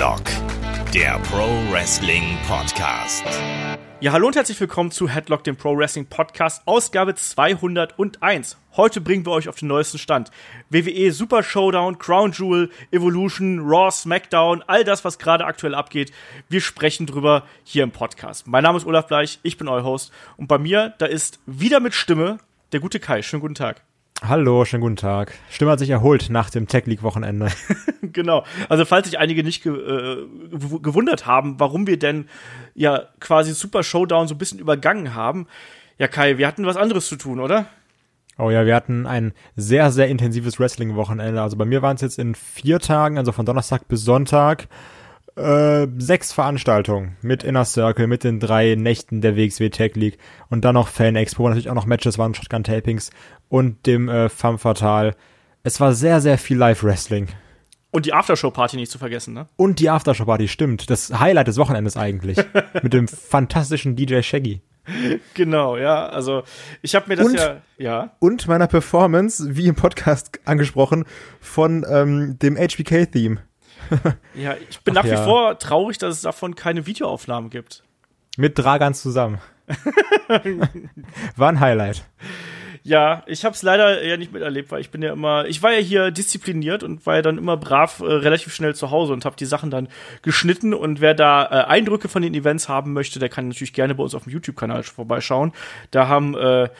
Headlock, der Pro Wrestling Podcast. Ja, hallo und herzlich willkommen zu Headlock, dem Pro Wrestling Podcast, Ausgabe 201. Heute bringen wir euch auf den neuesten Stand. WWE Super Showdown, Crown Jewel, Evolution, Raw, SmackDown, all das, was gerade aktuell abgeht. Wir sprechen drüber hier im Podcast. Mein Name ist Olaf Bleich, ich bin euer Host und bei mir, da ist wieder mit Stimme der gute Kai. Schönen guten Tag. Hallo, schönen guten Tag. Stimme hat sich erholt nach dem Tech League Wochenende. genau. Also falls sich einige nicht ge äh, gewundert haben, warum wir denn ja quasi Super Showdown so ein bisschen übergangen haben. Ja, Kai, wir hatten was anderes zu tun, oder? Oh ja, wir hatten ein sehr, sehr intensives Wrestling-Wochenende. Also bei mir waren es jetzt in vier Tagen, also von Donnerstag bis Sonntag, äh, sechs Veranstaltungen mit Inner Circle, mit den drei Nächten der WXW Tech League und dann noch Fan Expo, natürlich auch noch Matches waren Shotgun Tapings und dem äh, Femme Fatale. Es war sehr, sehr viel Live-Wrestling. Und die Aftershow-Party nicht zu vergessen, ne? Und die Aftershow-Party, stimmt. Das Highlight des Wochenendes eigentlich. mit dem fantastischen DJ Shaggy. Genau, ja. Also ich habe mir das und, ja, ja. Und meiner Performance, wie im Podcast angesprochen, von ähm, dem HBK-Theme. ja, ich bin Ach nach wie vor traurig, dass es davon keine Videoaufnahmen gibt. Mit Dragan zusammen. War ein Highlight. Ja, ich habe es leider ja nicht miterlebt, weil ich bin ja immer, ich war ja hier diszipliniert und war ja dann immer brav äh, relativ schnell zu Hause und habe die Sachen dann geschnitten und wer da äh, Eindrücke von den Events haben möchte, der kann natürlich gerne bei uns auf dem YouTube-Kanal vorbeischauen. Da haben äh,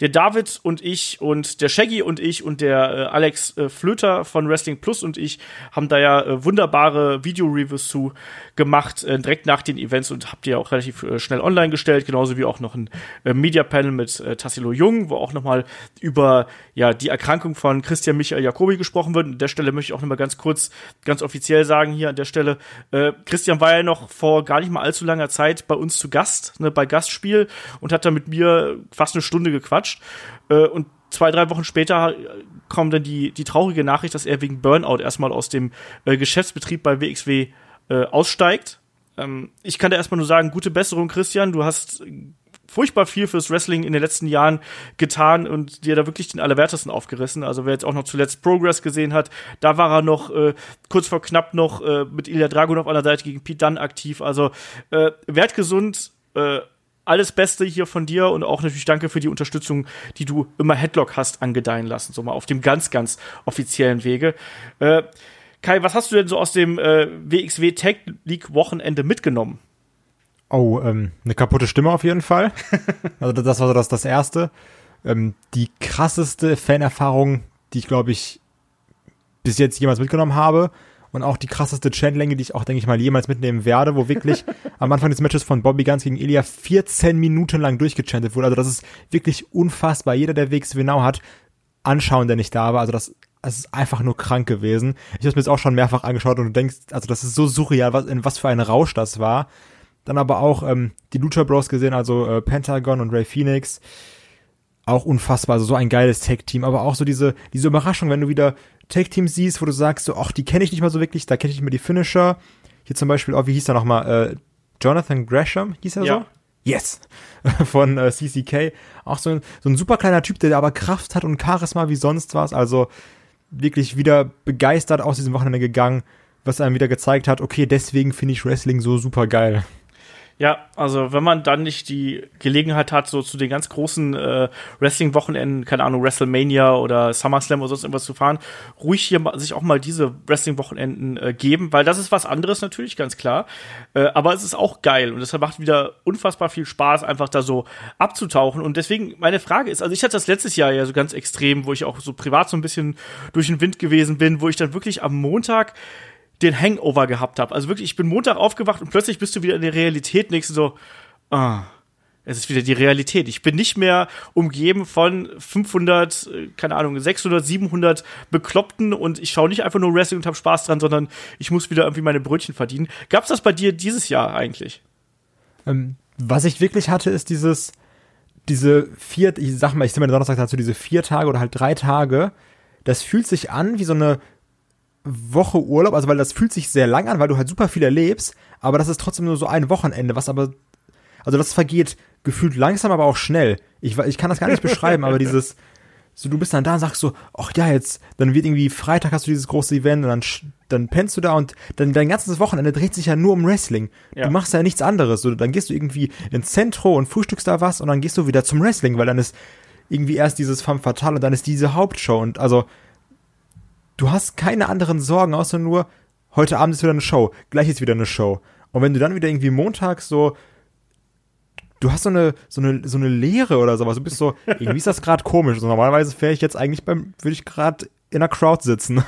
der David und ich und der Shaggy und ich und der äh, Alex äh, Flöter von Wrestling Plus und ich haben da ja äh, wunderbare Video-Reviews zu gemacht, äh, direkt nach den Events und habt ihr auch relativ äh, schnell online gestellt, genauso wie auch noch ein äh, Media-Panel mit äh, Tassilo Jung, wo auch nochmal über ja, die Erkrankung von Christian Michael Jacobi gesprochen wird. An der Stelle möchte ich auch nochmal ganz kurz, ganz offiziell sagen hier an der Stelle, äh, Christian war ja noch vor gar nicht mal allzu langer Zeit bei uns zu Gast, ne, bei Gastspiel und hat da mit mir fast eine Stunde gequatscht gequatscht. Äh, und zwei, drei Wochen später kommt dann die, die traurige Nachricht, dass er wegen Burnout erstmal aus dem äh, Geschäftsbetrieb bei WXW äh, aussteigt. Ähm, ich kann da erstmal nur sagen, gute Besserung, Christian. Du hast furchtbar viel fürs Wrestling in den letzten Jahren getan und dir da wirklich den Allerwertesten aufgerissen. Also wer jetzt auch noch zuletzt Progress gesehen hat, da war er noch äh, kurz vor knapp noch äh, mit Ilya Dragunov an der Seite gegen Pete Dunn aktiv. Also äh, werd gesund, äh, alles Beste hier von dir und auch natürlich danke für die Unterstützung, die du immer Headlock hast angedeihen lassen, so mal auf dem ganz, ganz offiziellen Wege. Äh, Kai, was hast du denn so aus dem äh, WXW Tech League Wochenende mitgenommen? Oh, ähm, eine kaputte Stimme auf jeden Fall. also das war so das, das erste. Ähm, die krasseste Fanerfahrung, die ich glaube ich bis jetzt jemals mitgenommen habe und auch die krasseste Chantlänge, die ich auch, denke ich mal, jemals mitnehmen werde, wo wirklich am Anfang des Matches von Bobby Guns gegen Ilya 14 Minuten lang durchgechantet wurde. Also das ist wirklich unfassbar. Jeder, der WXW Now hat, anschauen, der nicht da war. Also das, das ist einfach nur krank gewesen. Ich habe mir jetzt auch schon mehrfach angeschaut und du denkst, also das ist so surreal, was, in was für ein Rausch das war. Dann aber auch ähm, die Lucha Bros gesehen, also äh, Pentagon und Ray Phoenix. Auch unfassbar, also so ein geiles Tag-Team, aber auch so diese, diese Überraschung, wenn du wieder Tag-Teams siehst, wo du sagst, so, ach, die kenne ich nicht mal so wirklich, da kenne ich nicht mehr die Finisher. Hier zum Beispiel, oh, wie hieß der nochmal? Äh, Jonathan Gresham, hieß er ja. so? Yes! Von äh, CCK. Auch so ein, so ein super kleiner Typ, der aber Kraft hat und Charisma wie sonst was. Also wirklich wieder begeistert aus diesem Wochenende gegangen, was einem wieder gezeigt hat, okay, deswegen finde ich Wrestling so super geil. Ja, also wenn man dann nicht die Gelegenheit hat, so zu den ganz großen äh, Wrestling-Wochenenden, keine Ahnung, WrestleMania oder SummerSlam oder sonst irgendwas zu fahren, ruhig hier sich auch mal diese Wrestling-Wochenenden äh, geben, weil das ist was anderes natürlich, ganz klar. Äh, aber es ist auch geil und deshalb macht wieder unfassbar viel Spaß, einfach da so abzutauchen. Und deswegen meine Frage ist, also ich hatte das letztes Jahr ja so ganz extrem, wo ich auch so privat so ein bisschen durch den Wind gewesen bin, wo ich dann wirklich am Montag den Hangover gehabt habe. Also wirklich, ich bin Montag aufgewacht und plötzlich bist du wieder in der Realität, nächste so, ah, es ist wieder die Realität. Ich bin nicht mehr umgeben von 500, äh, keine Ahnung, 600, 700 Bekloppten und ich schaue nicht einfach nur Wrestling und habe Spaß dran, sondern ich muss wieder irgendwie meine Brötchen verdienen. Gab's das bei dir dieses Jahr eigentlich? Ähm, was ich wirklich hatte, ist dieses, diese vier, ich sag mal, ich sehe mal Donnerstag dazu, diese vier Tage oder halt drei Tage, das fühlt sich an wie so eine Woche Urlaub, also weil das fühlt sich sehr lang an, weil du halt super viel erlebst, aber das ist trotzdem nur so ein Wochenende, was aber, also das vergeht gefühlt langsam, aber auch schnell. Ich, ich kann das gar nicht beschreiben, aber dieses, so du bist dann da und sagst so, ach ja, jetzt, dann wird irgendwie Freitag hast du dieses große Event und dann, dann pennst du da und dann dein ganzes Wochenende dreht sich ja nur um Wrestling. Ja. Du machst ja nichts anderes. So, dann gehst du irgendwie ins Zentrum und frühstückst da was und dann gehst du wieder zum Wrestling, weil dann ist irgendwie erst dieses Femme Fatale und dann ist diese Hauptshow und also du hast keine anderen Sorgen, außer nur, heute Abend ist wieder eine Show, gleich ist wieder eine Show. Und wenn du dann wieder irgendwie montags so du hast so eine, so eine, so eine Leere oder sowas. Du bist so, irgendwie ist das gerade komisch. Also normalerweise wäre ich jetzt eigentlich beim, würde ich gerade in der Crowd sitzen.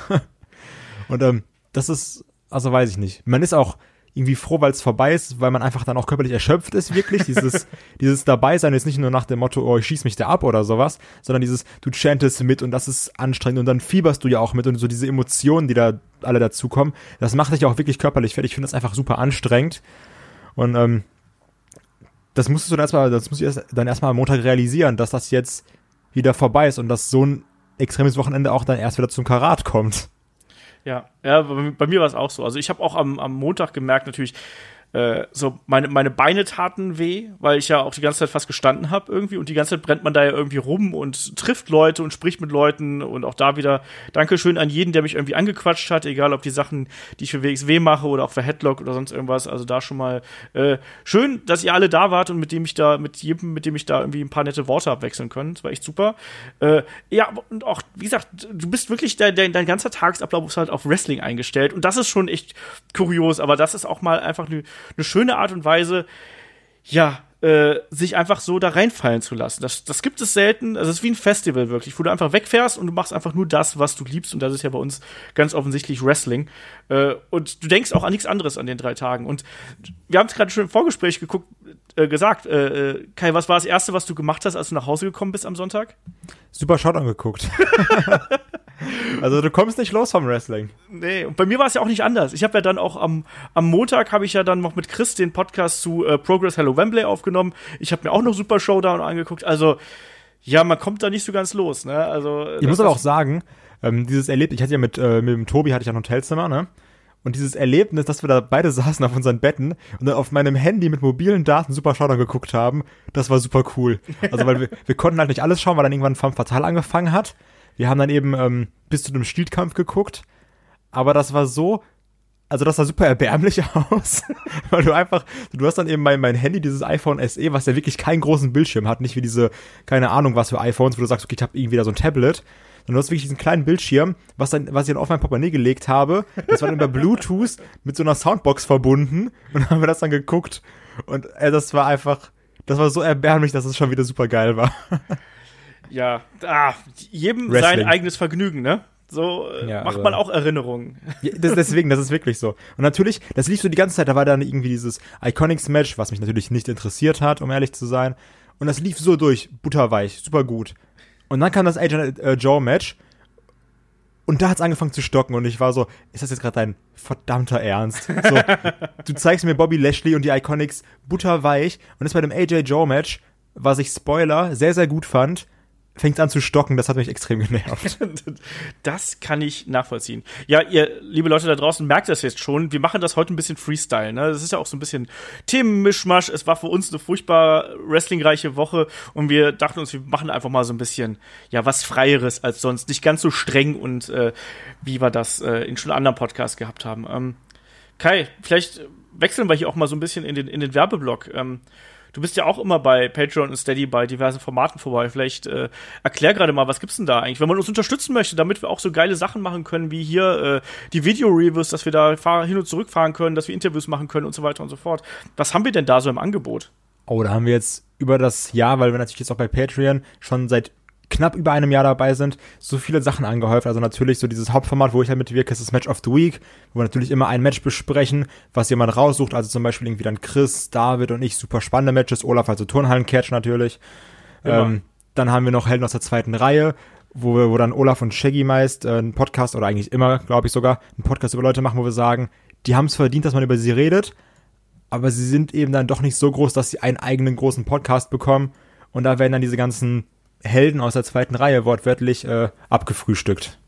Und ähm, das ist, also weiß ich nicht. Man ist auch irgendwie froh, weil es vorbei ist, weil man einfach dann auch körperlich erschöpft ist, wirklich. Dieses, dieses Dabeisein ist nicht nur nach dem Motto, oh, ich schieß mich da ab oder sowas, sondern dieses, du chantest mit und das ist anstrengend und dann fieberst du ja auch mit und so diese Emotionen, die da alle dazukommen, das macht dich auch wirklich körperlich fertig. Ich finde das einfach super anstrengend. Und ähm, das musstest du dann erstmal, das musst du erst, dann erstmal am Montag realisieren, dass das jetzt wieder vorbei ist und dass so ein extremes Wochenende auch dann erst wieder zum Karat kommt. Ja, ja, bei, bei mir war es auch so. Also ich habe auch am, am Montag gemerkt, natürlich, äh, so meine, meine Beine taten weh, weil ich ja auch die ganze Zeit fast gestanden habe irgendwie und die ganze Zeit brennt man da ja irgendwie rum und trifft Leute und spricht mit Leuten und auch da wieder Dankeschön an jeden, der mich irgendwie angequatscht hat, egal ob die Sachen, die ich für WXW mache oder auch für Headlock oder sonst irgendwas. Also da schon mal äh, schön, dass ihr alle da wart und mit dem ich da, mit jedem, mit dem ich da irgendwie ein paar nette Worte abwechseln können. Das war echt super. Äh, ja, und auch, wie gesagt, du bist wirklich, dein, dein, dein ganzer Tagesablauf ist halt auf Wrestling eingestellt und das ist schon echt kurios, aber das ist auch mal einfach eine eine schöne Art und Weise, ja, äh, sich einfach so da reinfallen zu lassen. Das, das gibt es selten. Also es ist wie ein Festival wirklich, wo du einfach wegfährst und du machst einfach nur das, was du liebst. Und das ist ja bei uns ganz offensichtlich Wrestling. Äh, und du denkst auch an nichts anderes an den drei Tagen. Und wir haben es gerade schon im Vorgespräch geguckt, äh, gesagt. Äh, äh, Kai, was war das Erste, was du gemacht hast, als du nach Hause gekommen bist am Sonntag? Super Shot angeguckt. Also du kommst nicht los vom Wrestling. Nee, und bei mir war es ja auch nicht anders. Ich habe ja dann auch am, am Montag habe ich ja dann noch mit Chris den Podcast zu äh, Progress Hello Wembley aufgenommen. Ich habe mir auch noch Super Showdown angeguckt. Also ja, man kommt da nicht so ganz los. Ne? Also ich muss aber auch sagen, ähm, dieses Erlebnis, ich hatte ja mit, äh, mit dem Tobi hatte ich ja ein Hotelzimmer, ne? Und dieses Erlebnis, dass wir da beide saßen auf unseren Betten und dann auf meinem Handy mit mobilen Daten Super Showdown geguckt haben, das war super cool. Also weil wir, wir konnten halt nicht alles schauen, weil dann irgendwann Femme Fatal angefangen hat. Wir haben dann eben ähm, bis zu einem Stieldkampf geguckt, aber das war so, also das sah super erbärmlich aus, weil du einfach, du hast dann eben mein, mein Handy, dieses iPhone SE, was ja wirklich keinen großen Bildschirm hat, nicht wie diese, keine Ahnung was für iPhones, wo du sagst, okay, ich habe irgendwie da so ein Tablet, dann du hast wirklich diesen kleinen Bildschirm, was, dann, was ich dann auf mein Portemonnaie gelegt habe. Das war dann über Bluetooth mit so einer Soundbox verbunden und haben wir das dann geguckt. Und äh, das war einfach, das war so erbärmlich, dass es schon wieder super geil war. Ja, ah, jedem Wrestling. sein eigenes Vergnügen, ne? So äh, ja, macht also, man auch Erinnerungen. Ja, das, deswegen, das ist wirklich so. Und natürlich, das lief so die ganze Zeit, da war dann irgendwie dieses Iconics-Match, was mich natürlich nicht interessiert hat, um ehrlich zu sein. Und das lief so durch, butterweich, super gut. Und dann kam das Agent äh, Joe-Match. Und da hat's angefangen zu stocken und ich war so, ist das jetzt gerade dein verdammter Ernst? So, du zeigst mir Bobby Lashley und die Iconics butterweich und das bei dem AJ Joe Match, was ich Spoiler sehr, sehr gut fand, fängt an zu stocken. Das hat mich extrem genervt. das kann ich nachvollziehen. Ja, ihr, liebe Leute da draußen, merkt das jetzt schon. Wir machen das heute ein bisschen Freestyle. Ne? Das ist ja auch so ein bisschen Themenmischmasch. Es war für uns eine furchtbar wrestlingreiche Woche und wir dachten uns, wir machen einfach mal so ein bisschen, ja, was Freieres als sonst. Nicht ganz so streng und äh, wie wir das äh, in schon anderen Podcasts gehabt haben. Ähm, Kai, vielleicht wechseln wir hier auch mal so ein bisschen in den, in den Werbeblock. Ähm, Du bist ja auch immer bei Patreon und Steady bei diversen Formaten vorbei. Vielleicht äh, erklär gerade mal, was gibt's denn da eigentlich, wenn man uns unterstützen möchte, damit wir auch so geile Sachen machen können, wie hier äh, die Video-Reviews, dass wir da hin und zurück fahren können, dass wir Interviews machen können und so weiter und so fort. Was haben wir denn da so im Angebot? Oh, da haben wir jetzt über das Jahr, weil wir natürlich jetzt auch bei Patreon schon seit knapp über einem Jahr dabei sind, so viele Sachen angehäuft. Also natürlich so dieses Hauptformat, wo ich halt mitwirke, ist das Match of the Week, wo wir natürlich immer ein Match besprechen, was jemand raussucht. Also zum Beispiel irgendwie dann Chris, David und ich, super spannende Matches. Olaf, also Turnhallen-Catch natürlich. Ähm, dann haben wir noch Helden aus der zweiten Reihe, wo wir, wo dann Olaf und Shaggy meist äh, einen Podcast oder eigentlich immer, glaube ich sogar, einen Podcast über Leute machen, wo wir sagen, die haben es verdient, dass man über sie redet, aber sie sind eben dann doch nicht so groß, dass sie einen eigenen großen Podcast bekommen. Und da werden dann diese ganzen Helden aus der zweiten Reihe wortwörtlich äh, abgefrühstückt.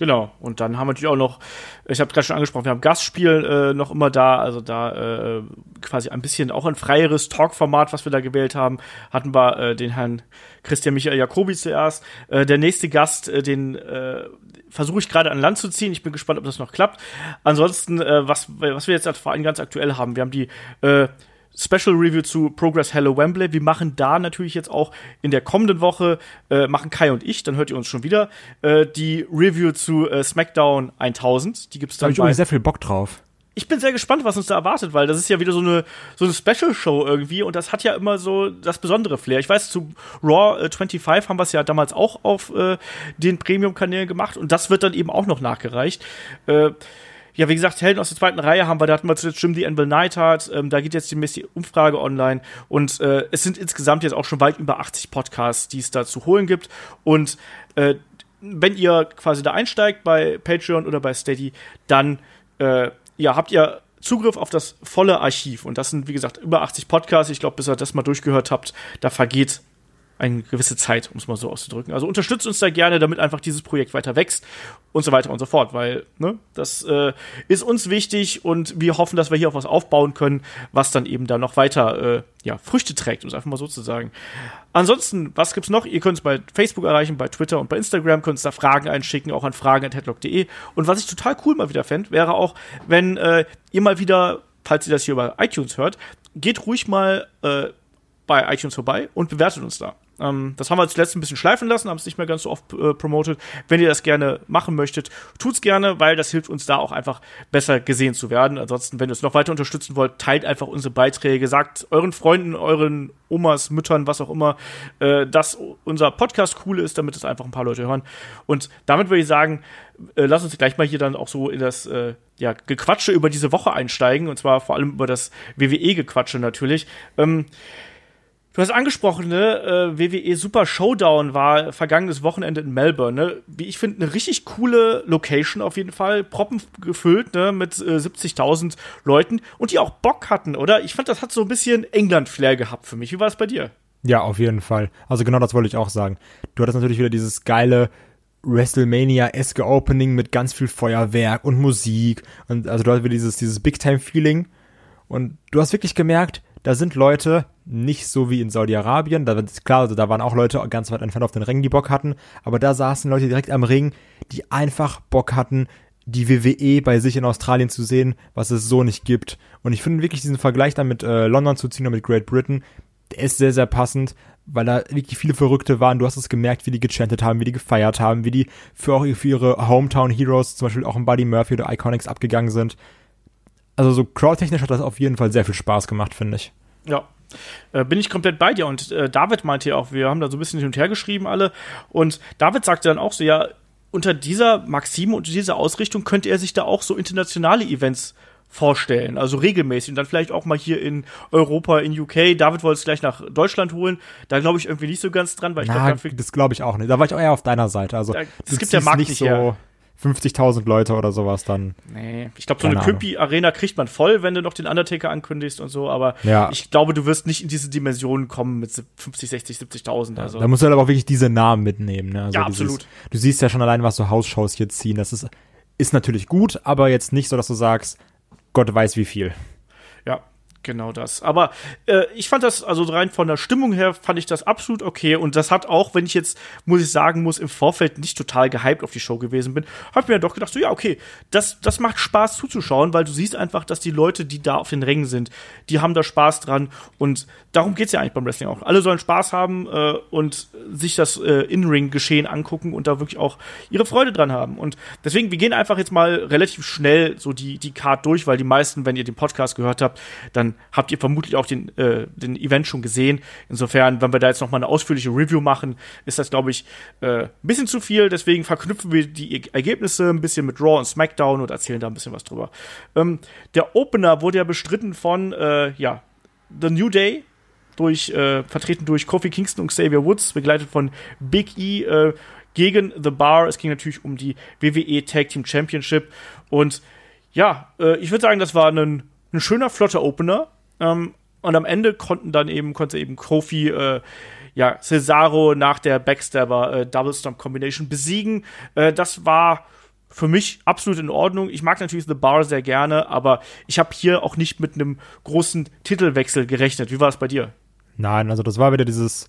Genau. Und dann haben wir natürlich auch noch, ich habe gerade schon angesprochen, wir haben Gastspiel äh, noch immer da, also da äh, quasi ein bisschen auch ein freieres Talk-Format, was wir da gewählt haben, hatten wir äh, den Herrn Christian Michael Jacobi zuerst. Äh, der nächste Gast, äh, den äh, versuche ich gerade an Land zu ziehen. Ich bin gespannt, ob das noch klappt. Ansonsten, äh, was, was wir jetzt vor allem ganz aktuell haben, wir haben die äh, Special Review zu Progress Hello Wembley. Wir machen da natürlich jetzt auch in der kommenden Woche, äh, machen Kai und ich, dann hört ihr uns schon wieder, äh, die Review zu äh, SmackDown 1000. Die gibt's Da dann habe ich sehr viel Bock drauf. ich bin sehr gespannt, was uns da erwartet, weil das ist ja wieder so eine, so eine Special-Show irgendwie und das hat ja immer so das besondere Flair. Ich weiß, zu Raw äh, 25 haben wir es ja damals auch auf äh, den Premium-Kanälen gemacht und das wird dann eben auch noch nachgereicht. Äh, ja, wie gesagt, Helden aus der zweiten Reihe haben wir, da hatten wir zuletzt Jim the Anvil Neidhart, ähm, da geht jetzt demnächst die Umfrage online und äh, es sind insgesamt jetzt auch schon weit über 80 Podcasts, die es da zu holen gibt und äh, wenn ihr quasi da einsteigt bei Patreon oder bei Steady, dann äh, ja, habt ihr Zugriff auf das volle Archiv. Und das sind, wie gesagt, über 80 Podcasts. Ich glaube, bis ihr das mal durchgehört habt, da vergeht eine gewisse Zeit, um es mal so auszudrücken. Also unterstützt uns da gerne, damit einfach dieses Projekt weiter wächst und so weiter und so fort, weil ne, das äh, ist uns wichtig und wir hoffen, dass wir hier auch was aufbauen können, was dann eben da noch weiter äh, ja, Früchte trägt, um es einfach mal so zu sagen. Ansonsten, was gibt's noch? Ihr könnt es bei Facebook erreichen, bei Twitter und bei Instagram, könnt da Fragen einschicken, auch an fragen.headlock.de. Und was ich total cool mal wieder fände, wäre auch, wenn äh, ihr mal wieder, falls ihr das hier bei iTunes hört, geht ruhig mal äh, bei iTunes vorbei und bewertet uns da. Ähm, das haben wir zuletzt ein bisschen schleifen lassen, haben es nicht mehr ganz so oft äh, promotet. Wenn ihr das gerne machen möchtet, tut's gerne, weil das hilft uns da auch einfach besser gesehen zu werden. Ansonsten, wenn ihr uns noch weiter unterstützen wollt, teilt einfach unsere Beiträge, sagt euren Freunden, euren Omas, Müttern, was auch immer, äh, dass unser Podcast cool ist, damit es einfach ein paar Leute hören. Und damit würde ich sagen, äh, lass uns gleich mal hier dann auch so in das äh, ja, Gequatsche über diese Woche einsteigen, und zwar vor allem über das WWE-Gequatsche natürlich. Ähm, Du hast angesprochen, ne, äh, WWE Super Showdown war vergangenes Wochenende in Melbourne, ne? Wie ich finde, eine richtig coole Location auf jeden Fall, proppen gefüllt, ne, mit äh, 70.000 Leuten und die auch Bock hatten, oder? Ich fand, das hat so ein bisschen England-Flair gehabt für mich. Wie war es bei dir? Ja, auf jeden Fall. Also genau das wollte ich auch sagen. Du hattest natürlich wieder dieses geile WrestleMania-eske Opening mit ganz viel Feuerwerk und Musik und also du hattest wieder dieses, dieses Big-Time-Feeling und du hast wirklich gemerkt, da sind Leute, nicht so wie in Saudi-Arabien, da klar, also da waren auch Leute ganz weit entfernt auf den Rängen, die Bock hatten, aber da saßen Leute direkt am Ring, die einfach Bock hatten, die WWE bei sich in Australien zu sehen, was es so nicht gibt. Und ich finde wirklich diesen Vergleich dann mit äh, London zu ziehen oder mit Great Britain, der ist sehr, sehr passend, weil da wirklich viele Verrückte waren. Du hast es gemerkt, wie die gechantet haben, wie die gefeiert haben, wie die für auch für ihre Hometown Heroes, zum Beispiel auch ein Buddy Murphy oder Iconics abgegangen sind. Also so crowdtechnisch hat das auf jeden Fall sehr viel Spaß gemacht, finde ich. Ja. Äh, bin ich komplett bei dir und äh, David meinte ja auch, wir haben da so ein bisschen hin und her geschrieben alle und David sagte dann auch so, ja, unter dieser Maxime und dieser Ausrichtung könnte er sich da auch so internationale Events vorstellen, also regelmäßig und dann vielleicht auch mal hier in Europa, in UK. David wollte es gleich nach Deutschland holen. Da glaube ich irgendwie nicht so ganz dran, weil ich glaube, das glaube ich auch nicht. Da war ich auch eher auf deiner Seite. Also Da- es gibt der ziehst Markt nicht nicht so her. 50.000 Leute oder sowas dann. Nee, ich glaube, so eine. Köpi-Arena kriegt man voll, wenn du noch den Undertaker ankündigst und so, aber Ja. ich glaube, du wirst nicht in diese Dimensionen kommen mit 50, 60, 70.000. Also. Da musst du halt aber auch wirklich diese Namen mitnehmen. Ne? Also Ja, dieses- absolut. Du siehst ja schon allein, was so Hausshows hier ziehen. Das ist, ist natürlich gut, aber jetzt nicht so, dass du sagst, Gott weiß wie viel. Ja, genau das. Aber äh, ich fand das, also rein von der Stimmung her, fand ich das absolut okay. Und das hat auch, wenn ich jetzt, muss ich sagen, muss im Vorfeld nicht total gehypt auf die Show gewesen bin, hab mir doch gedacht, so ja, okay, das, das macht Spaß zuzuschauen, weil du siehst einfach, dass die Leute, die da auf den Rängen sind, die haben da Spaß dran. Und darum geht's ja eigentlich beim Wrestling auch. Alle sollen Spaß haben äh, und sich das äh, In-Ring-Geschehen angucken und da wirklich auch ihre Freude dran haben. Und deswegen, wir gehen einfach jetzt mal relativ schnell so die, die Card durch, weil die meisten, wenn ihr den Podcast gehört habt, dann habt ihr vermutlich auch den, äh, den Event schon gesehen. Insofern, wenn wir da jetzt noch mal eine ausführliche Review machen, ist das, glaube ich, äh, ein bisschen zu viel. Deswegen verknüpfen wir die Ergebnisse ein bisschen mit Raw und SmackDown und erzählen da ein bisschen was drüber. Ähm, der Opener wurde ja bestritten von, äh, ja, The New Day, durch, äh, vertreten durch Kofi Kingston und Xavier Woods, begleitet von Big E äh, gegen The Bar. Es ging natürlich um die WWE Tag Team Championship. Und ja, äh, ich würde sagen, das war ein, ein schöner, flotter Opener. Ähm, und am Ende konnten dann eben, konnte eben Kofi äh, ja, Cesaro nach der Backstabber äh, Double Stomp Combination besiegen. Äh, das war für mich absolut in Ordnung. Ich mag natürlich The Bar sehr gerne, aber ich habe hier auch nicht mit einem großen Titelwechsel gerechnet. Wie war es bei dir? Nein, also das war wieder dieses,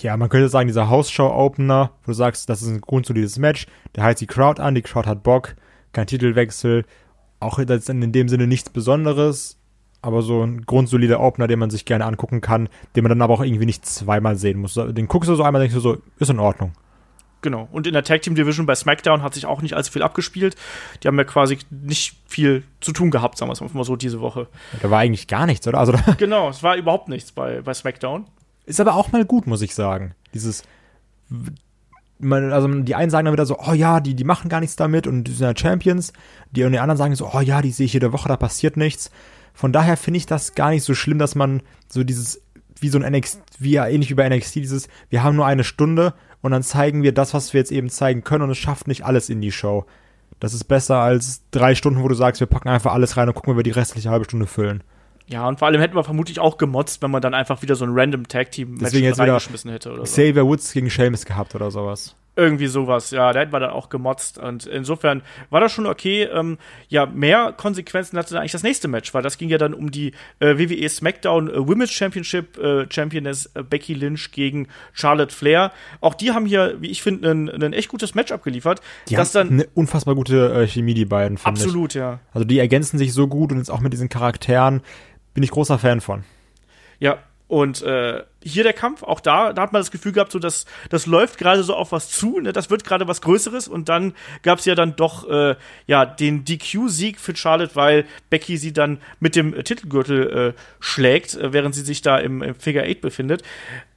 ja, man könnte sagen, dieser Hausshow-Opener, wo du sagst, das ist ein grundsolides Match, der heizt die Crowd an, die Crowd hat Bock, kein Titelwechsel, auch das in dem Sinne nichts Besonderes, aber so ein grundsolider Opener, den man sich gerne angucken kann, den man dann aber auch irgendwie nicht zweimal sehen muss. Den guckst du so einmal, denkst du so, ist in Ordnung. Genau. Und in der Tag Team Division bei SmackDown hat sich auch nicht allzu viel abgespielt. Die haben ja quasi nicht viel zu tun gehabt, sagen wir es mal so, diese Woche. Da war eigentlich gar nichts, oder? Also, genau, es war überhaupt nichts bei, bei SmackDown. Ist aber auch mal gut, muss ich sagen. Dieses, also die einen sagen dann wieder so, oh ja, die, die machen gar nichts damit und die sind ja Champions. Die, und die anderen sagen so, oh ja, die sehe ich jede Woche, da passiert nichts. Von daher finde ich das gar nicht so schlimm, dass man so dieses, wie so ein NXT, wie ja ähnlich wie bei NXT, dieses, wir haben nur eine Stunde und dann zeigen wir das, was wir jetzt eben zeigen können und es schafft nicht alles in die Show. Das ist besser als drei Stunden, wo du sagst, wir packen einfach alles rein und gucken, wie wir die restliche halbe Stunde füllen. Ja, und vor allem hätten wir vermutlich auch gemotzt, wenn man dann einfach wieder so ein random Tag Team reingeschmissen hätte oder so. Xavier Woods gegen Sheamus gehabt oder sowas. Irgendwie sowas, ja, da hätten wir dann auch gemotzt. Und insofern war das schon okay. Ähm, ja, mehr Konsequenzen hatte dann eigentlich das nächste Match, weil das ging ja dann um die äh, WWE SmackDown äh, Women's Championship äh, Championess äh, Becky Lynch gegen Charlotte Flair. Auch die haben hier, wie ich finde, ein echt gutes Match abgeliefert. Die das haben dann eine unfassbar gute äh, Chemie, die beiden, Absolut, ich. ja. Also die ergänzen sich so gut und jetzt auch mit diesen Charakteren bin ich großer Fan von. Ja, und äh, hier der Kampf, auch da, da hat man das Gefühl gehabt, so dass das läuft gerade so auf was zu, ne? das wird gerade was Größeres und dann gab es ja dann doch äh, ja den DQ-Sieg für Charlotte, weil Becky sie dann mit dem Titelgürtel äh, schlägt, äh, während sie sich da im, im Figure Eight befindet.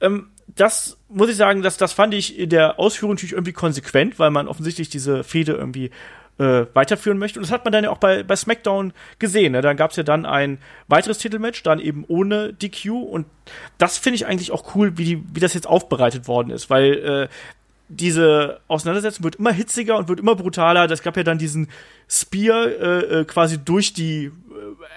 Ähm, das muss ich sagen, dass das fand ich in der Ausführung natürlich irgendwie konsequent, weil man offensichtlich diese Fehde irgendwie äh, weiterführen möchte. Und das hat man dann ja auch bei, bei SmackDown gesehen. Ne? Dann gab es ja dann ein weiteres Titelmatch, dann eben ohne DQ. Und das finde ich eigentlich auch cool, wie, die, wie das jetzt aufbereitet worden ist, weil äh, diese Auseinandersetzung wird immer hitziger und wird immer brutaler. Das gab ja dann diesen Spear äh, äh quasi durch die äh,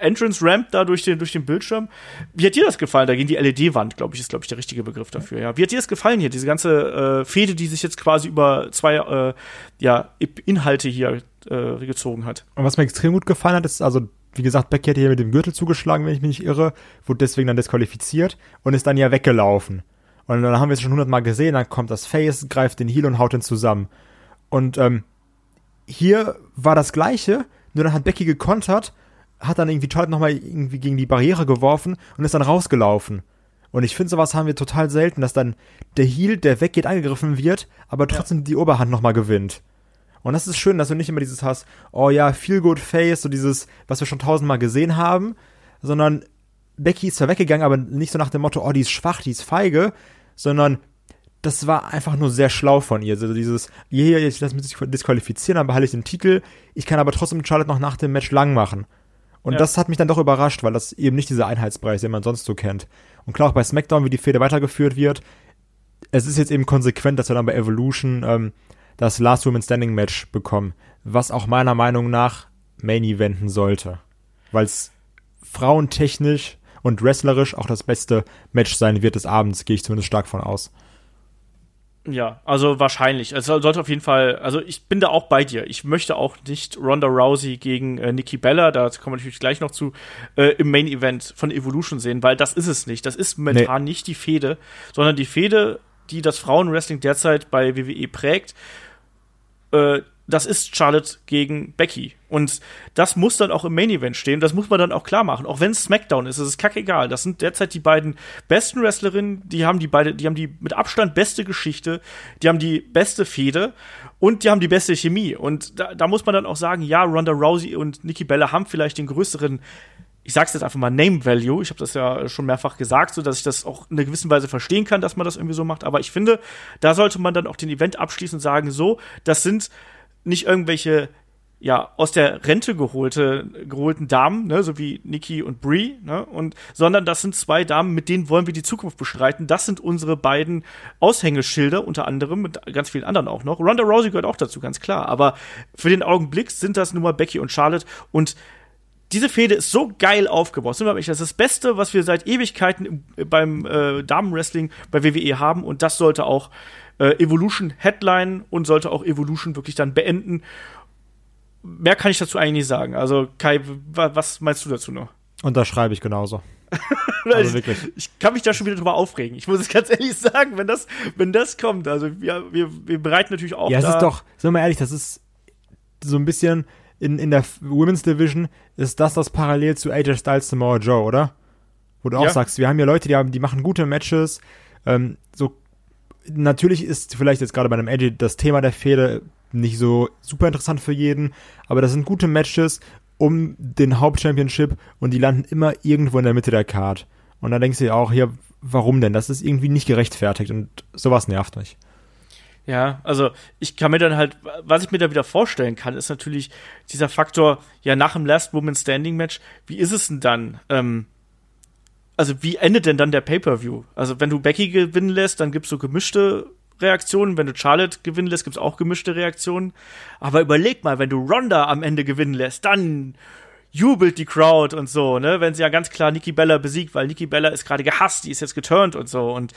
Entrance Ramp da durch den durch den Bildschirm. Wie hat dir das gefallen? Da ging die LED-Wand, glaube ich, ist glaube ich der richtige Begriff dafür. Ja, wie hat dir das gefallen hier? Diese ganze äh, Fehde, die sich jetzt quasi über zwei äh, ja Inhalte hier äh, gezogen hat. Und was mir extrem gut gefallen hat, ist also wie gesagt, Becky hätte hier mit dem Gürtel zugeschlagen, wenn ich mich nicht irre, wurde deswegen dann disqualifiziert und ist dann ja weggelaufen. Und dann haben wir es schon hundertmal gesehen, dann kommt das Face, greift den Heel und haut ihn zusammen. Und ähm, hier war das Gleiche, nur dann hat Becky gekontert, hat dann irgendwie Charlotte nochmal irgendwie gegen die Barriere geworfen und ist dann rausgelaufen. Und ich finde, sowas haben wir total selten, dass dann der Heel, der weggeht, angegriffen wird, aber trotzdem ja. die Oberhand nochmal gewinnt. Und das ist schön, dass du nicht immer dieses hast, oh ja, feel good face, so dieses, was wir schon tausendmal gesehen haben, sondern Becky ist zwar weggegangen, aber nicht so nach dem Motto, oh, die ist schwach, die ist feige, sondern das war einfach nur sehr schlau von ihr. Also dieses, hier, ich lasse mich disqualifizieren, dann behalte ich den Titel. Ich kann aber trotzdem Charlotte noch nach dem Match lang machen. Und ja. das hat mich dann doch überrascht, weil das eben nicht dieser Einheitspreis, den man sonst so kennt. Und klar, auch bei SmackDown, wie die Fehde weitergeführt wird, es ist jetzt eben konsequent, dass wir dann bei Evolution ähm, das Last Woman Standing Match bekommen, was auch meiner Meinung nach Main Eventen sollte. Weil es frauentechnisch und wrestlerisch auch das beste Match sein wird des Abends, gehe ich zumindest stark von aus. Ja, also wahrscheinlich. Es sollte auf jeden Fall, also ich bin da auch bei dir. Ich möchte auch nicht Ronda Rousey gegen äh, Nikki Bella, da kommen wir natürlich gleich noch zu, äh, im Main Event von Evolution sehen, weil das ist es nicht. Das ist momentan nee. nicht die Fehde, sondern die Fehde, die das Frauenwrestling derzeit bei WWE prägt, äh, das ist Charlotte gegen Becky. Und das muss dann auch im Main Event stehen. Das muss man dann auch klar machen. Auch wenn es SmackDown ist, es ist kackegal. Das sind derzeit die beiden besten Wrestlerinnen. Die haben die beide, die haben die mit Abstand beste Geschichte. Die haben die beste Fehde. Und die haben die beste Chemie. Und da, da muss man dann auch sagen, ja, Ronda Rousey und Nikki Bella haben vielleicht den größeren ich sag's jetzt einfach mal Name Value. Ich habe das ja schon mehrfach gesagt, so dass ich das auch in einer gewissen Weise verstehen kann, dass man das irgendwie so macht. Aber ich finde, da sollte man dann auch den Event abschließen und sagen, so, das sind nicht irgendwelche ja, aus der Rente geholte, geholten Damen, ne, so wie Nikki und Brie, ne, und, sondern das sind zwei Damen, mit denen wollen wir die Zukunft bestreiten. Das sind unsere beiden Aushängeschilder, unter anderem, mit ganz vielen anderen auch noch. Ronda Rousey gehört auch dazu, ganz klar. Aber für den Augenblick sind das nun mal Becky und Charlotte und diese Fehde ist so geil aufgebaut. Sind wir das ist das Beste, was wir seit Ewigkeiten beim äh, Damenwrestling bei WWE haben und das sollte auch äh, Evolution Headline und sollte auch Evolution wirklich dann beenden. mehr kann ich dazu eigentlich nicht sagen. Also, Kai, was meinst du dazu noch? Unterschreibe ich genauso. also wirklich. Ich, ich, kann mich da schon wieder drüber aufregen. Ich muss es ganz ehrlich sagen, wenn das, wenn das kommt. Also wir, wir, wir bereiten natürlich auch. Ja, es ist doch, sagen wir mal ehrlich, das ist so ein bisschen in, in der Women's Division ist das das parallel zu AJ Styles Samoa Joe, oder? Wo du auch ja. sagst, wir haben hier Leute, die haben, die machen gute Matches. Ähm, so natürlich ist vielleicht jetzt gerade bei einem AJ das Thema der Fehde nicht so super interessant für jeden, aber das sind gute Matches um den Hauptchampionship und die landen immer irgendwo in der Mitte der Card. Und da denkst du dir auch, hier, warum denn? Das ist irgendwie nicht gerechtfertigt und sowas nervt mich. Ja, also ich kann mir dann halt, was ich mir da wieder vorstellen kann, ist natürlich dieser Faktor, ja, nach dem Last Woman Standing Match, wie ist es denn dann? Ähm, also wie endet denn dann der Pay-Per-View? Also wenn du Becky gewinnen lässt, dann gibt's so gemischte Reaktionen. Wenn du Charlotte gewinnen lässt, gibt's auch gemischte Reaktionen. Aber überleg mal, wenn du Ronda am Ende gewinnen lässt, dann jubelt die Crowd und so, ne? Wenn sie ja ganz klar Nikki Bella besiegt, weil Nikki Bella ist gerade gehasst, die ist jetzt geturnt und so. Und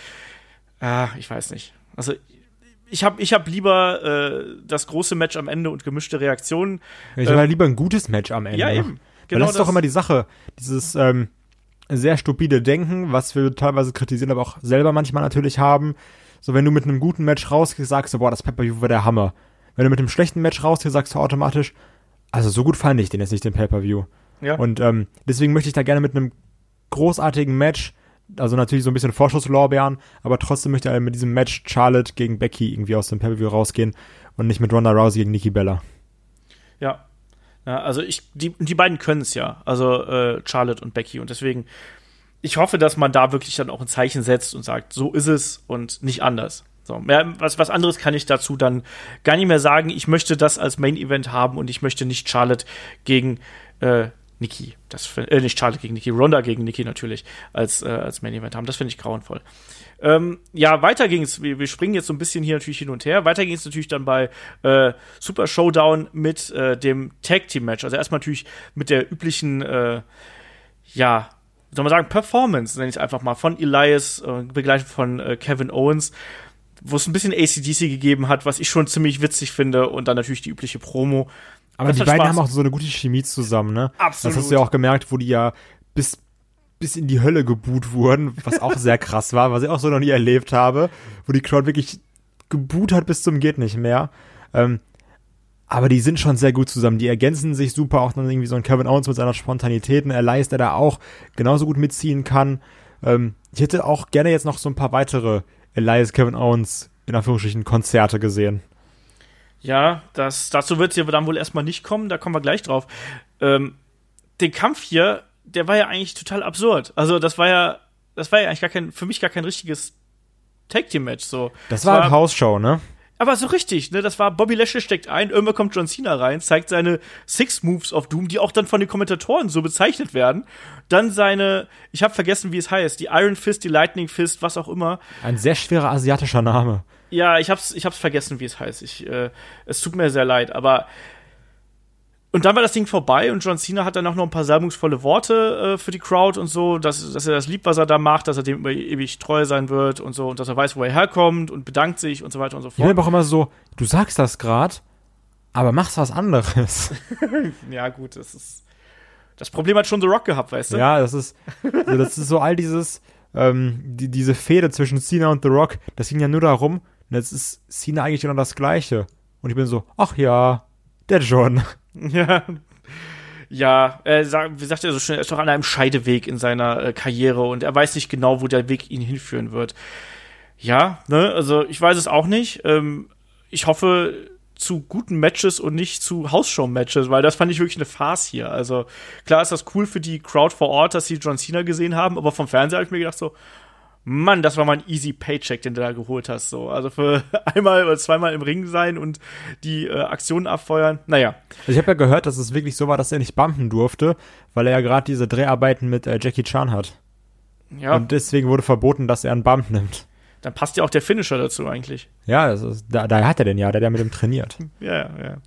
äh, ich weiß nicht. Also ich habe ich hab lieber äh, das große Match am Ende und gemischte Reaktionen. Ich ähm, lieber ein gutes Match am Ende. Ja, eben. Genau Weil das ist doch immer die Sache. Dieses ähm, sehr stupide Denken, was wir teilweise kritisieren, aber auch selber manchmal natürlich haben. So, wenn du mit einem guten Match rausgehst, sagst du, boah, das Pay-Per-View war der Hammer. Wenn du mit einem schlechten Match rausgehst, sagst du automatisch, also so gut fand ich den jetzt nicht, den Pay-Per-View. Ja. Und ähm, deswegen möchte ich da gerne mit einem großartigen Match, also natürlich so ein bisschen Vorschusslorbeeren, aber trotzdem möchte ich mit diesem Match Charlotte gegen Becky irgendwie aus dem Pay-Per-View rausgehen und nicht mit Ronda Rousey gegen Nikki Bella. Ja. Ja, also ich, die, die beiden können es ja, also äh, Charlotte und Becky und deswegen ich hoffe, dass man da wirklich dann auch ein Zeichen setzt und sagt, so ist es und nicht anders. So, mehr, was, was anderes kann ich dazu dann gar nicht mehr sagen. Ich möchte das als Main Event haben und ich möchte nicht Charlotte gegen äh, Nikki, das äh, nicht Charlotte gegen Nikki, Ronda gegen Nikki natürlich als, äh, als Main Event haben. Das finde ich grauenvoll. Ähm, ja, weiter ging es. Wir, wir, springen jetzt so ein bisschen hier natürlich hin und her. Weiter ging es natürlich dann bei äh, Super Showdown mit äh, dem Tag Team Match. Also erstmal natürlich mit der üblichen, äh, ja, soll man sagen, Performance, nenne ich es einfach mal, von Elias, äh, begleitet von äh, Kevin Owens, wo es ein bisschen ACDC gegeben hat, was ich schon ziemlich witzig finde und dann natürlich die übliche Promo. Aber das die beiden Spaß. haben auch so eine gute Chemie zusammen, ne? Absolut. Das hast du ja auch gemerkt, wo die ja bis, bis in die Hölle geboot wurden, was auch sehr krass war, was ich auch so noch nie erlebt habe, wo die Crowd wirklich geboot hat bis zum geht nicht mehr. Ähm, aber die sind schon sehr gut zusammen. Die ergänzen sich super. Auch dann irgendwie so ein Kevin Owens mit seiner Spontanität, ein Elias, der da auch genauso gut mitziehen kann. Ähm, ich hätte auch gerne jetzt noch so ein paar weitere Elias, Kevin Owens, in Anführungsstrichen, Konzerte gesehen. Ja, das, dazu wird es ja dann wohl erstmal nicht kommen. Da kommen wir gleich drauf. Ähm, den Kampf hier, der war ja eigentlich total absurd. Also, das war ja, das war ja eigentlich gar kein, für mich gar kein richtiges Tag Team Match, so. Das war, war eine Hausshow, ne? Aber so richtig, ne? Das war Bobby Lashley steckt ein, irgendwann kommt John Cena rein, zeigt seine Six Moves auf Doom, die auch dann von den Kommentatoren so bezeichnet werden. Dann seine, ich habe vergessen, wie es heißt, die Iron Fist, die Lightning Fist, was auch immer. Ein sehr schwerer asiatischer Name. Ja, ich hab's, ich hab's vergessen, wie es heißt. Ich, äh, es tut mir sehr leid, aber und dann war das Ding vorbei und John Cena hat dann auch noch ein paar salbungsvolle Worte äh, für die Crowd und so, dass, dass er das liebt, was er da macht, dass er dem ewig treu sein wird und so und dass er weiß, wo er herkommt und bedankt sich und so weiter und so fort. Ich bin auch immer so, du sagst das grad, aber machst was anderes. ja, gut, das ist. Das Problem hat schon The Rock gehabt, weißt du? Ja, das ist, das ist so all dieses, ähm, die, diese Fehde zwischen Cena und The Rock, das ging ja nur darum, und jetzt ist Cena eigentlich genau das Gleiche. Und ich bin so, ach ja, der John. Ja. Ja, er sagt, wie sagt er so schön, er ist doch an einem Scheideweg in seiner äh, Karriere und er weiß nicht genau, wo der Weg ihn hinführen wird. Ja, ne, also ich weiß es auch nicht. Ähm, ich hoffe zu guten Matches und nicht zu Hausshow-Matches, weil das fand ich wirklich eine Farce hier. Also klar ist das cool für die Crowd vor Ort, dass sie John Cena gesehen haben, aber vom Fernseher habe ich mir gedacht so, Mann, das war mal ein easy Paycheck, den du da geholt hast. So. Also für einmal oder zweimal im Ring sein und die äh, Aktionen abfeuern. Naja. Also ich habe ja gehört, dass es wirklich so war, dass er nicht bumpen durfte, weil er ja gerade diese Dreharbeiten mit äh, Jackie Chan hat. Ja. Und deswegen wurde verboten, dass er einen Bump nimmt. Dann passt ja auch der Finisher dazu eigentlich. Ja, ist, da, da hat er den ja, der hat ja mit ihm trainiert. ja, ja.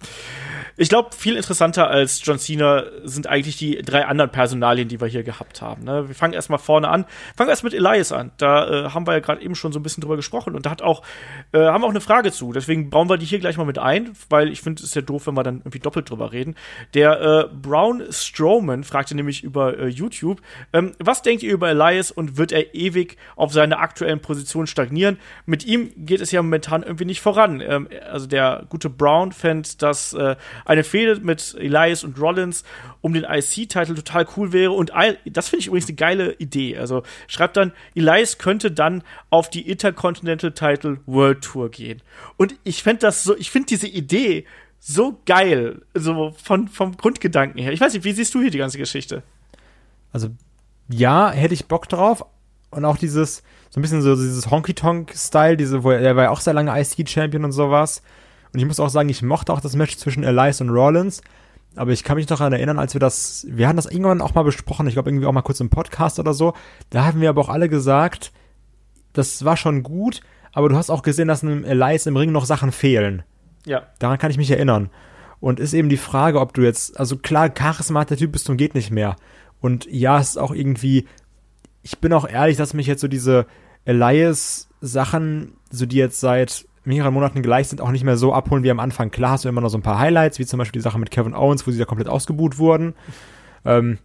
Ich glaube, viel interessanter als John Cena sind eigentlich die drei anderen Personalien, die wir hier gehabt haben. Ne? Wir fangen erstmal vorne an. Fangen erst mit Elias an. Da äh, haben wir ja gerade eben schon so ein bisschen drüber gesprochen und da hat auch, äh, haben wir auch eine Frage zu. Deswegen bauen wir die hier gleich mal mit ein, weil ich finde, es ist ja doof, wenn wir dann irgendwie doppelt drüber reden. Der äh, Brown Strowman fragte nämlich über äh, YouTube, ähm, was denkt ihr über Elias und wird er ewig auf seiner aktuellen Position stagnieren? Mit ihm geht es ja momentan irgendwie nicht voran. Ähm, also der gute Brown fände, dass äh, eine Fehde mit Elias und Rollins um den IC-Titel total cool wäre. Und das finde ich übrigens eine geile Idee. Also schreibt dann, Elias könnte dann auf die Intercontinental Title World Tour gehen. Und ich fände das so, ich finde diese Idee so geil, so von, vom Grundgedanken her. Ich weiß nicht, wie siehst du hier die ganze Geschichte? Also, ja, hätte ich Bock drauf. Und auch dieses, so ein bisschen so dieses Honky-Tonk-Style, diese, wo er, er war ja auch sehr lange IC-Champion und sowas. Und ich muss auch sagen, ich mochte auch das Match zwischen Elias und Rollins. Aber ich kann mich noch daran erinnern, als wir das, wir hatten das irgendwann auch mal besprochen, ich glaube irgendwie auch mal kurz im Podcast oder so. Da haben wir aber auch alle gesagt, das war schon gut, aber du hast auch gesehen, dass einem Elias im Ring noch Sachen fehlen. Ja. Daran kann ich mich erinnern. Und ist eben die Frage, ob du jetzt, also klar, Charisma hat der Typ bis zum geht nicht mehr. Und ja, es ist auch irgendwie, ich bin auch ehrlich, dass mich jetzt so diese Elias-Sachen, so die jetzt seit mehreren Monaten gleich sind, auch nicht mehr so abholen wie am Anfang. Klar hast du immer noch so ein paar Highlights, wie zum Beispiel die Sache mit Kevin Owens, wo sie da komplett ausgebuht wurden. Ähm,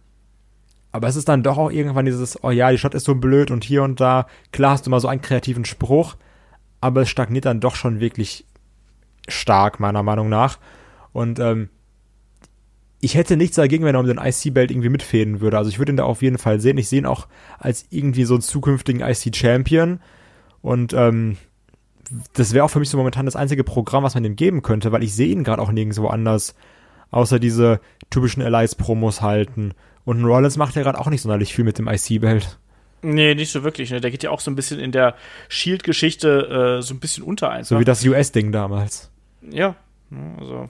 aber es ist dann doch auch irgendwann dieses, oh ja, die Stadt ist so blöd und hier und da. Klar hast du mal so einen kreativen Spruch, aber es stagniert dann doch schon wirklich stark, meiner Meinung nach. Und ähm, ich hätte nichts dagegen, wenn er um den IC-Belt irgendwie mitfäden würde. Also ich würde ihn da auf jeden Fall sehen. Ich sehe ihn auch als irgendwie so einen zukünftigen IC-Champion. Und ähm, das wäre auch für mich so momentan das einzige Programm, was man ihm geben könnte, weil ich sehe ihn gerade auch nirgendwo anders, außer diese typischen Allies-Promos halten. Und Rollins macht ja gerade auch nicht sonderlich viel mit dem IC-Belt. Nee, nicht so wirklich. Ne? Der geht ja auch so ein bisschen in der Shield-Geschichte äh, so ein bisschen unter einfach. So wie das US-Ding damals. Ja, also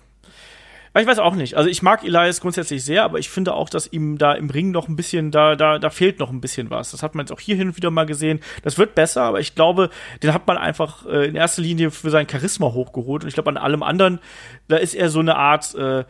ich weiß auch nicht. Also ich mag Elias grundsätzlich sehr, aber ich finde auch, dass ihm da im Ring noch ein bisschen, da, da, da fehlt noch ein bisschen was. Das hat man jetzt auch hier hin und wieder mal gesehen. Das wird besser, aber ich glaube, den hat man einfach äh, in erster Linie für sein Charisma hochgeholt. Und ich glaube, an allem anderen, da ist er so eine Art, äh,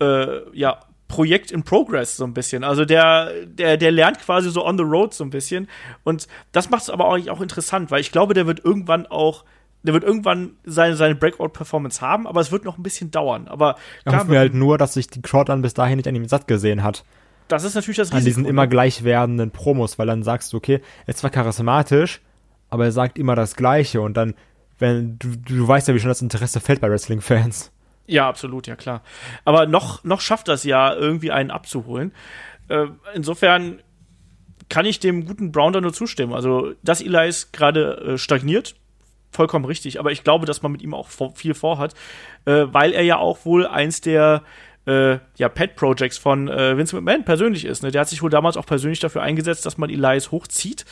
äh, ja, Projekt in Progress so ein bisschen. Also der, der, der lernt quasi so on the road so ein bisschen. Und das macht es aber auch, auch interessant, weil ich glaube, der wird irgendwann auch der wird irgendwann seine, seine Breakout-Performance haben, aber es wird noch ein bisschen dauern. Aber klar, hoffen wir halt nur, dass sich die Crowd dann bis dahin nicht an ihm satt gesehen hat. Das ist natürlich das Risiko. An diesen immer ne? gleich werdenden Promos, weil dann sagst du, okay, er ist zwar charismatisch, aber er sagt immer das Gleiche und dann, wenn, du, du weißt ja, wie schon das Interesse fällt bei Wrestling-Fans. Ja, absolut, ja klar. Aber noch, noch schafft das ja, irgendwie einen abzuholen. Äh, insofern kann ich dem guten Brown da nur zustimmen. Also, dass Elias gerade äh, stagniert, vollkommen richtig. Aber ich glaube, dass man mit ihm auch viel vorhat, äh, weil er ja auch wohl eins der äh, ja, Pet Projects von äh, Vince McMahon persönlich ist. Ne? Der hat sich wohl damals auch persönlich dafür eingesetzt, dass man Elias hochzieht.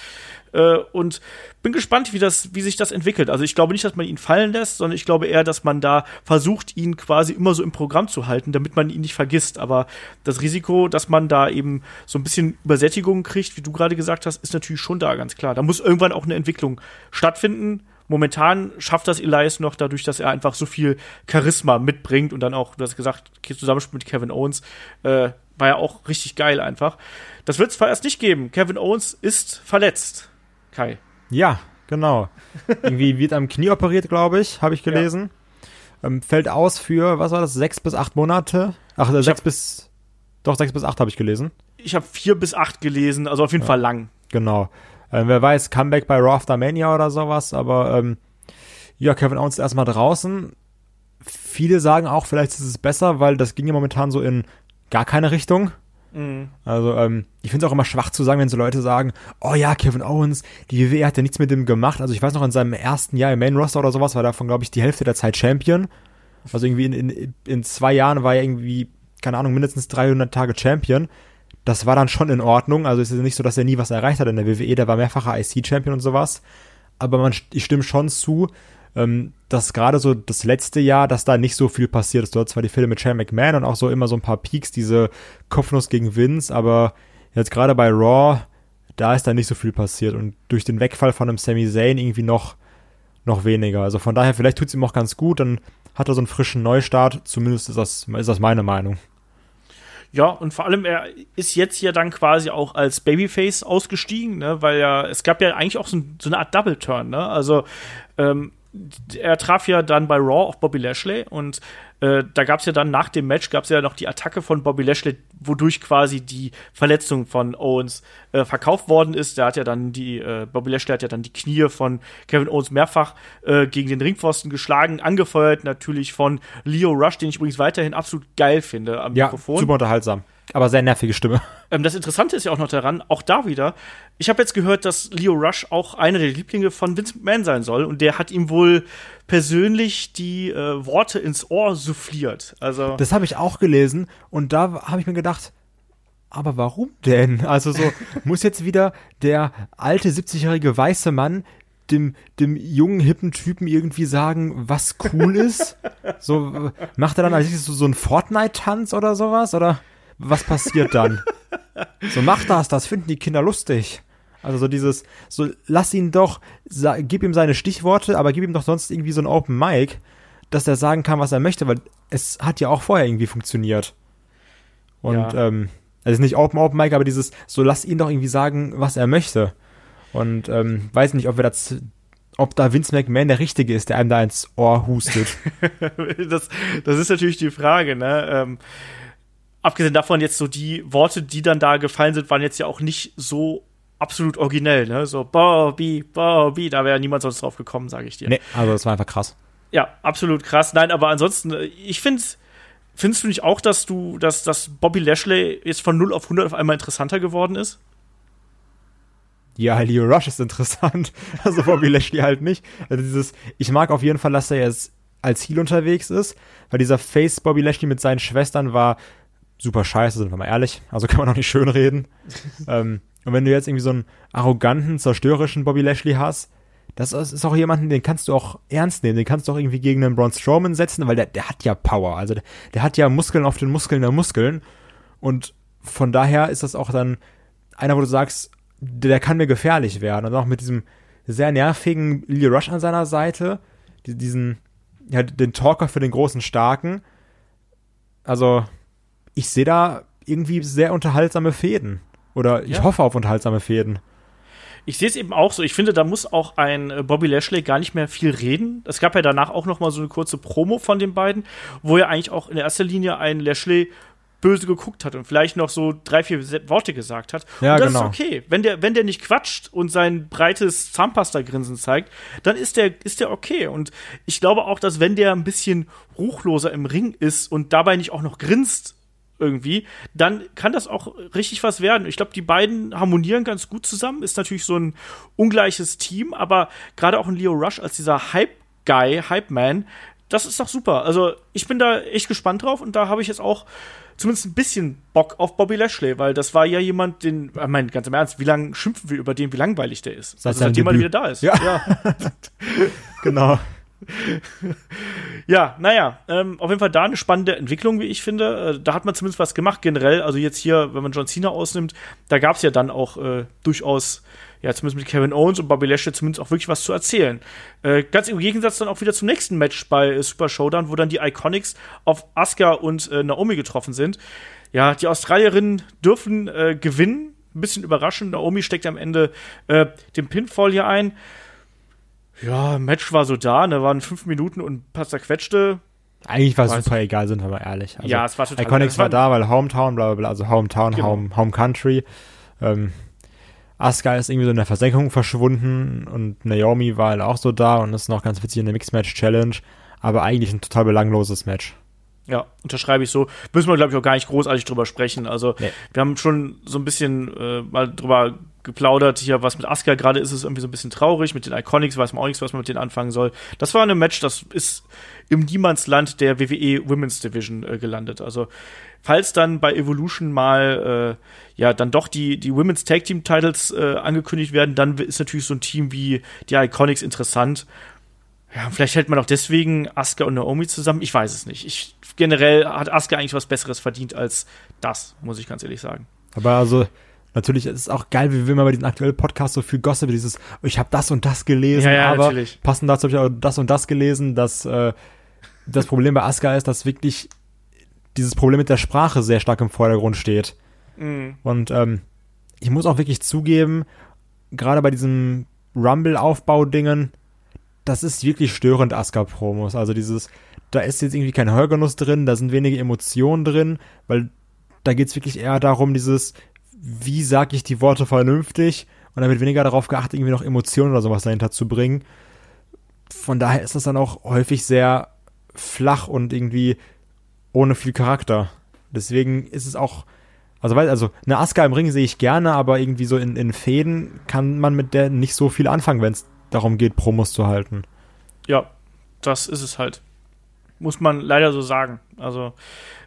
Äh, und bin gespannt, wie, das, wie sich das entwickelt. Also ich glaube nicht, dass man ihn fallen lässt, sondern ich glaube eher, dass man da versucht, ihn quasi immer so im Programm zu halten, damit man ihn nicht vergisst. Aber das Risiko, dass man da eben so ein bisschen Übersättigung kriegt, wie du gerade gesagt hast, ist natürlich schon da, ganz klar. Da muss irgendwann auch eine Entwicklung stattfinden Momentan schafft das Elias noch dadurch, dass er einfach so viel Charisma mitbringt und dann auch, du hast gesagt, Zusammenspiel mit Kevin Owens, äh, war ja auch richtig geil einfach. Das wird es vorerst nicht geben. Kevin Owens ist verletzt. Kai. Ja, genau. Irgendwie wird am Knie operiert, glaube ich, habe ich gelesen. Ja. Ähm, fällt aus für, was war das, sechs bis acht Monate? Ach, äh, sechs bis, doch, sechs bis acht habe ich gelesen. Ich habe vier bis acht gelesen, also auf jeden ja. Fall lang. Genau. Äh, wer weiß, Comeback bei Raw After Mania oder sowas, aber ähm, ja, Kevin Owens ist erstmal draußen. Viele sagen auch, vielleicht ist es besser, weil das ging ja momentan so in gar keine Richtung. Mhm. Also, ähm, ich finde es auch immer schwach zu sagen, wenn so Leute sagen, oh ja, Kevin Owens, die WWE hat ja nichts mit dem gemacht. Also ich weiß noch, in seinem ersten Jahr im Main Roster oder sowas war davon, glaube ich, die Hälfte der Zeit Champion. Also irgendwie in, in, in zwei Jahren war er irgendwie, keine Ahnung, mindestens 300 Tage Champion das war dann schon in Ordnung. Also es ist nicht so, dass er nie was erreicht hat in der WWE. Der war mehrfacher IC-Champion und sowas. Aber man, ich stimme schon zu, ähm, dass gerade so das letzte Jahr, dass da nicht so viel passiert ist. Du hast zwar die Filme mit Shane McMahon und auch so immer so ein paar Peaks, diese Kopfnuss gegen Vince, aber jetzt gerade bei Raw, da ist da nicht so viel passiert. Und durch den Wegfall von einem Sami Zayn irgendwie noch noch weniger. Also von daher, vielleicht tut es ihm auch ganz gut, dann hat er so einen frischen Neustart. Zumindest ist das, ist das meine Meinung. Ja, und vor allem, er ist jetzt ja dann quasi auch als Babyface ausgestiegen, ne? weil ja, es gab ja eigentlich auch so, so eine Art Double-Turn, ne? Also, ähm, er traf ja dann bei Raw auf Bobby Lashley und äh, da gab es ja dann nach dem Match gab es ja noch die Attacke von Bobby Lashley, wodurch quasi die Verletzung von Owens äh, verkauft worden ist. Der hat ja dann die äh, Bobby Lashley hat ja dann die Knie von Kevin Owens mehrfach äh, gegen den Ringpfosten geschlagen, angefeuert natürlich von Leo Rush, den ich übrigens weiterhin absolut geil finde am ja, Mikrofon. Super unterhaltsam. Aber sehr nervige Stimme. Ähm, das Interessante ist ja auch noch daran, auch da wieder, ich habe jetzt gehört, dass Leo Rush auch einer der Lieblinge von Vince McMahon sein soll und der hat ihm wohl persönlich die äh, Worte ins Ohr souffliert. Also das habe ich auch gelesen und da habe ich mir gedacht, aber warum denn? Also so muss jetzt wieder der alte 70-jährige weiße Mann dem, dem jungen, hippen Typen irgendwie sagen, was cool ist? so, macht er dann als so, so einen Fortnite-Tanz oder sowas? Oder was passiert dann? so, mach das, das finden die Kinder lustig. Also so dieses, so lass ihn doch, gib ihm seine Stichworte, aber gib ihm doch sonst irgendwie so ein Open Mic, dass er sagen kann, was er möchte, weil es hat ja auch vorher irgendwie funktioniert. Und ja. ähm, also nicht Open Open Mic, aber dieses, so lass ihn doch irgendwie sagen, was er möchte. Und ähm, weiß nicht, ob wir das, ob da Vince McMahon der Richtige ist, der einem da ins Ohr hustet. das, das ist natürlich die Frage, ne? Ähm, abgesehen davon jetzt so die Worte, die dann da gefallen sind, waren jetzt ja auch nicht so absolut originell, ne? So Bobby, Bobby, da wäre niemand sonst drauf gekommen, sage ich dir. Nee, also das war einfach krass. Ja, absolut krass. Nein, aber ansonsten, äh, ich finde Findest du nicht auch, dass du, dass, dass Bobby Lashley jetzt von 0 auf 100 auf einmal interessanter geworden ist? Ja, Leo Rush ist interessant. Also Bobby Lashley halt nicht. Also dieses, ich mag auf jeden Fall, dass er jetzt als Heel unterwegs ist, weil dieser Face Bobby Lashley mit seinen Schwestern war super scheiße, sind wir mal ehrlich. Also kann man auch nicht schön reden. ähm, und wenn du jetzt irgendwie so einen arroganten, zerstörerischen Bobby Lashley hast, das ist auch jemanden, den kannst du auch ernst nehmen. Den kannst du auch irgendwie gegen einen Braun Strowman setzen, weil der, der hat ja Power. Also der, der hat ja Muskeln auf den Muskeln der Muskeln. Und von daher ist das auch dann einer, wo du sagst, der kann mir gefährlich werden. Und auch mit diesem sehr nervigen Lee Rush an seiner Seite, diesen, ja, den Talker für den großen Starken. Also, ich sehe da irgendwie sehr unterhaltsame Fäden. Oder ich ja. hoffe auf unterhaltsame Fäden. Ich sehe es eben auch so. Ich finde, da muss auch ein äh, Bobby Lashley gar nicht mehr viel reden. Es gab ja danach auch noch mal so eine kurze Promo von den beiden, wo er eigentlich auch in erster Linie einen Lashley böse geguckt hat und vielleicht noch so drei, vier Worte gesagt hat. Ja, und das genau. ist okay. Wenn der, wenn der nicht quatscht und sein breites Zahnpasta-Grinsen zeigt, dann ist der, ist der okay. Und ich glaube auch, dass wenn der ein bisschen ruchloser im Ring ist und dabei nicht auch noch grinst, irgendwie, dann kann das auch richtig was werden. Ich glaube, die beiden harmonieren ganz gut zusammen. Ist natürlich so ein ungleiches Team, aber gerade auch ein Leo Rush als dieser Hype-Guy, Hype-Man, das ist doch super. Also ich bin da echt gespannt drauf und da habe ich jetzt auch zumindest ein bisschen Bock auf Bobby Lashley, weil das war ja jemand, den, ich meine, ganz im Ernst, wie lange schimpfen wir über den, wie langweilig der ist? Seit also, seitdem er wieder da ist. Ja. ja. genau. ja, naja, ähm, auf jeden Fall da eine spannende Entwicklung, wie ich finde. Äh, da hat man zumindest was gemacht, generell. Also jetzt hier, wenn man John Cena ausnimmt, da gab es ja dann auch äh, durchaus, ja, zumindest mit Kevin Owens und Bobby Lashley zumindest auch wirklich was zu erzählen. Äh, ganz im Gegensatz dann auch wieder zum nächsten Match bei äh, Super Showdown, wo dann die Iconics auf Asuka und äh, Naomi getroffen sind. Ja, die Australierinnen dürfen äh, gewinnen. Ein bisschen überraschend. Naomi steckt am Ende den Pinfall hier ein. Ja, Match war so da, ne, waren fünf Minuten und ein paar zerquetschte. Eigentlich war es super egal, sind wir mal ehrlich. Also, ja, es war total Iconics war da, weil Hometown, bla bla bla, also Hometown, genau. Home, Home Country. Ähm, Asuka ist irgendwie so in der Versenkung verschwunden und Naomi war halt auch so da und ist noch ganz witzig in der Mixed Match Challenge, aber eigentlich ein total belangloses Match. Ja, unterschreibe ich so. Müssen wir, glaube ich, auch gar nicht großartig drüber sprechen. Also, nee. wir haben schon so ein bisschen äh, mal drüber geplaudert. Hier, was mit Asuka gerade ist, ist irgendwie so ein bisschen traurig. Mit den Iconics weiß man auch nichts, was man mit denen anfangen soll. Das war ein Match, das ist im Niemandsland der WWE Women's Division äh, gelandet. Also, falls dann bei Evolution mal, äh, ja, dann doch die, die Women's Tag Team Titles äh, angekündigt werden, dann ist natürlich so ein Team wie die Iconics interessant. Ja, vielleicht hält man auch deswegen Asuka und Naomi zusammen. Ich weiß es nicht. Ich, generell hat Asuka eigentlich was Besseres verdient als das, muss ich ganz ehrlich sagen. Aber also, natürlich ist es auch geil, wie will man bei diesem aktuellen Podcast so viel Gossip, dieses, ich habe das und das gelesen, Ja, ja, aber natürlich. passend dazu habe ich auch das und das gelesen, dass äh, das Problem bei Asuka ist, dass wirklich dieses Problem mit der Sprache sehr stark im Vordergrund steht. Mhm. Und ähm, ich muss auch wirklich zugeben, gerade bei diesem Rumble-Aufbau-Dingen, das ist wirklich störend, Asuka-Promos. Also dieses, da ist jetzt irgendwie kein Hörgenuss drin, da sind wenige Emotionen drin, weil da geht's wirklich eher darum, dieses, wie sage ich die Worte vernünftig und da wird weniger darauf geachtet, irgendwie noch Emotionen oder sowas dahinter zu bringen. Von daher ist das dann auch häufig sehr flach und irgendwie ohne viel Charakter. Deswegen ist es auch, also weil, also eine Asuka im Ring sehe ich gerne, aber irgendwie so in, in Fäden kann man mit der nicht so viel anfangen, wenn es darum geht, Promos zu halten. Ja, das ist es halt. Muss man leider so sagen. Also,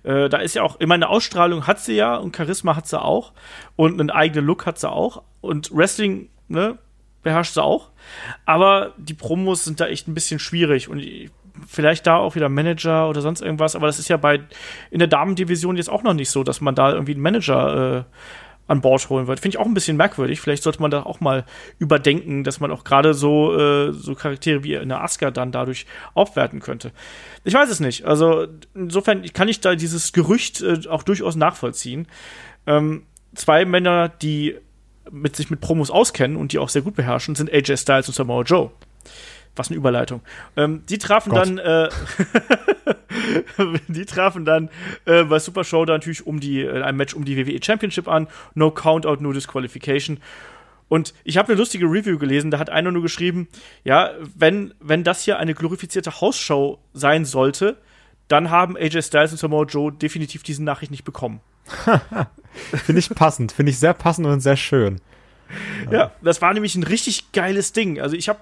äh, da ist ja auch, ich meine, Ausstrahlung hat sie ja und Charisma hat sie auch und einen eigenen Look hat sie auch und Wrestling, ne, beherrscht sie auch. Aber die Promos sind da echt ein bisschen schwierig und ich- vielleicht da auch wieder Manager oder sonst irgendwas, aber das ist ja bei in der Damendivision jetzt auch noch nicht so, dass man da irgendwie einen Manager äh, an Bord holen wird. Finde ich auch ein bisschen merkwürdig. Vielleicht sollte man da auch mal überdenken, dass man auch gerade so, äh, so Charaktere wie eine Asuka dann dadurch aufwerten könnte. Ich weiß es nicht. Also insofern kann ich da dieses Gerücht äh, auch durchaus nachvollziehen. Ähm, zwei Männer, die mit sich mit Promos auskennen und die auch sehr gut beherrschen, sind AJ Styles und Samoa Joe. Was eine Überleitung. Ähm, die trafen Gott. dann, äh, die trafen dann äh, bei Super Show dann natürlich um die, äh, ein Match um die WWE Championship an. No Countout, no Disqualification. Und ich habe eine lustige Review gelesen, da hat einer nur geschrieben, ja, wenn, wenn das hier eine glorifizierte Hausshow sein sollte, dann haben AJ Styles und Samoa Joe definitiv diese Nachricht nicht bekommen. Finde ich passend, finde ich sehr passend und sehr schön. Ja, das war nämlich ein richtig geiles Ding. Also ich habe,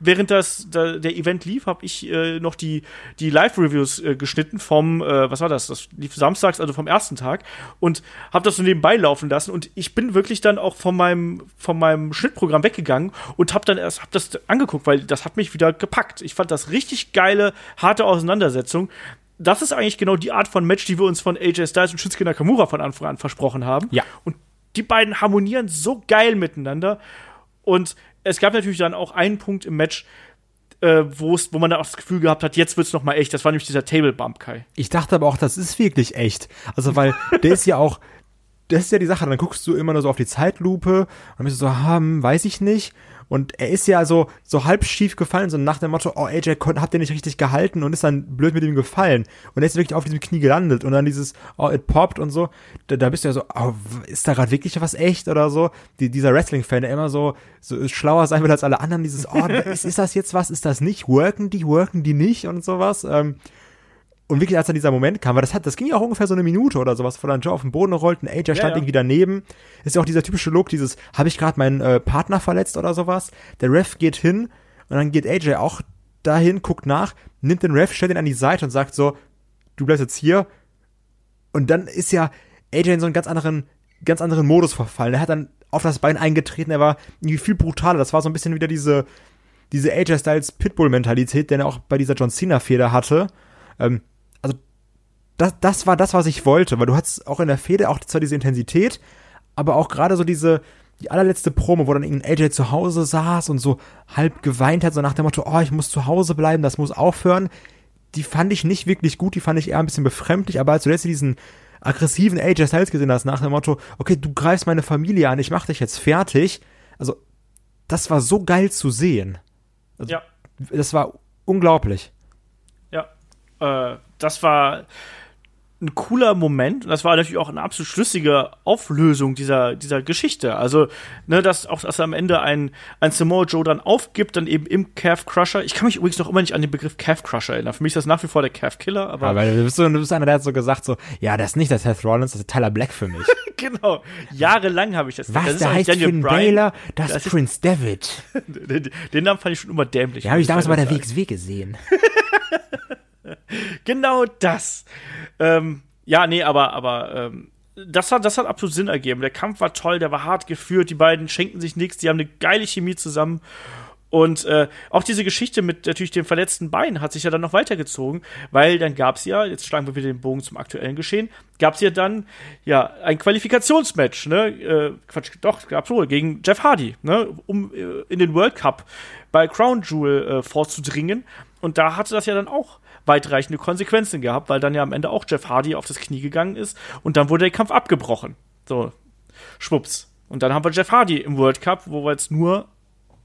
während das da, der Event lief, habe ich äh, noch die die Live-Reviews äh, geschnitten vom, äh, was war das? Das lief samstags, also vom ersten Tag und habe das so nebenbei laufen lassen und ich bin wirklich dann auch von meinem von meinem Schnittprogramm weggegangen und habe dann erst hab das angeguckt, weil das hat mich wieder gepackt. Ich fand das richtig geile harte Auseinandersetzung. Das ist eigentlich genau die Art von Match, die wir uns von AJ Styles und Shinsuke Nakamura von Anfang an versprochen haben. Ja. Und die beiden harmonieren so geil miteinander. Und es gab natürlich dann auch einen Punkt im Match, äh, wo man dann auch das Gefühl gehabt hat, jetzt wird's noch mal echt. Das war nämlich dieser Table Bump, Kai. Ich dachte aber auch, das ist wirklich echt. Also, weil der ist ja auch, das ist ja die Sache, dann guckst du immer nur so auf die Zeitlupe und dann bist du so, hm, weiß ich nicht. Und er ist ja so, so halb schief gefallen, so nach dem Motto, oh, AJ, habt ihr nicht richtig gehalten und ist dann blöd mit ihm gefallen. Und er ist wirklich auf diesem Knie gelandet und dann dieses, oh, it popped und so. Da, da bist du ja so, oh, ist da gerade wirklich was echt oder so? Die, dieser Wrestling-Fan, der immer so, so schlauer sein will als alle anderen, dieses, oh, ist, ist das jetzt was, ist das nicht? Worken die, worken die nicht und sowas? Ähm, und wirklich, als dann dieser Moment kam, weil das hat, das ging ja auch ungefähr so eine Minute oder sowas, wo dann Joe auf den Boden rollt und AJ stand ja. irgendwie daneben. Ist ja auch dieser typische Look, dieses, habe ich gerade meinen äh, Partner verletzt oder sowas? Der Ref geht hin und dann geht AJ auch dahin, guckt nach, nimmt den Ref, stellt ihn an die Seite und sagt so, du bleibst jetzt hier. Und dann ist ja AJ in so einen ganz anderen, ganz anderen Modus verfallen. Er hat dann auf das Bein eingetreten, er war irgendwie viel brutaler. Das war so ein bisschen wieder diese, diese AJ Styles Pitbull-Mentalität, den er auch bei dieser John Cena-Feder hatte. Ähm, das, das war das, was ich wollte, weil du hattest auch in der Fehde auch zwar diese Intensität, aber auch gerade so diese, die allerletzte Promo, wo dann irgendein AJ zu Hause saß und so halb geweint hat, so nach dem Motto, oh, ich muss zu Hause bleiben, das muss aufhören. Die fand ich nicht wirklich gut, die fand ich eher ein bisschen befremdlich, aber als du letztlich diesen aggressiven AJ Styles gesehen hast, nach dem Motto, okay, du greifst meine Familie an, ich mach dich jetzt fertig, also das war so geil zu sehen. Ja. Das war unglaublich. Ja. Äh, das war ein cooler Moment und das war natürlich auch eine absolut schlüssige Auflösung dieser, dieser Geschichte. Also, ne, dass auch dass am Ende ein, ein Samoa Joe dann aufgibt, dann eben im Calf Crusher. Ich kann mich übrigens noch immer nicht an den Begriff Calf Crusher erinnern. Für mich ist das nach wie vor der Calf Killer, aber Aber du bist, so, du bist einer, der hat so gesagt, so, ja, das ist nicht der Seth Rollins, das ist Tyler Black für mich. genau. Jahrelang habe ich das. Was, das der heißt Daniel Finn Bryan. Baylor? Das, Das Prince David. Den, den Namen fand ich schon immer dämlich. Den habe ich damals bei der WXW gesehen. Genau das. Ähm, ja, nee, aber, aber ähm, das hat, das hat absolut Sinn ergeben. Der Kampf war toll, der war hart geführt, die beiden schenken sich nichts, die haben eine geile Chemie zusammen. Und äh, auch diese Geschichte mit natürlich dem verletzten Bein hat sich ja dann noch weitergezogen, weil dann gab es ja, jetzt schlagen wir wieder den Bogen zum aktuellen Geschehen, gab es ja dann ja ein Qualifikationsmatch, ne? Äh, Quatsch, doch, gab's gegen Jeff Hardy, ne? Um äh, in den World Cup bei Crown Jewel äh, vorzudringen. Und da hatte das ja dann auch weitreichende Konsequenzen gehabt, weil dann ja am Ende auch Jeff Hardy auf das Knie gegangen ist und dann wurde der Kampf abgebrochen. So, schwupps. Und dann haben wir Jeff Hardy im World Cup, wo wir jetzt nur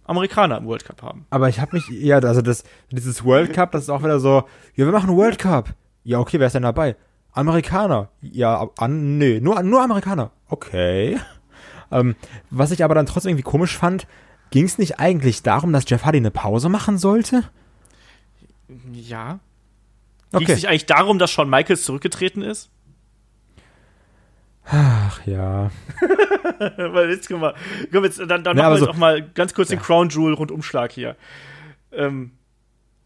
Amerikaner im World Cup haben. Aber ich habe mich, ja, also das, dieses World Cup, das ist auch wieder so, ja, wir machen einen World Cup. Ja, okay, wer ist denn dabei? Amerikaner. Ja, an, nee, nur, nur Amerikaner. Okay. Ähm, was ich aber dann trotzdem irgendwie komisch fand, ging es nicht eigentlich darum, dass Jeff Hardy eine Pause machen sollte? Ja. Okay. Es nicht eigentlich darum, dass Shawn Michaels zurückgetreten ist? Ach ja. Weil jetzt guck mal, komm jetzt, dann, dann ja, machen wir so, auch mal ganz kurz ja. den Crown Jewel Rundumschlag hier. Ähm,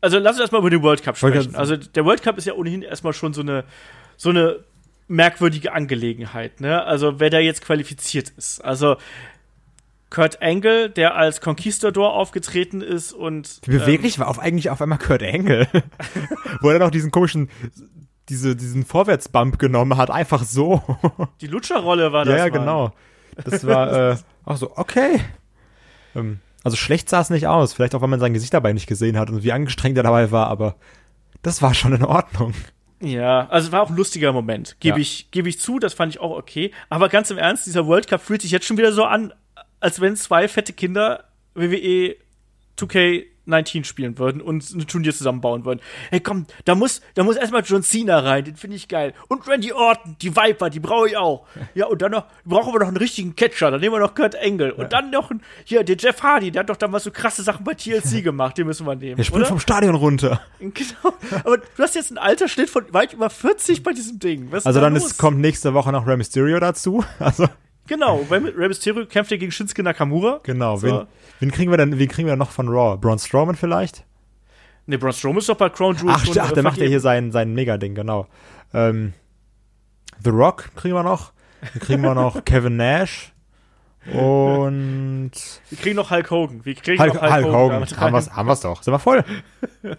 also lass uns erstmal über den World Cup sprechen. Also der World Cup ist ja ohnehin erstmal schon so eine so eine merkwürdige Angelegenheit, ne? Also wer da jetzt qualifiziert ist. Also Kurt Angle, der als Conquistador aufgetreten ist und Wie beweglich ähm, war auf eigentlich auf einmal Kurt Angle, wo er dann auch diesen komischen diese, diesen Vorwärtsbump genommen hat, einfach so. Die Lutscherrolle war das. Ja, ja genau. Das war äh, auch so, okay. Ähm, also schlecht sah es nicht aus. Vielleicht auch, weil man sein Gesicht dabei nicht gesehen hat und wie angestrengt er dabei war, aber das war schon in Ordnung. Ja, also es war auch ein lustiger Moment. Gebe ja. ich, gebe ich zu, das fand ich auch okay. Aber ganz im Ernst, dieser World Cup fühlt sich jetzt schon wieder so an, als wenn zwei fette Kinder WWE 2K 19 spielen würden und ein Turnier zusammenbauen würden. Hey, komm, da muss, da muss erstmal John Cena rein, den finde ich geil. Und Randy Orton, die Viper, die brauche ich auch. Ja, und dann noch, brauchen wir noch einen richtigen Catcher, dann nehmen wir noch Kurt Engel. Und dann noch ein, hier, der Jeff Hardy, der hat doch damals so krasse Sachen bei TLC gemacht, den müssen wir nehmen. Der springt vom Stadion runter. Genau. Aber du hast jetzt einen Altersschnitt von weit über 40 bei diesem Ding. Was also da dann ist, kommt nächste Woche noch Rey Mysterio dazu. Also. Genau, Rey Mysterio kämpft ja gegen Shinsuke Nakamura. Genau, so. wen, wen, kriegen wir denn, wen kriegen wir noch von Raw? Braun Strowman vielleicht? Ne, Braun Strowman ist doch bei Crown Jewel Ach, ach der macht ja hier sein, sein Mega-Ding, genau. Ähm, The Rock kriegen wir noch. Dann kriegen wir noch Kevin Nash. Und. Wir kriegen noch Hulk Hogan. Wir kriegen Hulk, noch Hulk, Hulk Hogan. Hogan. Haben wir haben wir's doch. Sind wir voll?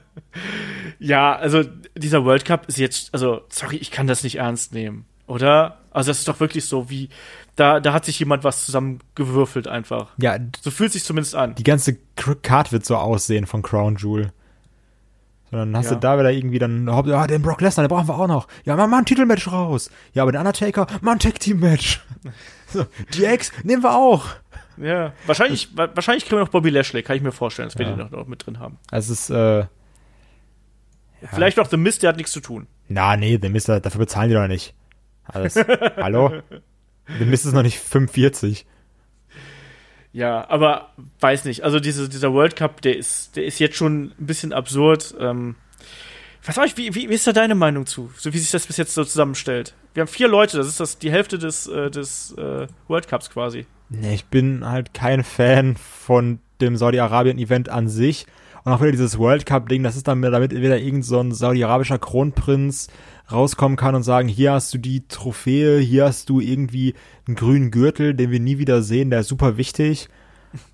ja, also dieser World Cup ist jetzt, also, sorry, ich kann das nicht ernst nehmen. Oder? Also das ist doch wirklich so, wie da, da hat sich jemand was zusammengewürfelt einfach. Ja. So fühlt sich zumindest an. Die ganze Card wird so aussehen von Crown Jewel. Sondern hast ja. du da wieder irgendwie dann, ja, den Brock Lesnar, den brauchen wir auch noch. Ja, mach mal ein Titelmatch raus. Ja, aber den Undertaker, mach ein Tag Team Match. so, DX nehmen wir auch. Ja, wahrscheinlich, das, wahrscheinlich kriegen wir noch Bobby Lashley, kann ich mir vorstellen, dass wir den noch, noch mit drin haben. Also es ist, äh, ja. Vielleicht noch The Mist, der hat nichts zu tun. Na, nee, The Mist, dafür bezahlen die doch nicht. Alles. Hallo? Mist ist noch nicht 45. Ja, aber weiß nicht. Also diese, dieser World Cup, der ist, der ist jetzt schon ein bisschen absurd. Ähm, nicht, wie, wie, wie ist da deine Meinung zu? So wie sich das bis jetzt so zusammenstellt. Wir haben vier Leute, das ist das die Hälfte des, äh, des äh, World Cups quasi. Nee, ich bin halt kein Fan von dem Saudi-Arabien-Event an sich. Und auch wieder dieses World Cup-Ding, das ist dann damit wieder irgend so ein saudi-arabischer Kronprinz rauskommen kann und sagen, hier hast du die Trophäe, hier hast du irgendwie einen grünen Gürtel, den wir nie wieder sehen, der ist super wichtig.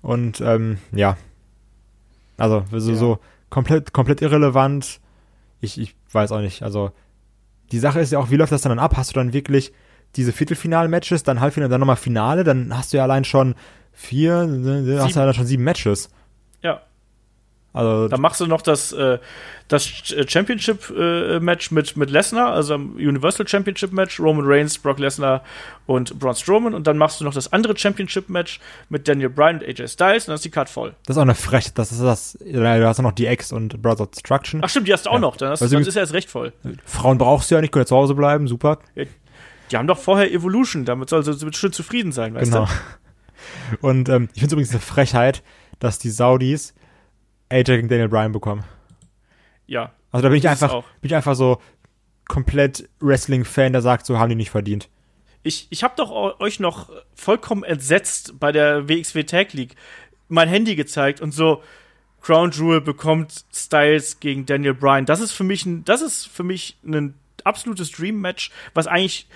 Und ähm, ja. Also, so, ja. so komplett, komplett irrelevant. Ich, ich weiß auch nicht. Also, die Sache ist ja auch, wie läuft das dann ab? Hast du dann wirklich diese Viertelfinal-Matches, dann Halbfinale, dann nochmal Finale, dann hast du ja allein schon vier, sieben. hast du ja dann schon sieben Matches. Ja. Also da machst du noch das, äh, das Championship-Match äh, mit, mit Lesnar, also Universal Championship-Match, Roman Reigns, Brock Lesnar und Braun Strowman. Und dann machst du noch das andere Championship-Match mit Daniel Bryan und AJ Styles und dann ist die Card voll. Das ist auch eine Frechheit. Das ist das. Du hast auch noch DX und Brothers Destruction. Ach stimmt, die hast du auch ja. noch. Dann, hast, also, dann ist er erst recht voll. Frauen brauchst du ja nicht, können ja zu Hause bleiben, super. Ja, die haben doch vorher Evolution, damit soll sie schön zufrieden sein, weißt genau. du? Und ähm, ich finde es übrigens eine Frechheit, dass die Saudis AJ gegen Daniel Bryan bekommen. Ja. Also da bin ich einfach, bin ich einfach so komplett Wrestling-Fan, der sagt, so haben die nicht verdient. Ich, ich habe doch euch noch vollkommen entsetzt bei der WXW Tag League mein Handy gezeigt und so Crown Jewel bekommt Styles gegen Daniel Bryan. Das ist für mich ein, das ist für mich ein absolutes Dream Match, was eigentlich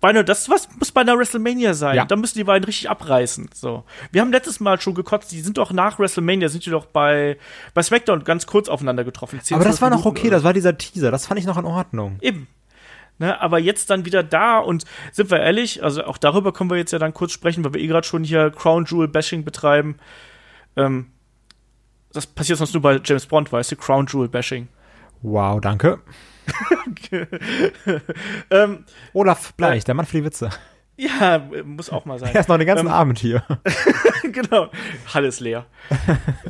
bei einer, das was muss bei einer WrestleMania sein. Ja. Da müssen die beiden richtig abreißen. So. Wir haben letztes Mal schon gekotzt, die sind doch nach WrestleMania, sind die doch bei, bei SmackDown ganz kurz aufeinander getroffen. 10, Aber das 12 war noch Minuten okay, oder das war dieser Teaser, das fand ich noch in Ordnung. Eben. Ne, aber jetzt dann wieder da und sind wir ehrlich, also auch darüber können wir jetzt ja dann kurz sprechen, weil wir eh gerade schon hier Crown Jewel Bashing betreiben. Ähm, das passiert sonst nur bei James Bond, weißt du, Crown Jewel Bashing. Wow, danke. Ähm, Olaf Bleich, der Mann für die Witze. ja, muss auch mal sein. Er ist noch den ganzen Ähm, Abend hier. genau. Halle ist leer.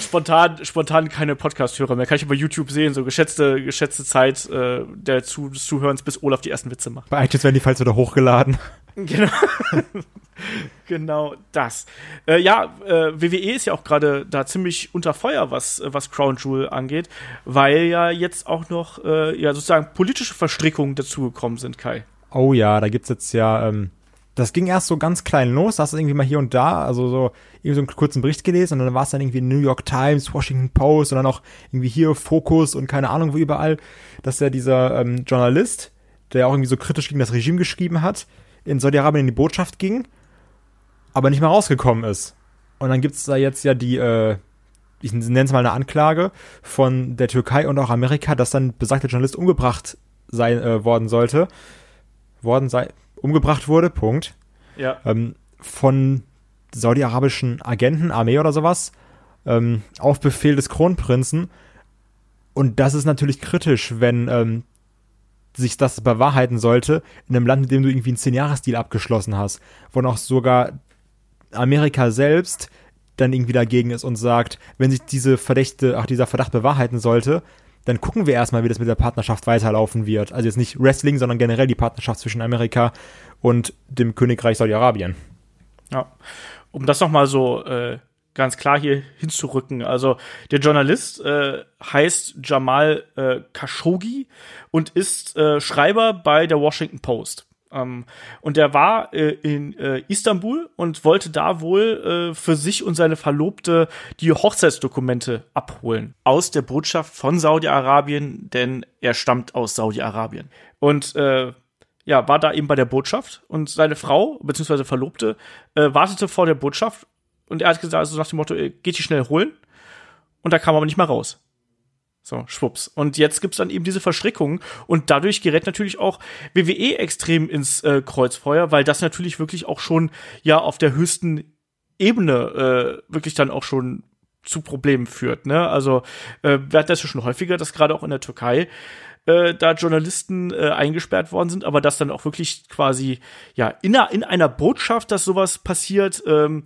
spontan, spontan keine Podcast-Hörer mehr. Kann ich über YouTube sehen, so geschätzte, geschätzte Zeit äh, der Zu des Zuhörens, bis Olaf die ersten Witze macht. Bei iTunes werden die Files wieder hochgeladen. Genau. genau das. Äh, ja, äh, WWE ist ja auch gerade da ziemlich unter Feuer, was, was Crown Jewel angeht, weil ja jetzt auch noch äh, ja sozusagen politische Verstrickungen dazugekommen sind, Kai. Oh ja, da gibt's jetzt ja, ähm, das ging erst so ganz klein los, hast du irgendwie mal hier und da, also so irgendwie so einen kurzen Bericht gelesen und dann war es dann irgendwie New York Times, Washington Post und dann auch irgendwie hier Focus und keine Ahnung wo überall, dass ja dieser ähm, Journalist, der auch irgendwie so kritisch gegen das Regime geschrieben hat, in Saudi-Arabien in die Botschaft ging, aber nicht mehr rausgekommen ist. Und dann gibt's da jetzt ja die, äh, ich nenne es mal eine Anklage von der Türkei und auch Amerika, dass dann besagter Journalist umgebracht sein äh, worden sollte, worden sei, umgebracht wurde, Punkt, Ja. ähm, von saudi-arabischen Agenten, Armee oder sowas, ähm, auf Befehl des Kronprinzen. Und das ist natürlich kritisch, wenn ähm, sich das bewahrheiten sollte in einem Land, mit dem du irgendwie einen Zehn-Jahres-Deal abgeschlossen hast, wo noch sogar Amerika selbst dann irgendwie dagegen ist und sagt, wenn sich diese Verdächte, ach, dieser Verdacht bewahrheiten sollte, dann gucken wir erstmal, wie das mit der Partnerschaft weiterlaufen wird. Also jetzt nicht Wrestling, sondern generell die Partnerschaft zwischen Amerika und dem Königreich Saudi-Arabien. Ja. Um das nochmal so äh, ganz klar hier hinzurücken. Also der Journalist äh, heißt Jamal äh, Khashoggi und ist äh, Schreiber bei der Washington Post. Ähm, und er war äh, in äh, Istanbul und wollte da wohl äh, für sich und seine Verlobte die Hochzeitsdokumente abholen. Aus der Botschaft von Saudi-Arabien, denn er stammt aus Saudi-Arabien. Und äh, ja, war da eben bei der Botschaft und seine Frau, beziehungsweise Verlobte, äh, wartete vor der Botschaft und er hat gesagt, also nach dem Motto, äh, geht die schnell holen. Und da kam er aber nicht mal raus. So, schwupps. Und jetzt gibt's dann eben diese Verstrickungen und dadurch gerät natürlich auch WWE extrem ins äh, Kreuzfeuer, weil das natürlich wirklich auch schon ja auf der höchsten Ebene äh, wirklich dann auch schon zu Problemen führt. Ne? Also äh, wir hatten das ja schon häufiger, dass gerade auch in der Türkei äh, da Journalisten äh, eingesperrt worden sind, aber dass dann auch wirklich quasi ja in einer, in einer Botschaft, dass sowas passiert, ähm,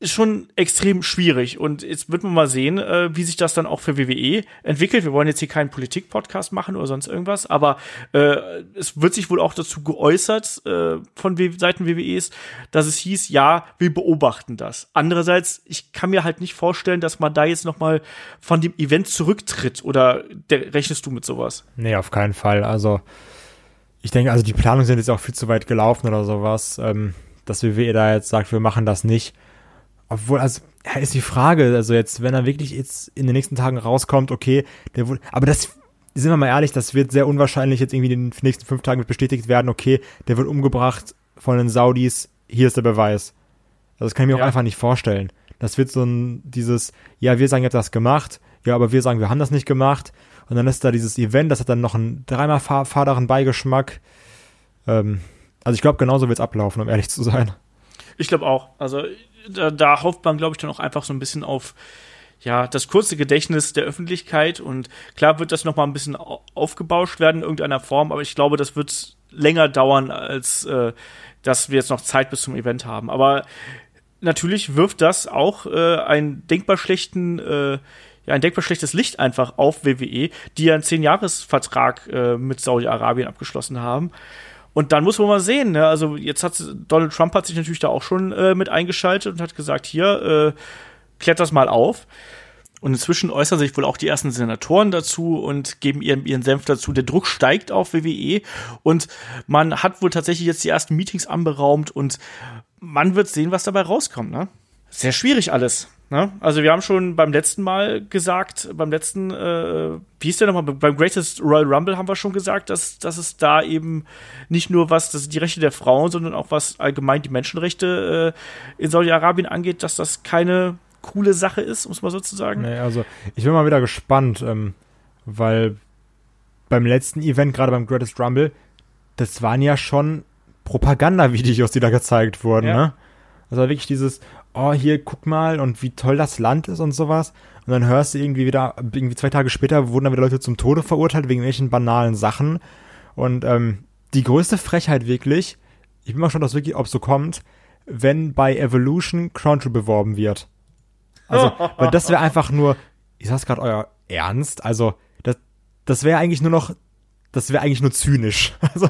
ist schon extrem schwierig. Und jetzt wird man mal sehen, äh, wie sich das dann auch für WWE entwickelt. Wir wollen jetzt hier keinen Politik-Podcast machen oder sonst irgendwas, aber äh, es wird sich wohl auch dazu geäußert äh, von w Seiten WWEs, dass es hieß, ja, wir beobachten das. Andererseits, ich kann mir halt nicht vorstellen, dass man da jetzt noch mal von dem Event zurücktritt. Oder der, rechnest du mit sowas? Nee, auf keinen Fall. Also, ich denke, also die Planungen sind jetzt auch viel zu weit gelaufen oder sowas, ähm, dass WWE da jetzt sagt, wir machen das nicht. Obwohl, also, ja, ist die Frage, also jetzt, wenn er wirklich jetzt in den nächsten Tagen rauskommt, okay, der wurde, aber das, sind wir mal ehrlich, das wird sehr unwahrscheinlich jetzt irgendwie in den nächsten fünf Tagen bestätigt werden, okay, der wird umgebracht von den Saudis, hier ist der Beweis. Also das kann ich mir Ja. auch einfach nicht vorstellen. Das wird so ein, dieses, ja, wir sagen, ihr habt das gemacht, ja, aber wir sagen, wir haben das nicht gemacht. Und dann ist da dieses Event, das hat dann noch einen dreimal faderen Beigeschmack. Ähm, also ich glaube, genauso wird es ablaufen, um ehrlich zu sein. Ich glaube auch. Also da, da hofft man, glaube ich, dann auch einfach so ein bisschen auf ja, das kurze Gedächtnis der Öffentlichkeit und klar wird das noch mal ein bisschen au- aufgebauscht werden in irgendeiner Form, aber ich glaube, das wird länger dauern, als äh, dass wir jetzt noch Zeit bis zum Event haben. Aber natürlich wirft das auch äh, einen denkbar schlechten äh, ja, ein denkbar schlechtes Licht einfach auf WWE, die ja einen Zehn-Jahres-Vertrag äh, mit Saudi-Arabien abgeschlossen haben. Und dann muss man mal sehen, ne? Also jetzt hat Donald Trump hat sich natürlich da auch schon äh, mit eingeschaltet und hat gesagt, hier, äh, klärt das mal auf. Und inzwischen äußern sich wohl auch die ersten Senatoren dazu und geben ihren, ihren Senf dazu. Der Druck steigt auf WWE und man hat wohl tatsächlich jetzt die ersten Meetings anberaumt und man wird sehen, was dabei rauskommt, ne? Sehr schwierig alles. Ne? Also wir haben schon beim letzten Mal gesagt, beim letzten, äh, wie hieß der nochmal, beim Greatest Royal Rumble haben wir schon gesagt, dass, dass es da eben nicht nur was das die Rechte der Frauen, sondern auch was allgemein die Menschenrechte äh, in Saudi-Arabien angeht, dass das keine coole Sache ist, muss man sozusagen. Nee, also ich bin mal wieder gespannt, ähm, weil beim letzten Event, gerade beim Greatest Rumble, das waren ja schon Propagandavideos, die da gezeigt wurden, Ja. ne? Also wirklich dieses, oh, hier, guck mal und wie toll das Land ist und sowas. Und dann hörst du irgendwie wieder, irgendwie zwei Tage später wurden dann wieder Leute zum Tode verurteilt wegen welchen banalen Sachen. Und ähm, die größte Frechheit wirklich, ich bin mal schon, dass wirklich, ob so kommt, wenn bei Evolution Crown Jewel beworben wird. Also, weil das wäre einfach nur, ist das gerade euer Ernst? Also, das, das wäre eigentlich nur noch, das wäre eigentlich nur zynisch. Also,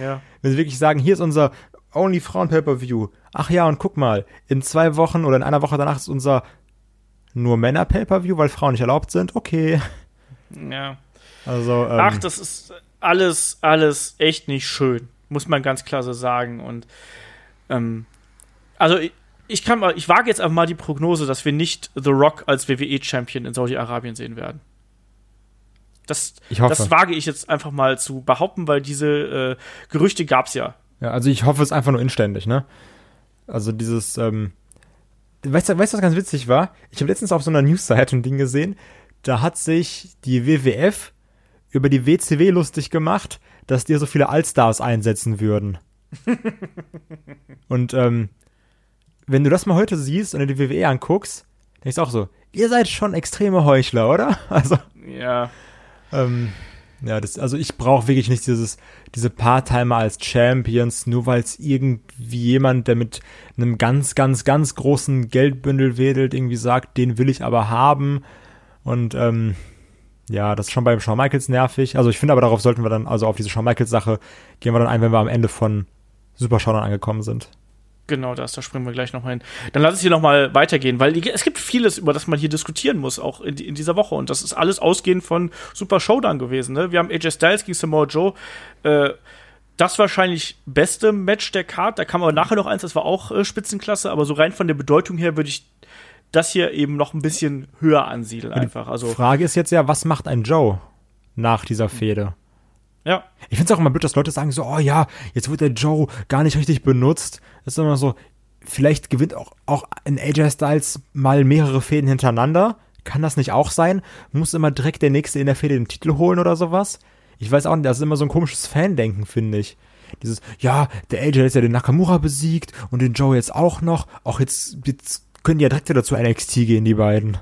Ja. wenn sie wirklich sagen, hier ist unser Only Frauen Pay-Per-View. Ach ja, und guck mal, in zwei Wochen oder in einer Woche danach ist unser nur Männer Pay-Per-View, weil Frauen nicht erlaubt sind. Okay. Ja. Also, ähm, Ach, das ist alles, alles echt nicht schön, muss man ganz klar so sagen. Und ähm, also ich, ich kann mal, ich wage jetzt einfach mal die Prognose, dass wir nicht The Rock als WWE-Champion in Saudi-Arabien sehen werden. Das, Ich hoffe. das wage ich jetzt einfach mal zu behaupten, weil diese äh, Gerüchte gab's ja. Ja, also ich hoffe es einfach nur inständig, ne? Also dieses, ähm, weißt du, weißt was ganz witzig war? Ich habe letztens auf so einer Newsseite ein Ding gesehen, da hat sich die WWF über die WCW lustig gemacht, dass die so viele Allstars einsetzen würden. Und ähm, wenn du das mal heute siehst und dir die WWE anguckst, denkst du auch so, ihr seid schon extreme Heuchler, oder? Also, Ja. ähm, ja, das, also ich brauche wirklich nicht dieses, diese Part-Timer als Champions, nur weil es irgendwie jemand, der mit einem ganz, ganz, ganz großen Geldbündel wedelt, irgendwie sagt, den will ich aber haben. Und ähm, ja, das ist schon beim Shawn Michaels nervig. Also ich finde aber, darauf sollten wir dann, also auf diese Shawn Michaels-Sache, gehen wir dann ein, wenn wir am Ende von Super Showdown angekommen sind. Genau das, da springen wir gleich nochmal hin. Dann lass es hier nochmal weitergehen, weil es gibt vieles, über das man hier diskutieren muss, auch in, in dieser Woche. Und das ist alles ausgehend von Super Showdown gewesen. Ne? Wir haben AJ Styles gegen Samoa Joe. Äh, das wahrscheinlich beste Match der Card. Da kam aber nachher noch eins, das war auch äh, Spitzenklasse. Aber so rein von der Bedeutung her würde ich das hier eben noch ein bisschen höher ansiedeln einfach. Also, Frage ist jetzt ja, was macht ein Joe nach dieser Fehde? ja. Ich finde es auch immer blöd, dass Leute sagen so, oh ja, jetzt wird der Joe gar nicht richtig benutzt. Ist immer so, vielleicht gewinnt auch, auch ein AJ Styles mal mehrere Fäden hintereinander. Kann das nicht auch sein? Muss immer direkt der Nächste in der Fäde den Titel holen oder sowas? Ich weiß auch nicht, das ist immer so ein komisches Fandenken, finde ich. Dieses, ja, der AJ jetzt ja den Nakamura besiegt und den Joe jetzt auch noch. Auch jetzt, jetzt können die ja direkt wieder zu NXT gehen, die beiden.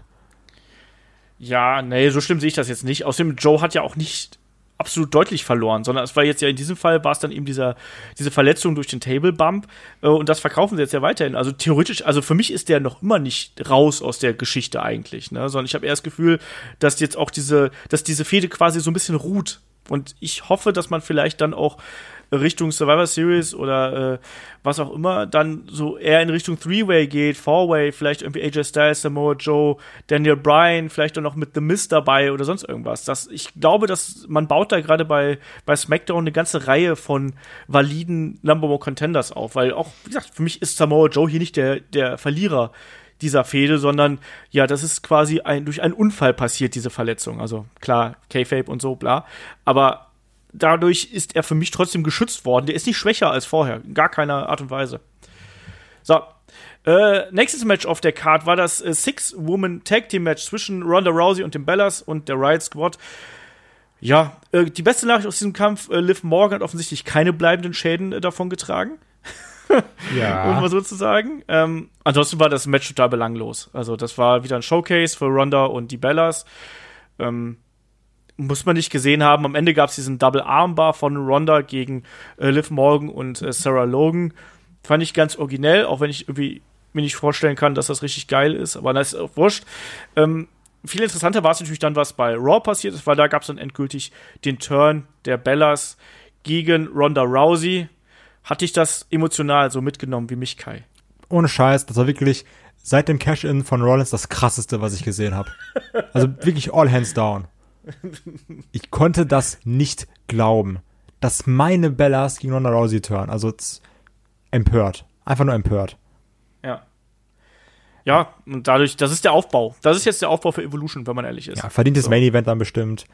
Ja, nee, so schlimm sehe ich das jetzt nicht. Außerdem, Joe hat ja auch nicht absolut deutlich verloren, sondern es war jetzt ja in diesem Fall war es dann eben dieser, diese Verletzung durch den Table Bump äh, und das verkaufen sie jetzt ja weiterhin. Also theoretisch, also für mich ist der noch immer nicht raus aus der Geschichte eigentlich, ne? Sondern ich habe eher das Gefühl, dass jetzt auch diese, dass diese Fehde quasi so ein bisschen ruht. Und ich hoffe, dass man vielleicht dann auch Richtung Survivor Series oder äh, was auch immer, dann so eher in Richtung Three-Way geht, Four-Way, vielleicht irgendwie AJ Styles, Samoa Joe, Daniel Bryan, vielleicht auch noch mit The Miz dabei oder sonst irgendwas. Das, ich glaube, dass man baut da gerade bei, bei SmackDown eine ganze Reihe von validen Number One Contenders auf, weil auch, wie gesagt, für mich ist Samoa Joe hier nicht der, der Verlierer dieser Fehde, sondern ja, das ist quasi ein, durch einen Unfall passiert, diese Verletzung. Also klar, K-Fape und so, bla. Aber dadurch ist er für mich trotzdem geschützt worden. Der ist nicht schwächer als vorher, in gar keiner Art und Weise. So. Äh, nächstes Match auf der Card war das äh, Six-Woman-Tag-Team-Match zwischen Ronda Rousey und den Bellas und der Riot Squad. Ja, äh, die beste Nachricht aus diesem Kampf, äh, Liv Morgan hat offensichtlich keine bleibenden Schäden äh, davon getragen um Ja. mal so zu sagen. Ähm, ansonsten war das Match total belanglos. Also, das war wieder ein Showcase für Ronda und die Bellas. Ähm, muss man nicht gesehen haben. Am Ende gab es diesen Double Armbar von Ronda gegen äh, Liv Morgan und äh, Sarah Logan. Fand ich ganz originell, auch wenn ich irgendwie mir nicht vorstellen kann, dass das richtig geil ist. Aber das ist auch wurscht. Ähm, viel interessanter war es natürlich dann, was bei Raw passiert ist, weil da gab es dann endgültig den Turn der Bellas gegen Ronda Rousey. Hatte ich das emotional so mitgenommen wie mich, Kai? ohne Scheiß, das war wirklich seit dem Cash-In von Rollins das krasseste, was ich gesehen habe. Also wirklich all hands down. Ich konnte das nicht glauben, dass meine Bellas gegen Ronda Rousey turn. Also empört. Einfach nur empört. Ja. ja, und dadurch, das ist der Aufbau. Das ist jetzt der Aufbau für Evolution, wenn man ehrlich ist. Ja, verdientes So. Main Event dann bestimmt.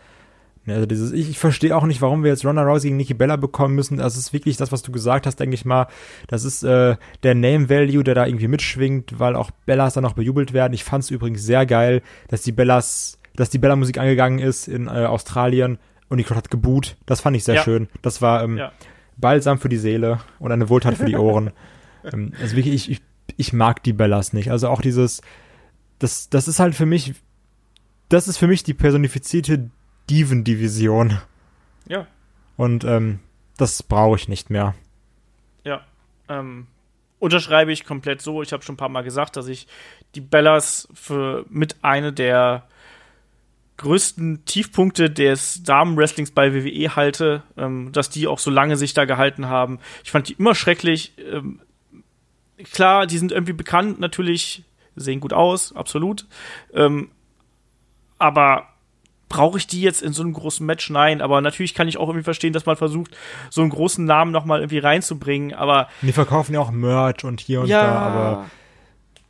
Also dieses, ich, ich verstehe auch nicht, warum wir jetzt Ronda Rousey gegen Nikki Bella bekommen müssen. Das ist wirklich das, was du gesagt hast, denke ich mal. Das ist äh, der Name Value, der da irgendwie mitschwingt, weil auch Bellas dann noch bejubelt werden. Ich fand es übrigens sehr geil, dass die Bellas, dass die Bella Musik angegangen ist in äh, Australien und die Crowd hat geboot. Das fand ich sehr Ja. schön. Das war ähm, Ja. balsam für die Seele und eine Wohltat für die Ohren. ähm, also wirklich, ich, ich, ich mag die Bellas nicht. Also auch dieses, das, das ist halt für mich, das ist für mich die personifizierte Diven-Division. Ja, Und ähm, das brauche ich nicht mehr. ja. Ähm, unterschreibe ich komplett so. Ich habe schon ein paar Mal gesagt, dass ich die Bellas für mit eine der größten Tiefpunkte des Damenwrestlings bei WWE halte, ähm, dass die auch so lange sich da gehalten haben. Ich fand die immer schrecklich. Ähm, klar, die sind irgendwie bekannt, natürlich sehen gut aus, absolut. Ähm, aber brauche ich die jetzt in so einem großen Match? Nein, aber natürlich kann ich auch irgendwie verstehen, dass man versucht, so einen großen Namen noch mal irgendwie reinzubringen, aber die verkaufen ja auch Merch und hier und ja, da, aber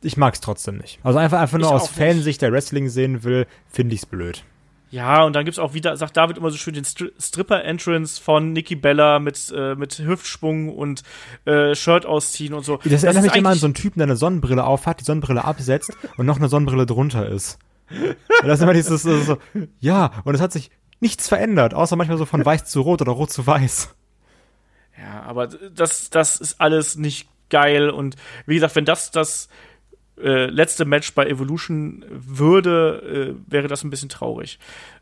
ich mag es trotzdem nicht. Also einfach, einfach nur Ich aus. Fansicht, der Wrestling sehen will, finde ich es blöd. Ja, und dann gibt's auch wieder, sagt David immer so schön, den Stri Stripper-Entrance von Nikki Bella mit, äh, mit Hüftschwung und äh, Shirt ausziehen und so. Das, erinnert ist mich immer an so einen Typen, der eine Sonnenbrille aufhat, die Sonnenbrille absetzt und noch eine Sonnenbrille drunter ist. Und das ist immer dieses so, so, ja, und es hat sich nichts verändert, außer manchmal so von weiß zu rot oder rot zu weiß. Ja, aber das, das ist alles nicht geil. Und wie gesagt, wenn das das äh, letzte Match bei Evolution würde, äh, wäre das ein bisschen traurig.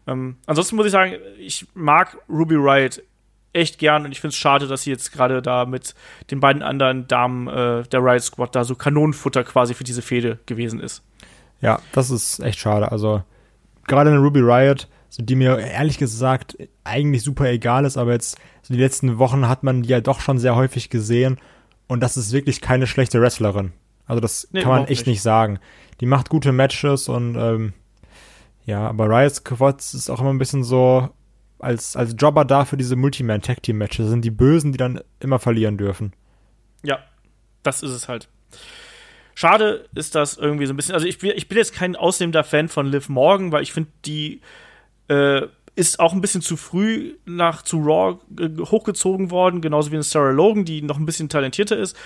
Ähm, ansonsten muss ich sagen, ich mag Ruby Riot echt gern und ich finde es schade, dass sie jetzt gerade da mit den beiden anderen Damen äh, der Riot Squad da so Kanonenfutter quasi für diese Fehde gewesen ist. Ja, das ist echt schade. Also, gerade eine Ruby Riot, so die mir ehrlich gesagt eigentlich super egal ist, aber jetzt so die letzten Wochen hat man die ja doch schon sehr häufig gesehen und das ist wirklich keine schlechte Wrestlerin. Also das Nee, kann man echt nicht. nicht sagen. Die macht gute Matches und ähm, ja, aber Riot Squad ist auch immer ein bisschen so als, als Jobber da für diese Multiman-Tag-Team-Matches. Das sind die Bösen, die dann immer verlieren dürfen. Ja, das ist es halt. Schade ist das irgendwie so ein bisschen. Also ich bin, ich bin jetzt kein ausnehmender Fan von Liv Morgan, weil ich finde, die äh, ist auch ein bisschen zu früh nach zu Raw äh, hochgezogen worden, genauso wie eine Sarah Logan, die noch ein bisschen talentierter ist.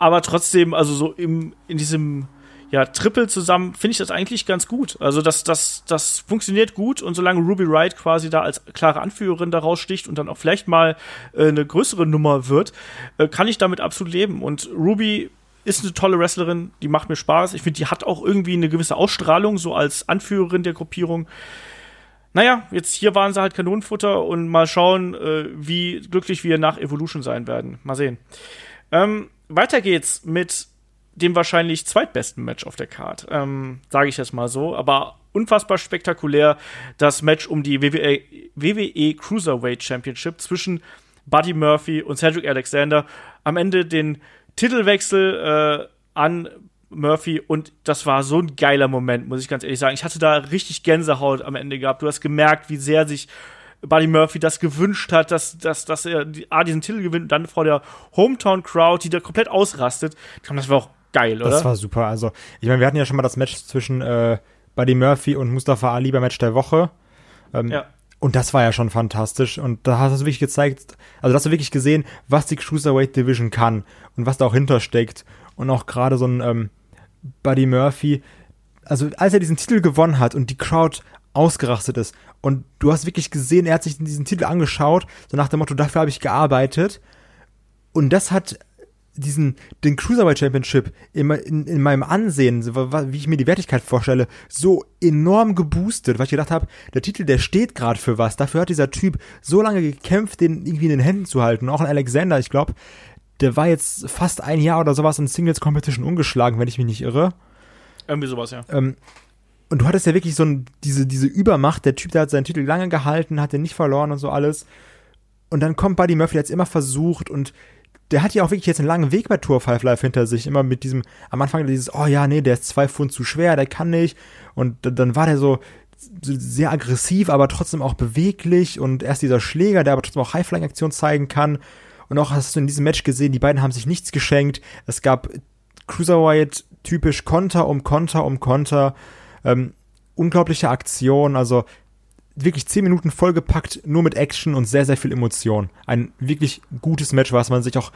Aber trotzdem, also so im, in diesem ja, Triple zusammen finde ich das eigentlich ganz gut. Also das, das, das funktioniert gut und solange Ruby Wright quasi da als klare Anführerin daraus sticht und dann auch vielleicht mal äh, eine größere Nummer wird, äh, kann ich damit absolut leben. Und Ruby ist eine tolle Wrestlerin, die macht mir Spaß. Ich finde, die hat auch irgendwie eine gewisse Ausstrahlung, so als Anführerin der Gruppierung. Naja, jetzt hier waren sie halt Kanonenfutter und mal schauen, äh, wie glücklich wir nach Evolution sein werden. Mal sehen. Ähm, weiter geht's mit dem wahrscheinlich zweitbesten Match auf der Card, ähm, sage ich jetzt mal so, aber unfassbar spektakulär das Match um die WWE, WWE Cruiserweight Championship zwischen Buddy Murphy und Cedric Alexander. Am Ende den Titelwechsel äh, an Murphy und das war so ein geiler Moment, muss ich ganz ehrlich sagen. Ich hatte da richtig Gänsehaut am Ende gehabt. Du hast gemerkt, wie sehr sich Buddy Murphy das gewünscht hat, dass, dass, dass er die, A, diesen Titel gewinnt und dann vor der Hometown-Crowd, die da komplett ausrastet. Das war auch geil, oder? Das war super. Also, ich meine, wir hatten ja schon mal das Match zwischen äh, Buddy Murphy und Mustafa Ali beim Match der Woche. Ähm, ja. Und das war ja schon fantastisch. Und da hast du wirklich gezeigt, also da hast du wirklich gesehen, was die Cruiserweight Division kann und was da auch hintersteckt. Und auch gerade so ein ähm, Buddy Murphy, also als er diesen Titel gewonnen hat und die Crowd ausgerastet ist und du hast wirklich gesehen, er hat sich diesen Titel angeschaut, so nach dem Motto, dafür habe ich gearbeitet. Und das hat diesen, den Cruiserweight Championship in, in, in meinem Ansehen, wie ich mir die Wertigkeit vorstelle, so enorm geboostet, weil ich gedacht habe, der Titel, der steht gerade für was. Dafür hat dieser Typ so lange gekämpft, den irgendwie in den Händen zu halten. Auch ein Alexander, ich glaube, der war jetzt fast ein Jahr oder sowas in Singles Competition ungeschlagen, wenn ich mich nicht irre. Irgendwie sowas, ja. Ähm, und du hattest ja wirklich so ein, diese, diese Übermacht. Der Typ, der hat seinen Titel lange gehalten, hat den nicht verloren und so alles. Und dann kommt Buddy Murphy, der hat's immer versucht und der hat ja auch wirklich jetzt einen langen Weg bei Tour 5 Live hinter sich. Immer mit diesem, am Anfang dieses, oh ja, nee, der ist zwei Pfund zu schwer, der kann nicht. Und dann war der so, so sehr aggressiv, aber trotzdem auch beweglich und erst dieser Schläger, der aber trotzdem auch High-Flying-Aktion zeigen kann. Und auch hast du in diesem Match gesehen, die beiden haben sich nichts geschenkt. Es gab Cruiserweight typisch Konter um Konter um Konter. Ähm, unglaubliche Aktion, also wirklich zehn Minuten vollgepackt, nur mit Action und sehr, sehr viel Emotion. Ein wirklich gutes Match, was man sich auch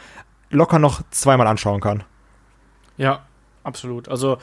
locker noch zweimal anschauen kann. Ja, absolut. Also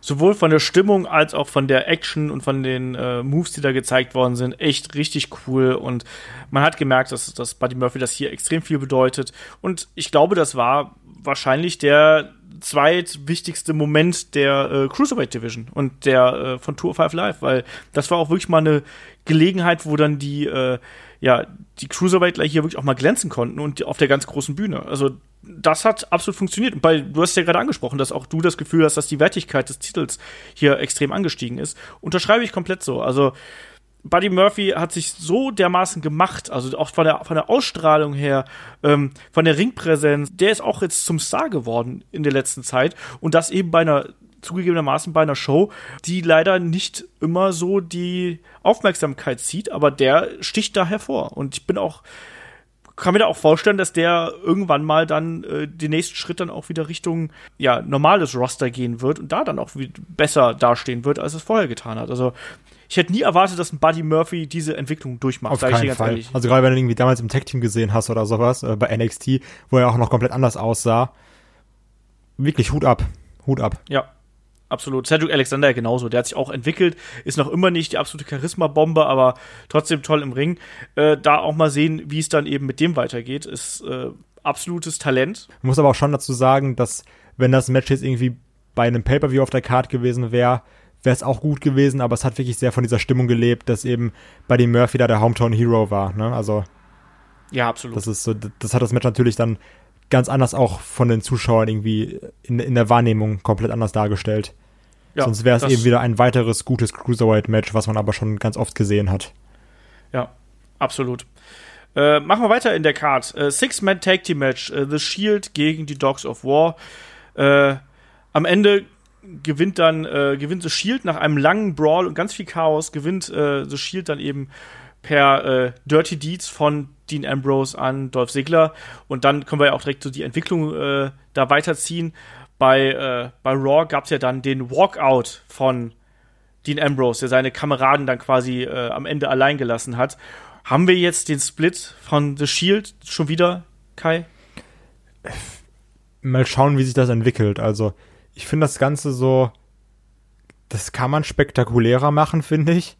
sowohl von der Stimmung als auch von der Action und von den äh, Moves, die da gezeigt worden sind, echt richtig cool. Und man hat gemerkt, dass, dass Buddy Murphy das hier extrem viel bedeutet. Und ich glaube, das war wahrscheinlich der zweitwichtigste Moment der äh, Cruiserweight Division und der äh, von Tour 5 Live, weil das war auch wirklich mal eine Gelegenheit, wo dann die äh, ja die Cruiserweightler hier wirklich auch mal glänzen konnten und auf der ganz großen Bühne. Also das hat absolut funktioniert. Weil du hast ja gerade angesprochen, dass auch du das Gefühl hast, dass die Wertigkeit des Titels hier extrem angestiegen ist. Unterschreibe ich komplett so. Also Buddy Murphy hat sich so dermaßen gemacht, also auch von der, von der Ausstrahlung her, ähm, von der Ringpräsenz, der ist auch jetzt zum Star geworden in der letzten Zeit. Und das eben bei einer, zugegebenermaßen bei einer Show, die leider nicht immer so die Aufmerksamkeit zieht, aber der sticht da hervor. Und ich bin auch kann mir da auch vorstellen, dass der irgendwann mal dann äh, den nächsten Schritt dann auch wieder Richtung ja normales Roster gehen wird und da dann auch besser dastehen wird, als es vorher getan hat. Also ich hätte nie erwartet, dass ein Buddy Murphy diese Entwicklung durchmacht. Auf keinen Fall. Ehrlich. Also gerade wenn du irgendwie damals im Tech-Team gesehen hast oder sowas, äh, bei NXT, wo er auch noch komplett anders aussah. Wirklich Hut ab. Hut ab. Ja, absolut. Cedric Alexander genauso. Der hat sich auch entwickelt, ist noch immer nicht die absolute Charisma-Bombe, aber trotzdem toll im Ring. Äh, da auch mal sehen, wie es dann eben mit dem weitergeht, ist äh, absolutes Talent. Ich muss aber auch schon dazu sagen, dass wenn das Match jetzt irgendwie bei einem Pay-Per-View auf der Card gewesen wäre, wäre es auch gut gewesen, aber es hat wirklich sehr von dieser Stimmung gelebt, dass eben bei dem Murphy da der Hometown Hero war. Ne? Also ja, absolut. Das ist so, das hat das Match natürlich dann ganz anders auch von den Zuschauern irgendwie in, in der Wahrnehmung komplett anders dargestellt. Ja, Sonst wäre es eben wieder ein weiteres gutes Cruiserweight-Match, was man aber schon ganz oft gesehen hat. Ja, absolut. Äh, machen wir weiter in der Card. Äh, Six-Man Tag Team Match. Äh, The Shield gegen die Dogs of War. Äh, am Ende gewinnt dann äh, gewinnt The Shield nach einem langen Brawl und ganz viel Chaos gewinnt äh, The Shield dann eben per äh, Dirty Deeds von Dean Ambrose an Dolph Ziggler und dann können wir ja auch direkt so die Entwicklung äh, da weiterziehen. Bei, äh, bei Raw gab es ja dann den Walkout von Dean Ambrose, der seine Kameraden dann quasi äh, am Ende allein gelassen hat. Haben wir jetzt den Split von The Shield schon wieder, Kai? Mal schauen, wie sich das entwickelt. Also ich finde das Ganze so, das kann man spektakulärer machen, finde ich.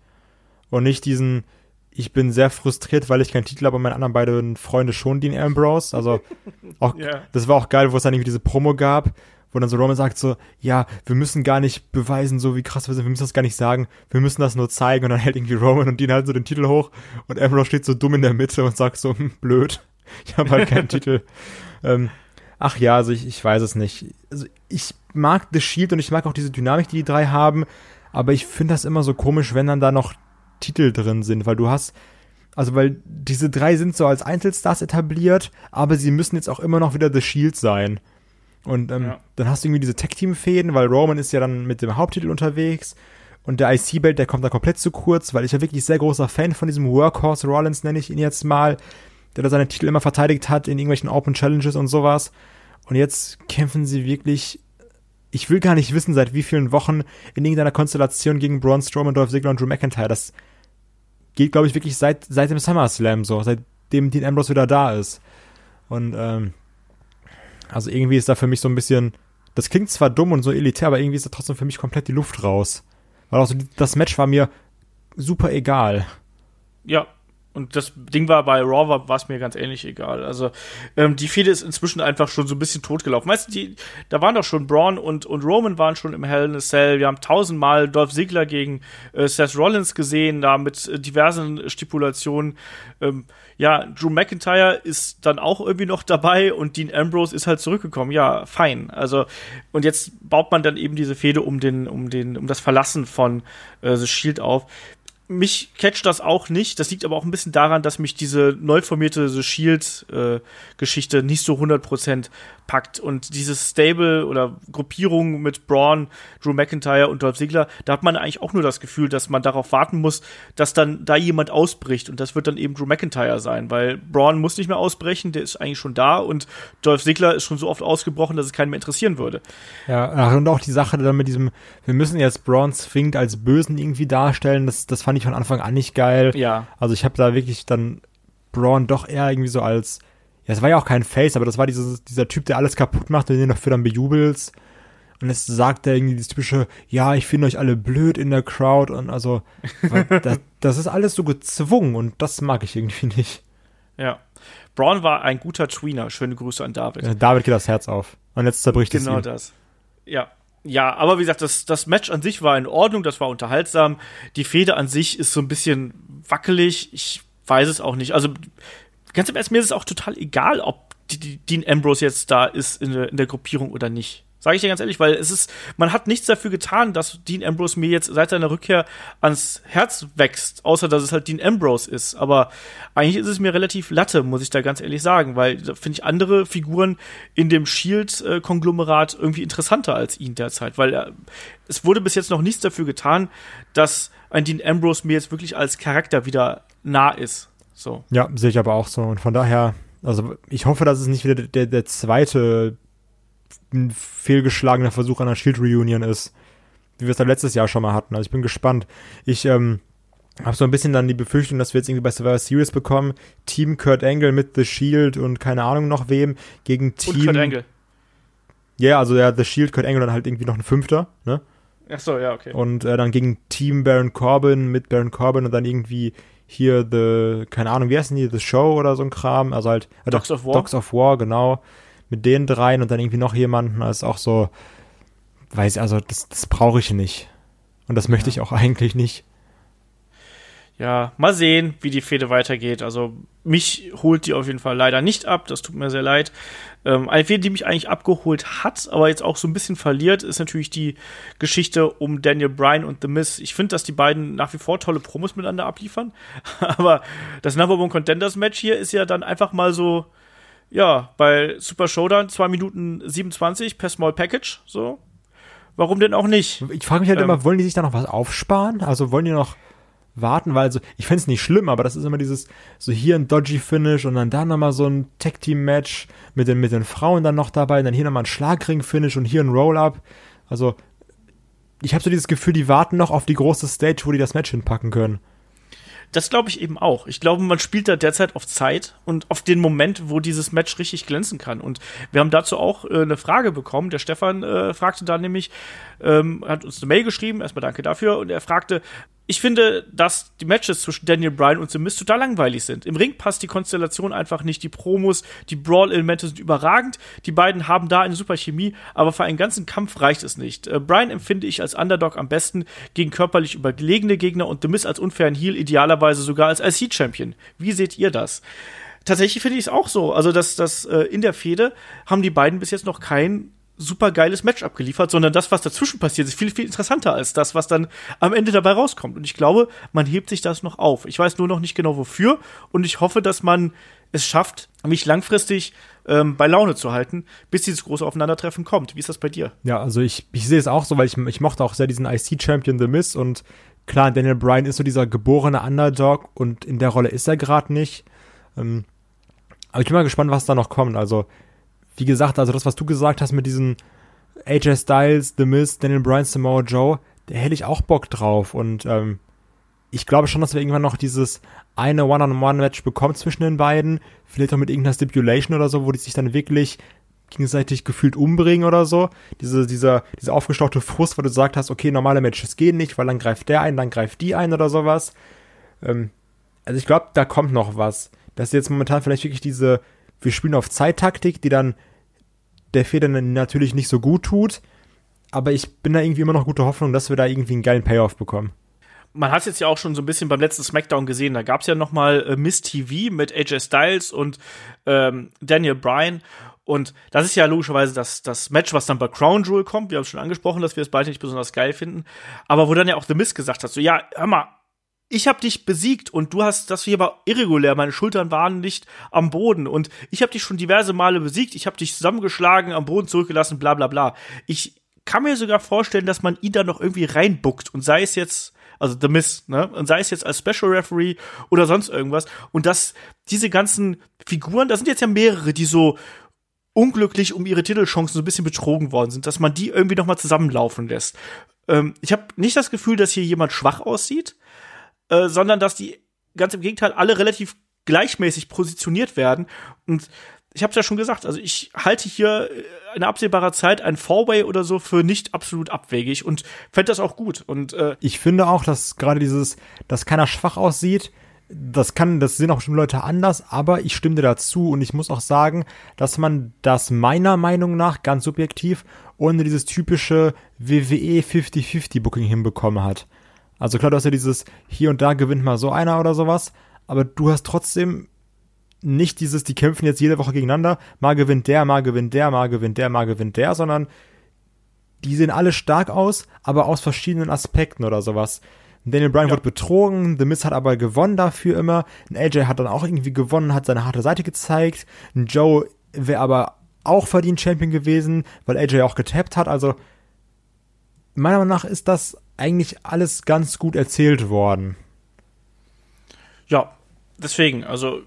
Und nicht diesen, ich bin sehr frustriert, weil ich keinen Titel habe und meine anderen beiden Freunde schon Dean Ambrose. Also auch, yeah. das war auch geil, wo es dann irgendwie diese Promo gab, wo dann so Roman sagt so, ja, wir müssen gar nicht beweisen, so wie krass wir sind, wir müssen das gar nicht sagen, wir müssen das nur zeigen und dann hält irgendwie Roman und Dean halt so den Titel hoch und Ambrose steht so dumm in der Mitte und sagt so, hm, blöd, ich habe halt keinen Titel. Ähm, ach ja, also ich, ich weiß es nicht. Also ich mag The Shield und ich mag auch diese Dynamik, die die drei haben, aber ich finde das immer so komisch, wenn dann da noch Titel drin sind, weil du hast, also weil diese drei sind so als Einzelstars etabliert, aber sie müssen jetzt auch immer noch wieder The Shield sein. Und ähm, ja. dann hast du irgendwie diese Tech-Team-Fäden, weil Roman ist ja dann mit dem Haupttitel unterwegs und der IC-Belt, der kommt da komplett zu kurz, weil ich ja wirklich sehr großer Fan von diesem Workhorse Rollins, nenne ich ihn jetzt mal, der da seine Titel immer verteidigt hat in irgendwelchen Open Challenges und sowas. Und jetzt kämpfen sie wirklich ich will gar nicht wissen, seit wie vielen Wochen in irgendeiner Konstellation gegen Braun Strowman, Dolph Ziggler und Drew McIntyre. Das geht, glaube ich, wirklich seit, seit dem SummerSlam so, seitdem Dean Ambrose wieder da ist. Und ähm, also irgendwie ist da für mich so ein bisschen, das klingt zwar dumm und so elitär, aber irgendwie ist da trotzdem für mich komplett die Luft raus. Weil auch so, das Match war mir super egal. Ja, und das Ding war bei Raw war es mir ganz ähnlich egal. Also ähm, die Fehde ist inzwischen einfach schon so ein bisschen totgelaufen. Weißt du, die, da waren doch schon Braun und, und Roman waren schon im Hell in a Cell. Wir haben tausendmal Dolph Ziggler gegen äh, Seth Rollins gesehen, da mit äh, diversen Stipulationen. Ähm, ja, Drew McIntyre ist dann auch irgendwie noch dabei und Dean Ambrose ist halt zurückgekommen. Ja, fein. Also und jetzt baut man dann eben diese Fehde um den um den um das Verlassen von äh, The Shield auf mich catcht das auch nicht. Das liegt aber auch ein bisschen daran, dass mich diese neu formierte The Shield-Geschichte äh, nicht so 100% packt. Und dieses Stable oder Gruppierung mit Braun, Drew McIntyre und Dolph Ziggler, da hat man eigentlich auch nur das Gefühl, dass man darauf warten muss, dass dann da jemand ausbricht. Und das wird dann eben Drew McIntyre sein, weil Braun muss nicht mehr ausbrechen, der ist eigentlich schon da und Dolph Ziggler ist schon so oft ausgebrochen, dass es keinen mehr interessieren würde. Ja, und auch die Sache dann mit diesem, wir müssen jetzt Braun zwingend als Bösen irgendwie darstellen, das, das fand ich von Anfang an nicht geil. Ja. Also ich habe da wirklich dann Braun doch eher irgendwie so als, ja, es war ja auch kein Face, aber das war dieses, dieser Typ, der alles kaputt macht und den dafür dann bejubelst. Und es sagt er irgendwie das typische, ja, ich finde euch alle blöd in der Crowd und also, das, das ist alles so gezwungen und das mag ich irgendwie nicht. Ja. Braun war ein guter Tweener. Schöne Grüße an David. David geht das Herz auf. Und jetzt zerbricht genau es ihm. Genau das. Ja. Ja, aber wie gesagt, das, das Match an sich war in Ordnung, das war unterhaltsam. Die Fehde an sich ist so ein bisschen wackelig. Ich weiß es auch nicht. Also, ganz im Ernst, mir ist es auch total egal, ob die, die Dean Ambrose jetzt da ist in der, in der Gruppierung oder nicht. Sage ich dir ganz ehrlich, weil es ist, man hat nichts dafür getan, dass Dean Ambrose mir jetzt seit seiner Rückkehr ans Herz wächst, außer dass es halt Dean Ambrose ist. Aber eigentlich ist es mir relativ latte, muss ich da ganz ehrlich sagen, weil da finde ich andere Figuren in dem Shield-Konglomerat irgendwie interessanter als ihn derzeit, weil er, es wurde bis jetzt noch nichts dafür getan, dass ein Dean Ambrose mir jetzt wirklich als Charakter wieder nah ist. So. Ja, sehe ich aber auch so. Und von daher, also ich hoffe, dass es nicht wieder der, der zweite ein fehlgeschlagener Versuch einer Shield Reunion ist, wie wir es da letztes Jahr schon mal hatten. Also ich bin gespannt. Ich ähm, habe so ein bisschen dann die Befürchtung, dass wir jetzt irgendwie bei Survivor Series bekommen, Team Kurt Angle mit The Shield und keine Ahnung noch wem gegen Team und Kurt Angle. Ja, yeah, also ja, The Shield, Kurt Angle dann halt irgendwie noch ein Fünfter, ne? Ach so, ja, okay. Und äh, dann gegen Team Baron Corbin mit Baron Corbin und dann irgendwie hier The, keine Ahnung, wie heißen die, The Show oder so ein Kram, also halt äh, Dogs of War. Dogs of War, genau mit den dreien und dann irgendwie noch jemanden, ist auch so, weiß also das, das brauche ich nicht. Und das möchte ja. ich auch eigentlich nicht. Ja, mal sehen, wie die Fehde weitergeht. Also mich holt die auf jeden Fall leider nicht ab. Das tut mir sehr leid. Ähm, eine Fehde, die mich eigentlich abgeholt hat, aber jetzt auch so ein bisschen verliert, ist natürlich die Geschichte um Daniel Bryan und The Miz. Ich finde, dass die beiden nach wie vor tolle Promos miteinander abliefern. aber das Number One Contenders Match hier ist ja dann einfach mal so, ja, bei Super Showdown 2 Minuten 27 per Small Package, so. Warum denn auch nicht? Ich frage mich halt ähm, immer, wollen die sich da noch was aufsparen? Also wollen die noch warten, weil so, ich fände es nicht schlimm, aber das ist immer dieses, so hier ein dodgy Finish und dann da nochmal so ein Tag-Team-Match mit den, mit den Frauen dann noch dabei, und dann hier nochmal ein Schlagring-Finish und hier ein Roll-Up. Also, ich habe so dieses Gefühl, die warten noch auf die große Stage, wo die das Match hinpacken können. Das glaube ich eben auch. Ich glaube, man spielt da derzeit auf Zeit und auf den Moment, wo dieses Match richtig glänzen kann. Und wir haben dazu auch äh, eine Frage bekommen. Der Stefan äh, fragte da nämlich, ähm, hat uns eine Mail geschrieben, erstmal danke dafür, und er fragte, ich finde, dass die Matches zwischen Daniel Bryan und The Miz total langweilig sind. Im Ring passt die Konstellation einfach nicht. Die Promos, die Brawl-Elemente sind überragend. Die beiden haben da eine super Chemie, aber für einen ganzen Kampf reicht es nicht. Äh, Bryan empfinde ich als Underdog am besten gegen körperlich überlegene Gegner und The Miz als unfairen Heel, idealerweise sogar als IC-Champion. Wie seht ihr das? Tatsächlich finde ich es auch so. Also, dass das äh, in der Fehde haben die beiden bis jetzt noch kein super geiles Match abgeliefert, sondern das, was dazwischen passiert, ist viel, viel interessanter als das, was dann am Ende dabei rauskommt. Und ich glaube, man hebt sich das noch auf. Ich weiß nur noch nicht genau wofür und ich hoffe, dass man es schafft, mich langfristig ähm, bei Laune zu halten, bis dieses große Aufeinandertreffen kommt. Wie ist das bei dir? Ja, also ich, ich sehe es auch so, weil ich, ich mochte auch sehr diesen IC-Champion The Miz und klar, Daniel Bryan ist so dieser geborene Underdog und in der Rolle ist er gerade nicht. Ähm, aber ich bin mal gespannt, was da noch kommt. Also wie gesagt, also das, was du gesagt hast mit diesen AJ Styles, The Miz, Daniel Bryan, Samoa Joe, da hätte ich auch Bock drauf. Und ähm, ich glaube schon, dass wir irgendwann noch dieses eine One-on-One-Match bekommen zwischen den beiden. Vielleicht auch mit irgendeiner Stipulation oder so, wo die sich dann wirklich gegenseitig gefühlt umbringen oder so. Diese, dieser, dieser aufgestauchte Frust, wo du gesagt hast, okay, normale Matches gehen nicht, weil dann greift der ein, dann greift die ein oder sowas. Ähm, also ich glaube, da kommt noch was. Das ist jetzt momentan vielleicht wirklich diese wir spielen auf Zeittaktik, die dann der Feder natürlich nicht so gut tut. Aber ich bin da irgendwie immer noch gute Hoffnung, dass wir da irgendwie einen geilen Payoff bekommen. Man hat es jetzt ja auch schon so ein bisschen beim letzten Smackdown gesehen. Da gab es ja noch mal äh, Miss TV mit AJ Styles und ähm, Daniel Bryan. Und das ist ja logischerweise das, das Match, was dann bei Crown Jewel kommt. Wir haben schon angesprochen, dass wir es beide nicht besonders geil finden. Aber wo dann ja auch The Miz gesagt hat, so, ja, hör mal, ich habe dich besiegt und du hast, das hier war irregulär, meine Schultern waren nicht am Boden und ich habe dich schon diverse Male besiegt, ich habe dich zusammengeschlagen, am Boden zurückgelassen, bla bla bla. Ich kann mir sogar vorstellen, dass man ihn da noch irgendwie reinbuckt und sei es jetzt also The Miss, ne? Und sei es jetzt als Special Referee oder sonst irgendwas. Und dass diese ganzen Figuren, da sind jetzt ja mehrere, die so unglücklich um ihre Titelchancen so ein bisschen betrogen worden sind, dass man die irgendwie noch mal zusammenlaufen lässt. Ähm, ich habe nicht das Gefühl, dass hier jemand schwach aussieht, äh, sondern dass die ganz im Gegenteil alle relativ gleichmäßig positioniert werden und ich habe es ja schon gesagt, also ich halte hier in absehbarer Zeit ein Four-Way oder so für nicht absolut abwegig und fände das auch gut. Und äh, ich finde auch, dass gerade dieses, dass keiner schwach aussieht, das kann, das sehen auch schon Leute anders, aber ich stimme dir dazu und ich muss auch sagen, dass man das meiner Meinung nach ganz subjektiv ohne dieses typische WWE 50-50 Booking hinbekommen hat. Also klar, du hast ja dieses hier und da gewinnt mal so einer oder sowas, aber du hast trotzdem nicht dieses, die kämpfen jetzt jede Woche gegeneinander, mal gewinnt der, mal gewinnt der, mal gewinnt der, mal gewinnt der, sondern die sehen alle stark aus, aber aus verschiedenen Aspekten oder sowas. Daniel Bryan ja. wird betrogen, The Miz hat aber gewonnen dafür immer. Ein AJ hat dann auch irgendwie gewonnen, hat seine harte Seite gezeigt. Ein Joe wäre aber auch verdient Champion gewesen, weil AJ auch getappt hat. Also meiner Meinung nach ist das eigentlich alles ganz gut erzählt worden. Ja, deswegen, also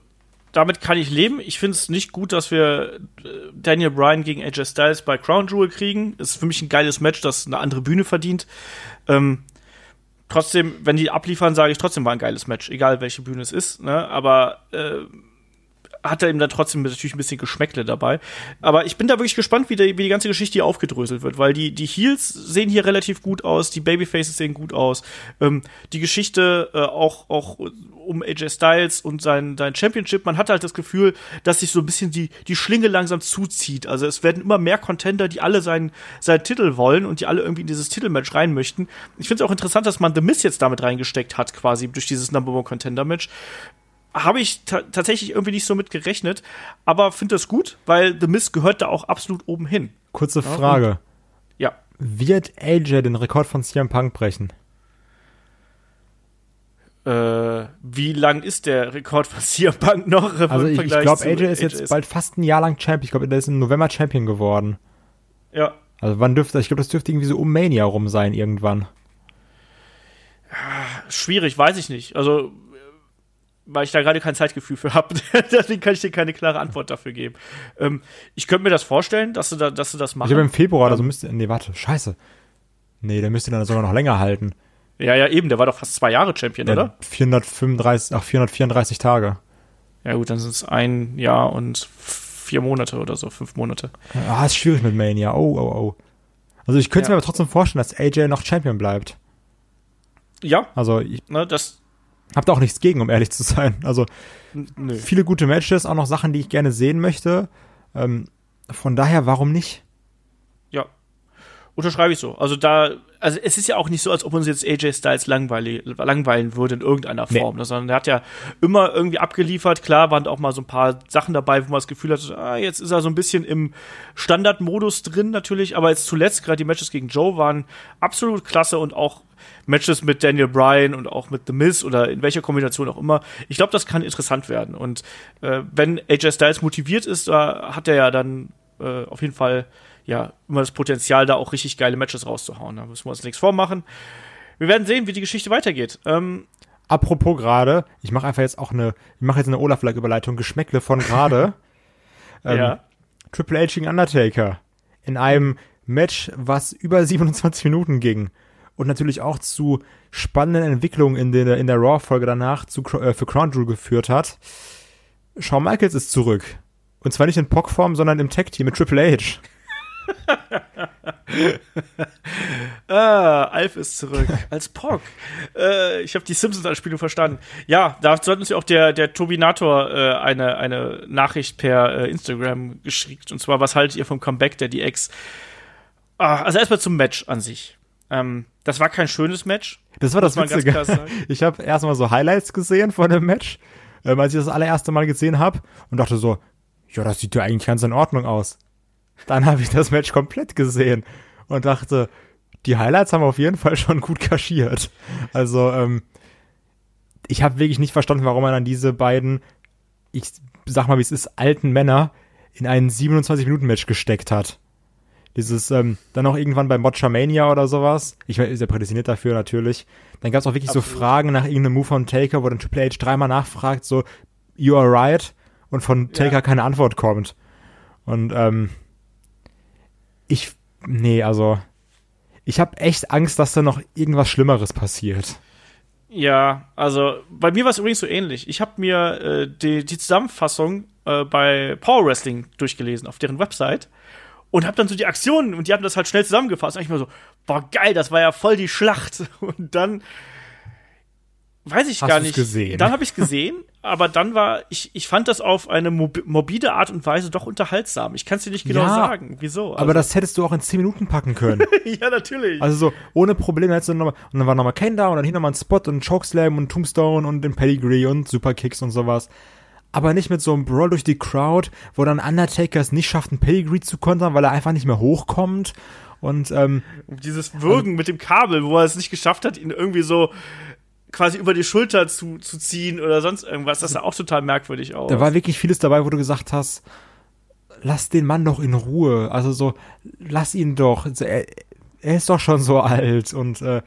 damit kann ich leben. Ich finde es nicht gut, dass wir äh, Daniel Bryan gegen AJ Styles bei Crown Jewel kriegen. Ist für mich ein geiles Match, das eine andere Bühne verdient. Ähm, trotzdem, wenn die abliefern, sage ich trotzdem war ein geiles Match, egal welche Bühne es ist. Ne? Aber äh, hat er ihm dann trotzdem natürlich ein bisschen Geschmäckle dabei. Aber ich bin da wirklich gespannt, wie die, wie die ganze Geschichte hier aufgedröselt wird, weil die, die Heels sehen hier relativ gut aus, die Babyfaces sehen gut aus. Ähm, die Geschichte äh, auch, auch um AJ Styles und sein, sein Championship, man hat halt das Gefühl, dass sich so ein bisschen die, die Schlinge langsam zuzieht. Also es werden immer mehr Contender, die alle seinen, seinen Titel wollen und die alle irgendwie in dieses Titelmatch rein möchten. Ich finde es auch interessant, dass man The Miz jetzt damit reingesteckt hat, quasi durch dieses Number One Contender Match habe ich tatsächlich irgendwie nicht so mit gerechnet, aber finde das gut, weil The Mist gehört da auch absolut oben hin. Kurze Frage. Und, ja. Wird AJ den Rekord von CM Punk brechen? Äh, wie lang ist der Rekord von CM Punk noch? Also ich, ich glaube, AJ ist jetzt ist. bald fast ein Jahr lang Champion. Ich glaube, der ist im November Champion geworden. Ja. Also wann dürfte, ich glaube, das dürfte irgendwie so um Mania rum sein irgendwann. Schwierig, weiß ich nicht. Also weil ich da gerade kein Zeitgefühl für habe. Deswegen kann ich dir keine klare Antwort dafür geben. Ähm, ich könnte mir das vorstellen, dass du, da, dass du das machst. Ich habe im Februar, also müsste, nee, warte, scheiße. Nee, der müsste dann sogar noch länger halten. Ja, ja, eben, der war doch fast zwei Jahre Champion, der oder? 435, ach, 434 Tage. Ja, gut, dann sind es ein Jahr und vier Monate oder so, fünf Monate. Ah, ist schwierig mit Mania. Oh, oh, oh. Also ich könnte ja. mir aber trotzdem vorstellen, dass AJ noch Champion bleibt. Ja. Also ich, ne, das, hab da auch nichts gegen, um ehrlich zu sein. Also Nö. viele gute Matches, auch noch Sachen, die ich gerne sehen möchte. Ähm, von daher, warum nicht? Ja. Unterschreibe ich so. Also da, also es ist ja auch nicht so, als ob uns jetzt AJ Styles langweilen würde in irgendeiner Form, nee. Ne, sondern er hat ja immer irgendwie abgeliefert. Klar waren auch mal so ein paar Sachen dabei, wo man das Gefühl hat, ah, jetzt ist er so ein bisschen im Standardmodus drin natürlich, aber jetzt zuletzt gerade die Matches gegen Joe waren absolut klasse und auch Matches mit Daniel Bryan und auch mit The Miz oder in welcher Kombination auch immer. Ich glaube, das kann interessant werden. Und äh, wenn AJ Styles motiviert ist, da hat er ja dann äh, auf jeden Fall ja immer das Potenzial, da auch richtig geile Matches rauszuhauen. Da müssen wir uns nichts vormachen. Wir werden sehen, wie die Geschichte weitergeht. Ähm, Apropos gerade, ich mache einfach jetzt auch eine, ich mache jetzt eine Olaf-Überleitung, Geschmäckle von gerade. ähm, ja. Triple H gegen Undertaker. In einem Match, was über 27 Minuten ging und natürlich auch zu spannenden Entwicklungen in der, in der Raw-Folge danach zu, äh, für Crown Jewel geführt hat. Shawn Michaels ist zurück. Und zwar nicht in Pock-Form, sondern im Tag-Team mit Triple H. ah, Alf ist zurück als Pock. äh, ich habe die Simpsons-Anspielung verstanden. Ja, da sollten uns ja auch der, der Tobinator äh, eine, eine Nachricht per äh, Instagram geschickt. Und zwar, was haltet ihr vom Comeback der DX? Ah, also erstmal zum Match an sich. Ähm, das war kein schönes Match. Das war das Witzige. Ich habe erstmal so Highlights gesehen von dem Match, ähm, als ich das allererste Mal gesehen habe und dachte so, ja, das sieht ja eigentlich ganz in Ordnung aus. Dann habe ich das Match komplett gesehen und dachte, die Highlights haben auf jeden Fall schon gut kaschiert. Also, ähm, ich habe wirklich nicht verstanden, warum man dann diese beiden, ich sag mal, wie es ist, alten Männer in ein 27-Minuten-Match gesteckt hat. Dieses, ähm, dann auch irgendwann bei Mania oder sowas. Ich ist ja prädestiniert dafür natürlich. Dann gab es auch wirklich Absolut. so Fragen nach irgendeinem Move von Taker, wo dann Triple H dreimal nachfragt, so, you are right, und von Taker ja. keine Antwort kommt. Und ähm, ich, nee, also ich habe echt Angst, dass da noch irgendwas Schlimmeres passiert. Ja, also bei mir war es übrigens so ähnlich. Ich habe mir äh, die, die Zusammenfassung äh, bei Power Wrestling durchgelesen auf deren Website und habe dann so die Aktionen und die haben das halt schnell zusammengefasst. Und ich mir so, boah geil, das war ja voll die Schlacht. Und dann weiß ich Hast gar nicht. Gesehen? Dann habe ich gesehen, aber dann war ich ich fand das auf eine morbide Art und Weise doch unterhaltsam. Ich kann es dir nicht genau ja, sagen, wieso. Also. Aber das hättest du auch in 10 Minuten packen können. ja, natürlich. Also so ohne Probleme hättest du nochmal und dann war nochmal Kane da und dann hier nochmal ein Spot und Chokeslam und Tombstone und den Pedigree und Superkicks und sowas. Aber nicht mit so einem Brawl durch die Crowd, wo dann Undertaker es nicht schafft, einen Pedigree zu kontern, weil er einfach nicht mehr hochkommt. Und ähm, dieses Würgen also, mit dem Kabel, wo er es nicht geschafft hat, ihn irgendwie so quasi über die Schulter zu, zu ziehen oder sonst irgendwas. Das sah auch total merkwürdig aus. Da war wirklich vieles dabei, wo du gesagt hast, lass den Mann doch in Ruhe. Also so, lass ihn doch. Also er, er ist doch schon so alt und äh,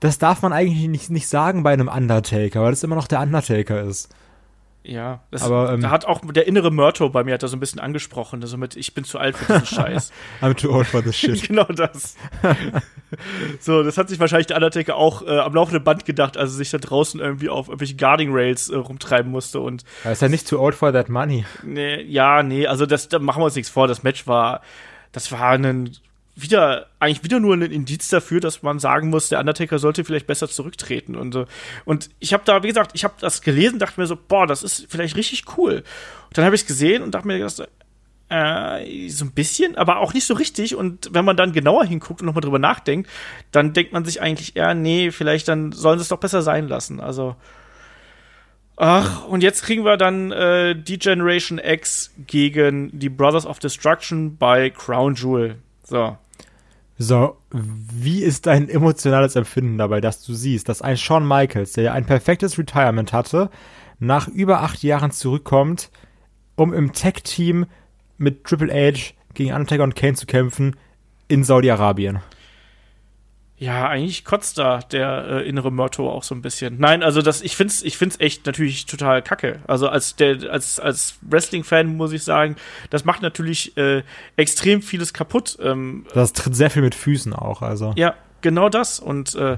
das darf man eigentlich nicht, nicht sagen bei einem Undertaker, weil das immer noch der Undertaker ist. Ja, das, aber ähm, da hat auch der innere Murto bei mir hat da so ein bisschen angesprochen, also mit ich bin zu alt für diesen Scheiß. I'm too old for this shit. genau das. so, das hat sich wahrscheinlich der Undertaker auch äh, am laufenden Band gedacht, als er sich da draußen irgendwie auf irgendwelche Guarding Rails äh, rumtreiben musste und Er ist ja nicht too old for that money. Nee, ja, nee, also das da machen wir uns nichts vor, das Match war das war ein wieder, eigentlich wieder nur ein Indiz dafür, dass man sagen muss, der Undertaker sollte vielleicht besser zurücktreten. Und, äh, und ich habe da, wie gesagt, ich habe das gelesen, dachte mir so, boah, das ist vielleicht richtig cool. Und dann habe ich es gesehen und dachte mir, das, äh, so ein bisschen, aber auch nicht so richtig. Und wenn man dann genauer hinguckt und nochmal drüber nachdenkt, dann denkt man sich eigentlich eher, nee, vielleicht dann sollen sie es doch besser sein lassen. Also, Ach, und jetzt kriegen wir dann äh, die Generation X gegen die Brothers of Destruction bei Crown Jewel. So. So, wie ist dein emotionales Empfinden dabei, dass du siehst, dass ein Shawn Michaels, der ja ein perfektes Retirement hatte, nach über acht Jahren zurückkommt, um im Tech-Team mit Triple H gegen Undertaker und Kane zu kämpfen in Saudi-Arabien? Ja, eigentlich kotzt da der äh, innere Motto auch so ein bisschen. Nein, also das, ich find's, ich find's echt natürlich total kacke. Also als der, als, als Wrestling-Fan muss ich sagen, das macht natürlich äh, extrem vieles kaputt. Ähm, das tritt sehr viel mit Füßen auch, also. Ja, genau das. Und äh,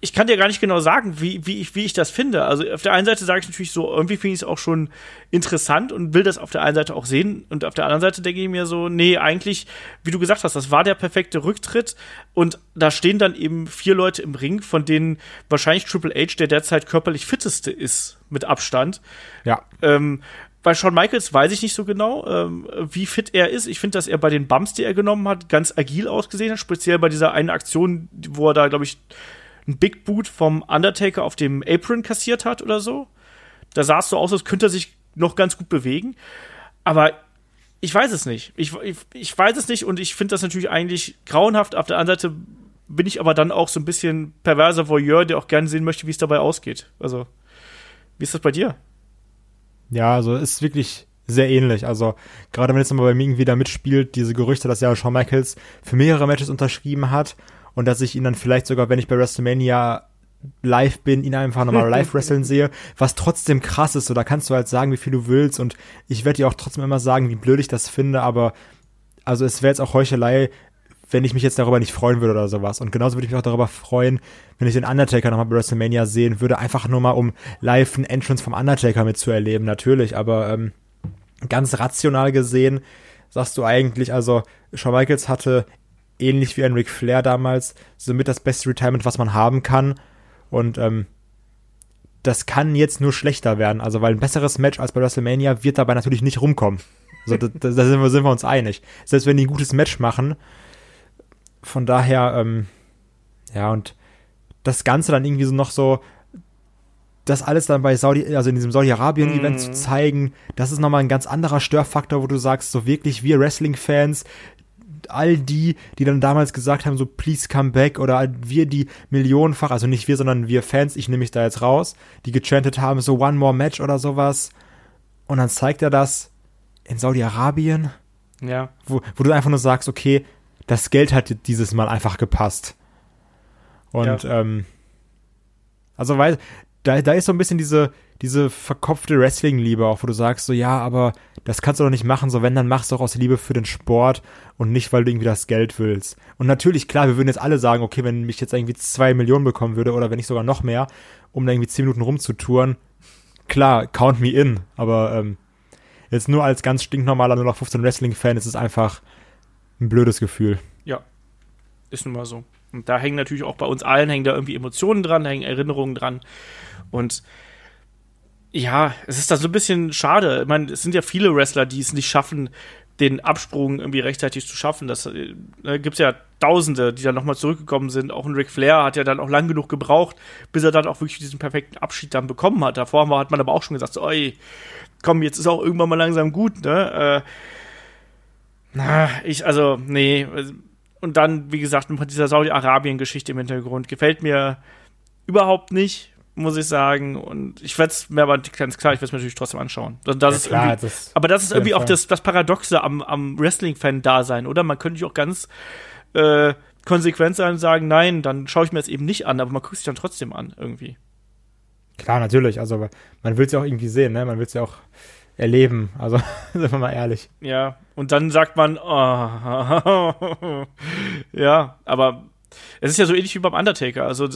ich kann dir gar nicht genau sagen, wie, wie, ich, wie ich das finde. Also auf der einen Seite sage ich natürlich so, irgendwie finde ich es auch schon interessant und will das auf der einen Seite auch sehen. Und auf der anderen Seite denke ich mir so, nee, eigentlich, wie du gesagt hast, das war der perfekte Rücktritt. Und da stehen dann eben vier Leute im Ring, von denen wahrscheinlich Triple H der derzeit körperlich fitteste ist, mit Abstand. Ja. Ähm, bei Shawn Michaels weiß ich nicht so genau, ähm, wie fit er ist. Ich finde, dass er bei den Bumps, die er genommen hat, ganz agil ausgesehen hat. Speziell bei dieser einen Aktion, wo er da, glaube ich, ein Big Boot vom Undertaker auf dem Apron kassiert hat oder so. Da sah es so aus, als könnte er sich noch ganz gut bewegen. Aber ich weiß es nicht. Ich, ich, ich weiß es nicht und ich finde das natürlich eigentlich grauenhaft. Auf der anderen Seite bin ich aber dann auch so ein bisschen perverser Voyeur, der auch gerne sehen möchte, wie es dabei ausgeht. Also, wie ist das bei dir? Ja, also ist wirklich sehr ähnlich. Also gerade wenn jetzt nochmal bei mir irgendwie da mitspielt, diese Gerüchte, dass ja Shawn Michaels für mehrere Matches unterschrieben hat und dass ich ihn dann vielleicht sogar, wenn ich bei WrestleMania live bin, ihn einfach nochmal live wresteln sehe, was trotzdem krass ist. So, da kannst du halt sagen, wie viel du willst und ich werde dir auch trotzdem immer sagen, wie blöd ich das finde, aber also es wäre jetzt auch Heuchelei, wenn ich mich jetzt darüber nicht freuen würde oder sowas. Und genauso würde ich mich auch darüber freuen, wenn ich den Undertaker nochmal bei WrestleMania sehen würde, einfach nur mal um live einen Entrance vom Undertaker mitzuerleben, natürlich, aber ähm, ganz rational gesehen sagst du eigentlich, also Shawn Michaels hatte ähnlich wie ein Ric Flair damals, somit das beste Retirement, was man haben kann. Und ähm, das kann jetzt nur schlechter werden. Also, weil ein besseres Match als bei WrestleMania wird dabei natürlich nicht rumkommen. Also, da, da sind, wir, sind wir uns einig. Selbst wenn die ein gutes Match machen. Von daher, ähm, ja, und das Ganze dann irgendwie so noch so, das alles dann bei Saudi, also in diesem Saudi-Arabien-Event mm. zu zeigen, das ist nochmal ein ganz anderer Störfaktor, wo du sagst, so wirklich wir Wrestling-Fans, all die, die dann damals gesagt haben, so please come back oder wir die millionenfach, also nicht wir, sondern wir Fans, ich nehme mich da jetzt raus, die gechantet haben, so one more match oder sowas. Und dann zeigt er das in Saudi-Arabien, Ja. wo, wo du einfach nur sagst, okay, das Geld hat dieses Mal einfach gepasst. Und ähm, also weil da, da ist so ein bisschen diese, diese verkopfte Wrestling-Liebe auch, wo du sagst so, ja, aber das kannst du doch nicht machen, so wenn, dann machst du doch aus Liebe für den Sport und nicht, weil du irgendwie das Geld willst. Und natürlich, klar, wir würden jetzt alle sagen, okay, wenn ich jetzt irgendwie zwei Millionen bekommen würde oder wenn nicht sogar noch mehr, um da irgendwie zehn Minuten rumzutouren, klar, count me in, aber ähm, jetzt nur als ganz stinknormaler 0815 Wrestling-Fan ist es einfach ein blödes Gefühl. Ja. Ist nun mal so. Und da hängen natürlich auch bei uns allen hängen da irgendwie Emotionen dran, da hängen Erinnerungen dran. Und ja, es ist da so ein bisschen schade. Ich meine, es sind ja viele Wrestler, die es nicht schaffen, den Absprung irgendwie rechtzeitig zu schaffen. Das äh, gibt es ja Tausende, die dann nochmal zurückgekommen sind. Auch ein Ric Flair hat ja dann auch lang genug gebraucht, bis er dann auch wirklich diesen perfekten Abschied dann bekommen hat. Davor hat man aber auch schon gesagt, so, oi, komm, jetzt ist auch irgendwann mal langsam gut, ne? Äh, na, ich, also, nee. Und dann, wie gesagt, mit dieser Saudi-Arabien-Geschichte im Hintergrund gefällt mir überhaupt nicht, muss ich sagen. Und ich werde es mir aber ganz klar, ich werde es mir natürlich trotzdem anschauen. Das, das Ja, ist klar, das- aber das ist irgendwie auch das, das Paradoxe am, am Wrestling-Fan-Dasein, oder? Man könnte auch ganz äh, konsequent sein und sagen, nein, dann schaue ich mir das eben nicht an, aber man guckt sich dann trotzdem an, irgendwie. Klar, natürlich. Also man will es ja auch irgendwie sehen, ne? Man will es ja auch erleben. Also sind wir mal ehrlich. Ja, und dann sagt man, oh, ja, aber es ist ja so ähnlich wie beim Undertaker. Also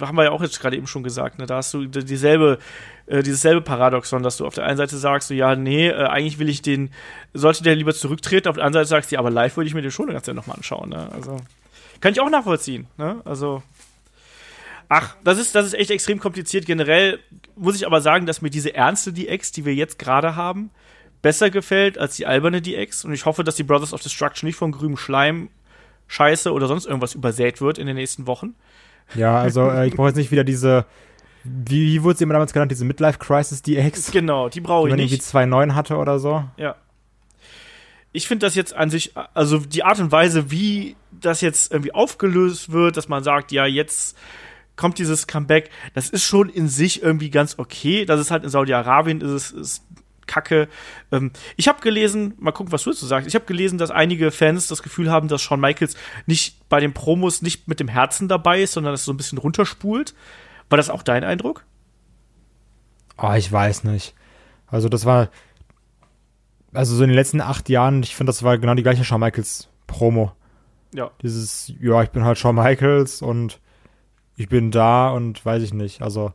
haben wir ja auch jetzt gerade eben schon gesagt. Ne? Da hast du dieselbe, äh, dieses selbe Paradoxon, dass du auf der einen Seite sagst, so, ja, nee, äh, eigentlich will ich den, sollte der lieber zurücktreten. Auf der anderen Seite sagst du, ja, aber live würde ich mir den schon ganz nochmal anschauen. Ne? Also kann ich auch nachvollziehen. Ne? Also Ach, das ist, das ist echt extrem kompliziert. Generell muss ich aber sagen, dass mir diese ernste DX, die wir jetzt gerade haben, besser gefällt als die alberne DX. Und ich hoffe, dass die Brothers of Destruction nicht von grünem Schleim, Scheiße oder sonst irgendwas übersät wird in den nächsten Wochen. Ja, also äh, ich brauche jetzt nicht wieder diese, wie, wie wurde sie immer damals genannt, diese Midlife Crisis DX, Genau, die brauche die ich man irgendwie nicht. 2.9 hatte oder so. Ja. Ich finde das jetzt an sich, also die Art und Weise, wie das jetzt irgendwie aufgelöst wird, dass man sagt, ja, jetzt kommt dieses Comeback, das ist schon in sich irgendwie ganz okay. Das ist halt in Saudi-Arabien, ist es ist Kacke. Ähm, ich habe gelesen, mal gucken, was du dazu sagst. Ich habe gelesen, dass einige Fans das Gefühl haben, dass Shawn Michaels nicht bei den Promos nicht mit dem Herzen dabei ist, sondern das so ein bisschen runterspult. War das auch dein Eindruck? Oh, ich weiß nicht. Also das war, also so in den letzten acht Jahren, ich finde, das war genau die gleiche Shawn Michaels Promo. Ja. Dieses, ja, ich bin halt Shawn Michaels und ich bin da und weiß ich nicht. Also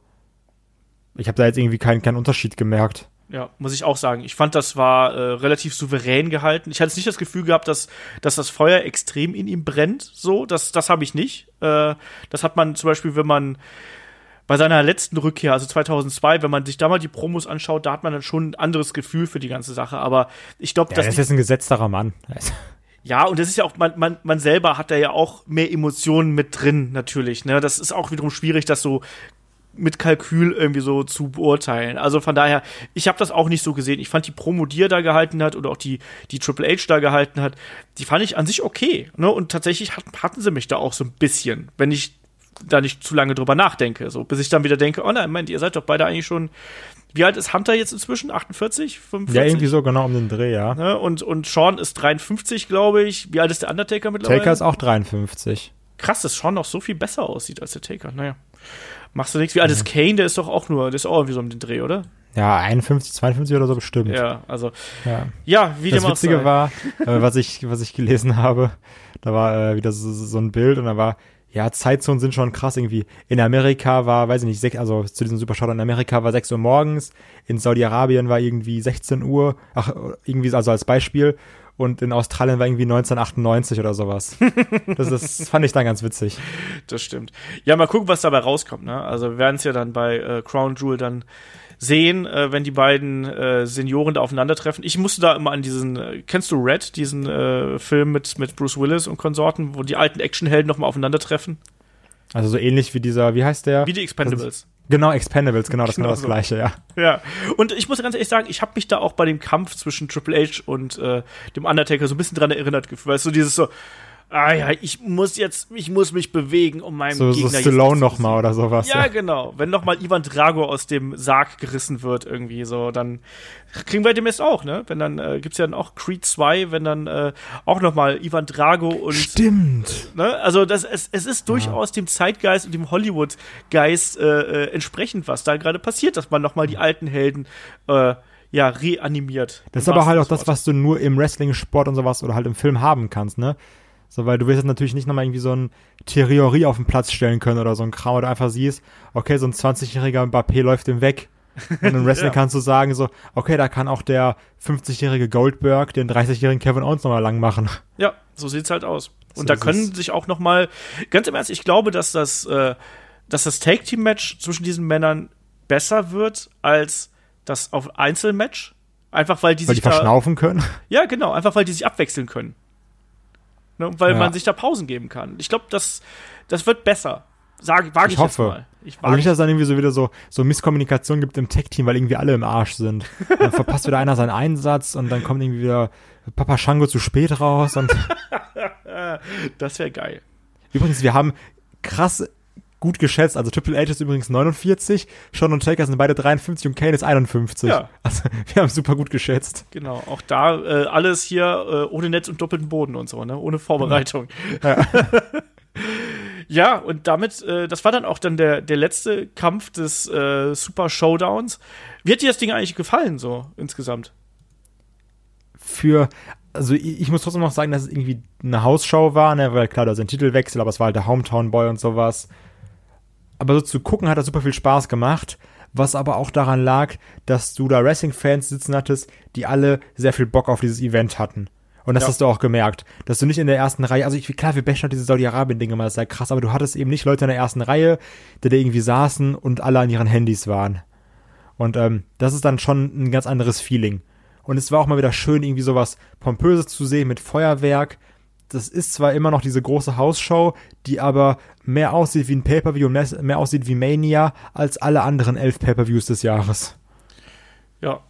ich habe da jetzt irgendwie keinen, keinen Unterschied gemerkt. Ja, muss ich auch sagen. Ich fand, das war äh, relativ souverän gehalten. Ich hatte nicht das Gefühl gehabt, dass, dass das Feuer extrem in ihm brennt. So, das, das habe ich nicht. Äh, das hat man zum Beispiel, wenn man bei seiner letzten Rückkehr, also 2002, wenn man sich da mal die Promos anschaut, da hat man dann schon ein anderes Gefühl für die ganze Sache. Aber ich glaube, Ja, dass das ist ein gesetzterer Mann. ja, und das ist ja auch, man, man, man selber hat da ja auch mehr Emotionen mit drin, natürlich. Ne? Das ist auch wiederum schwierig, das so mit Kalkül irgendwie so zu beurteilen. Also von daher, ich habe das auch nicht so gesehen. Ich fand die Promo, die er da gehalten hat oder auch die, die Triple H da gehalten hat, die fand ich an sich okay. Ne? Und tatsächlich hat, hatten sie mich da auch so ein bisschen, wenn ich da nicht zu lange drüber nachdenke. So, bis ich dann wieder denke, oh nein, Moment, ihr seid doch beide eigentlich schon. Wie alt ist Hunter jetzt inzwischen? 48? 45? Ja, irgendwie so genau um den Dreh, ja. Ne? Und, und Sean ist 53, glaube ich. Wie alt ist der Undertaker mittlerweile? Taker ist auch 53. Krass, dass Sean noch so viel besser aussieht als der Taker. Naja. Machst du nichts. Wie alt ist Kane? Der ist doch auch nur, der ist auch irgendwie so um den Dreh, oder? Ja, 51, 52 oder so bestimmt. Ja, also, Ja. ja, wie Das dem auch Witzige sei. war, äh, was, ich, was ich gelesen habe, da war äh, wieder so, so ein Bild und da war, ja, Zeitzonen sind schon krass irgendwie. In Amerika war, weiß ich nicht, sech, also zu diesem Supershot in Amerika war 6 Uhr morgens, in Saudi-Arabien war irgendwie 16 Uhr, ach, irgendwie, also als Beispiel, und in Australien war irgendwie 1998 oder sowas. Das, das fand ich dann ganz witzig. Das stimmt. Ja, mal gucken, was dabei rauskommt. Ne? Also wir werden es ja dann bei äh, Crown Jewel dann sehen, äh, wenn die beiden äh, Senioren da aufeinandertreffen. Ich musste da immer an diesen, äh, kennst du Red, diesen äh, Film mit, mit Bruce Willis und Konsorten, wo die alten Actionhelden nochmal aufeinandertreffen? Also so ähnlich wie dieser, wie heißt der? Wie die Expendables. Genau, Expendables, genau, das Genau genau das so. gleiche, ja. Ja, und ich muss ganz ehrlich sagen, ich habe mich da auch bei dem Kampf zwischen Triple H und äh, dem Undertaker so ein bisschen dran erinnert gefühlt. Weißt du, dieses so, ah ja, ich muss jetzt, ich muss mich bewegen, um meinem So, so Gegner jetzt Stallone nochmal oder sowas. Ja, genau. Wenn nochmal Ivan Drago aus dem Sarg gerissen wird, irgendwie so, dann kriegen wir demnächst auch, ne? Wenn dann, äh, gibt's ja dann auch Creed 2, wenn dann äh, auch nochmal Ivan Drago und Stimmt. Ne? Also das, es, es ist durchaus dem Zeitgeist und dem Hollywood-Geist äh, äh, entsprechend, was da gerade passiert, dass man nochmal die alten Helden äh, ja reanimiert. Das ist aber halt auch das, was du nur im Wrestling, Sport und sowas oder halt im Film haben kannst, ne? So, weil du wirst jetzt natürlich nicht nochmal irgendwie so ein Theorie auf den Platz stellen können oder so ein Kram, du einfach siehst, okay, so ein 20-jähriger Mbappé läuft dem weg. Und im Wrestling Ja. kannst du sagen, so, okay, da kann auch der 50-jährige Goldberg den 30-jährigen Kevin Owens nochmal lang machen. Ja, so sieht's halt aus. Und So da können es. sich auch noch mal ganz im Ernst, ich glaube, dass das, äh, dass das Tag Team Match zwischen diesen Männern besser wird als das auf Einzelmatch. Einfach weil die Weil die sich da, verschnaufen können. ja genau, einfach weil die sich abwechseln können. Ne, weil Ja. man sich da Pausen geben kann. Ich glaube, das, das wird besser. Sag, wage ich, Ich hoffe. mal. Ich Aber nicht, dass es dann irgendwie so wieder so, so Misskommunikation gibt im Tech-Team, weil irgendwie alle im Arsch sind. Dann verpasst wieder einer seinen Einsatz und dann kommt irgendwie wieder Papa Shango zu spät raus. Und das wäre geil. übrigens, wir haben krass gut geschätzt. Also Triple H ist übrigens 49, Sean und Taker sind beide 53 und Kane ist 51. Ja. Also wir haben super gut geschätzt. Genau. Auch da äh, alles hier äh, ohne Netz und doppelten Boden und so, ne? Ohne Vorbereitung. Ja. Ja, und damit, äh, das war dann auch dann der, der letzte Kampf des äh, Super Showdowns. Wie hat dir das Ding eigentlich gefallen, so insgesamt? Für, also ich, ich muss trotzdem noch sagen, dass es irgendwie eine Hausshow war, ne, weil klar, da ist ein Titelwechsel, aber es war halt der Hometown Boy und sowas. Aber so zu gucken hat das super viel Spaß gemacht, was aber auch daran lag, dass du da Wrestling-Fans sitzen hattest, die alle sehr viel Bock auf dieses Event hatten. Und das Ja. hast du auch gemerkt, dass du nicht in der ersten Reihe, also ich, klar, wir bashen halt diese Saudi-Arabien-Dinge mal, das ist ja krass, aber du hattest eben nicht Leute in der ersten Reihe, die da irgendwie saßen und alle an ihren Handys waren. Und ähm, das ist dann schon ein ganz anderes Feeling. Und es war auch mal wieder schön, irgendwie sowas Pompöses zu sehen mit Feuerwerk. Das ist zwar immer noch diese große Hausshow, die aber mehr aussieht wie ein Pay-Per-View und mehr, aussieht wie Mania als alle anderen elf Pay-Per-Views des Jahres. Ja,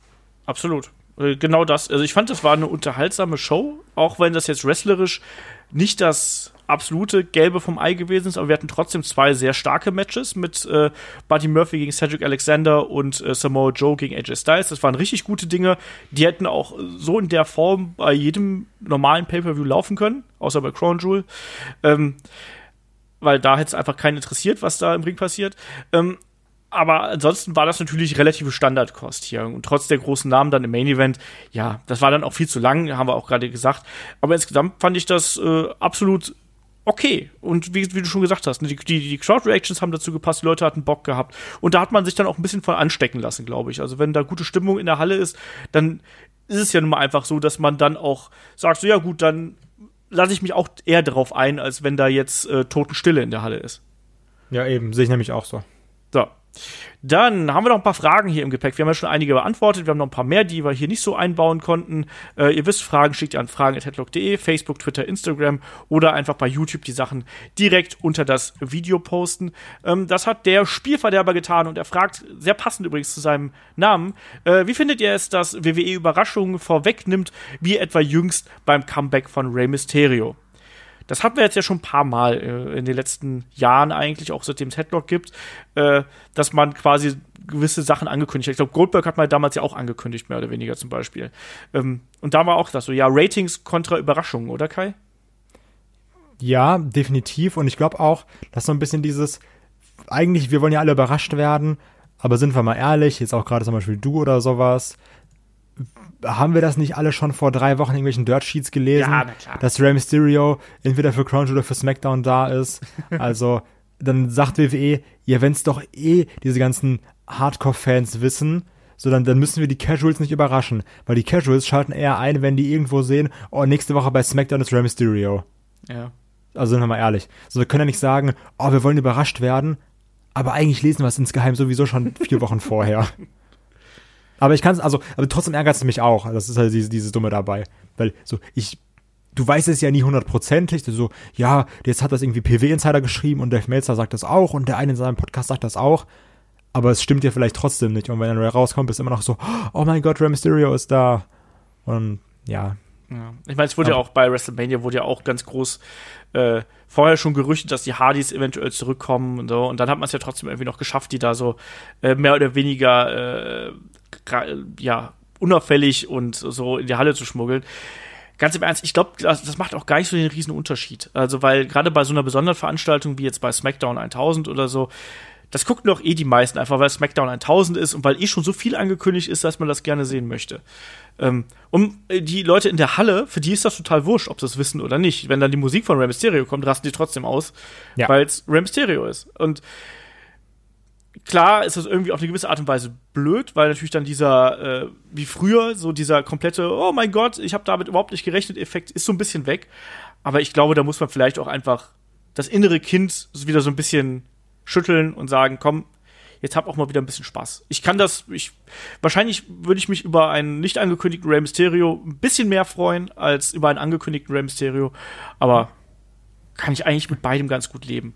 absolut. Äh, Genau das. Also ich fand, das war eine unterhaltsame Show, auch wenn das jetzt wrestlerisch nicht das absolute Gelbe vom Ei gewesen ist, aber wir hatten trotzdem zwei sehr starke Matches mit äh, Buddy Murphy gegen Cedric Alexander und äh, Samoa Joe gegen AJ Styles. Das waren richtig gute Dinge. Die hätten auch äh, so in der Form bei jedem normalen Pay-Per-View laufen können, außer bei Crown Jewel. Ähm, weil da hätte es einfach keinen interessiert, was da im Ring passiert. Ähm, aber ansonsten war das natürlich relative Standardkost hier. Und trotz der großen Namen dann im Main Event, ja, das war dann auch viel zu lang, haben wir auch gerade gesagt. Aber insgesamt fand ich das äh, absolut okay. Und wie, wie du schon gesagt hast, ne, die, die, die Crowd-Reactions haben dazu gepasst, die Leute hatten Bock gehabt. Und da hat man sich dann auch ein bisschen von anstecken lassen, glaube ich. Also wenn da gute Stimmung in der Halle ist, dann ist es ja nun mal einfach so, dass man dann auch sagt, so ja gut, dann lasse ich mich auch eher darauf ein, als wenn da jetzt äh, Totenstille in der Halle ist. Ja, eben, sehe ich nämlich auch so. So. Dann haben wir noch ein paar Fragen hier im Gepäck. Wir haben ja schon einige beantwortet. Wir haben noch ein paar mehr, die wir hier nicht so einbauen konnten. Äh, ihr wisst, Fragen schickt ihr an fragen.headlock.de, Facebook, Twitter, Instagram oder einfach bei YouTube die Sachen direkt unter das Video posten. Ähm, das hat der Spielverderber getan und er fragt, sehr passend übrigens zu seinem Namen, äh, wie findet ihr es, dass WWE Überraschungen vorwegnimmt, wie etwa jüngst beim Comeback von Rey Mysterio? Das hatten wir jetzt ja schon ein paar Mal äh, in den letzten Jahren eigentlich, auch seitdem es Headlock gibt, äh, dass man quasi gewisse Sachen angekündigt hat. Ich glaube, Goldberg hat man damals ja auch angekündigt, mehr oder weniger zum Beispiel. Ähm, und da war auch das so, ja, Ratings kontra Überraschungen, oder Kai? Ja, definitiv. Und ich glaube auch, dass so ein bisschen dieses, eigentlich, wir wollen ja alle überrascht werden, aber sind wir mal ehrlich, jetzt auch gerade zum Beispiel du oder sowas, haben wir das nicht alle schon vor drei Wochen in irgendwelchen Dirt Sheets gelesen? Ja. Dass Rey Mysterio entweder für Crown Jewel oder für SmackDown da ist. Also, dann sagt WWE, ja, wenn's doch eh diese ganzen Hardcore-Fans wissen, so dann, dann müssen wir die Casuals nicht überraschen. Weil die Casuals schalten eher ein, wenn die irgendwo sehen, oh, nächste Woche bei SmackDown ist Rey Mysterio. Ja. Also sind wir mal ehrlich. So, wir können ja nicht sagen, oh, wir wollen überrascht werden, aber eigentlich lesen wir es insgeheim sowieso schon vier Wochen vorher. Aber ich kann es, also, aber trotzdem ärgert es mich auch. Das ist halt dieses, dieses Dumme dabei. Weil, so, ich, du weißt es ja nie hundertprozentig. So, ja, jetzt hat das irgendwie PW-Insider geschrieben und Dave Meltzer sagt das auch und der eine in seinem Podcast sagt das auch. aber es stimmt dir vielleicht trotzdem nicht. Und wenn er rauskommt, ist immer noch so, oh mein Gott, Rey Mysterio ist da. Und ja. ja. Ich meine, es wurde ja. ja auch bei WrestleMania wurde ja auch ganz groß äh, vorher schon gerüchtet, dass die Hardys eventuell zurückkommen und so. Und dann hat man es ja trotzdem irgendwie noch geschafft, die da so äh, mehr oder weniger äh, ja unauffällig und so in die Halle zu schmuggeln ganz im Ernst, ich glaube, das, das, macht auch gar nicht so den riesen Unterschied. Also, weil gerade bei so einer besonderen Veranstaltung wie jetzt bei SmackDown 1000 oder so, das gucken doch eh die meisten einfach, weil SmackDown 1000 ist und weil eh schon so viel angekündigt ist, dass man das gerne sehen möchte. Ähm, und äh, die Leute in der Halle, für die ist das total wurscht, ob sie es wissen oder nicht. Wenn dann die Musik von Rey Mysterio kommt, rasten die trotzdem aus, ja. weil es Rey Mysterio ist. Und klar ist das irgendwie auf eine gewisse Art und Weise blöd, weil natürlich dann dieser, äh, wie früher, so dieser komplette, oh mein Gott, ich habe damit überhaupt nicht gerechnet, Effekt ist so ein bisschen weg. Aber ich glaube, da muss man vielleicht auch einfach das innere Kind wieder so ein bisschen schütteln und sagen, komm, jetzt hab auch mal wieder ein bisschen Spaß. Ich kann das, ich, wahrscheinlich würde ich mich über einen nicht angekündigten Rey Mysterio ein bisschen mehr freuen, als über einen angekündigten Rey Mysterio. Aber kann ich eigentlich mit beidem ganz gut leben.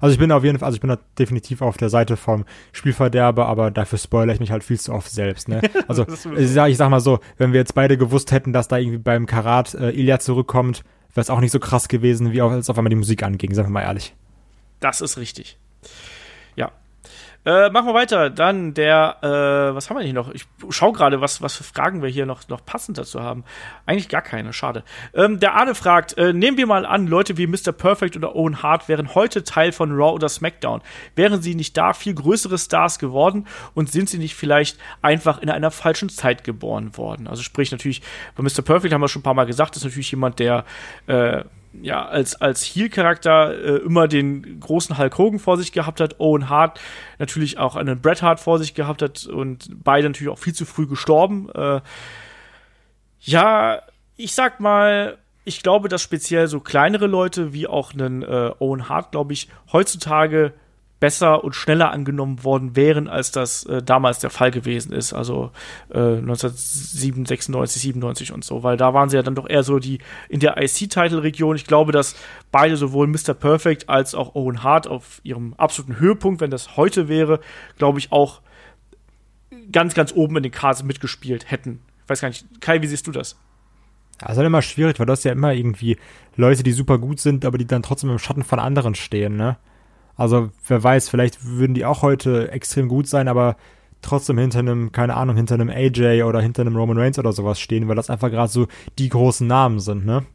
Also ich bin auf jeden Fall, also ich bin da definitiv auf der Seite vom Spielverderber, aber dafür spoilere ich mich halt viel zu oft selbst. Ne? Also ich sag, ich sag mal so, wenn wir jetzt beide gewusst hätten, dass da irgendwie beim Karat äh, Ilya zurückkommt, wäre es auch nicht so krass gewesen, wie auch, als auf einmal die Musik anging, sagen wir mal ehrlich. Das ist richtig. Äh, machen wir weiter. Dann der, äh, was haben wir hier noch? Ich schau gerade, was, was für Fragen wir hier noch, noch passend dazu haben. Eigentlich gar keine, schade. Ähm, der Arne fragt, äh, nehmen wir mal an, Leute wie Mr. Perfect oder Owen Hart wären heute Teil von Raw oder SmackDown. Wären sie nicht da viel größere Stars geworden und sind sie nicht vielleicht einfach in einer falschen Zeit geboren worden? Also sprich natürlich, bei Mr. Perfect haben wir schon ein paar Mal gesagt, ist natürlich jemand, der äh, ja, als, als Heel-Charakter äh, immer den großen Hulk Hogan vor sich gehabt hat, Owen Hart natürlich auch einen Bret Hart vor sich gehabt hat und beide natürlich auch viel zu früh gestorben. Äh, ja, ich sag mal, ich glaube, dass speziell so kleinere Leute wie auch einen äh, Owen Hart, glaube ich, heutzutage besser und schneller angenommen worden wären, als das äh, damals der Fall gewesen ist, also äh, 1996, 97 und so, weil da waren sie ja dann doch eher so die in der IC-Title-Region. Ich glaube, dass beide sowohl Mr. Perfect als auch Owen Hart auf ihrem absoluten Höhepunkt, wenn das heute wäre, glaube ich auch ganz, ganz oben in den Cards mitgespielt hätten. Ich weiß gar nicht, Kai, wie siehst du das? Ja, ist halt immer schwierig, weil das ja immer irgendwie Leute, die super gut sind, aber die dann trotzdem im Schatten von anderen stehen, ne? Also wer weiß, vielleicht würden die auch heute extrem gut sein, aber trotzdem hinter einem, keine Ahnung, hinter einem AJ oder hinter einem Roman Reigns oder sowas stehen, weil das einfach gerade so die großen Namen sind, ne?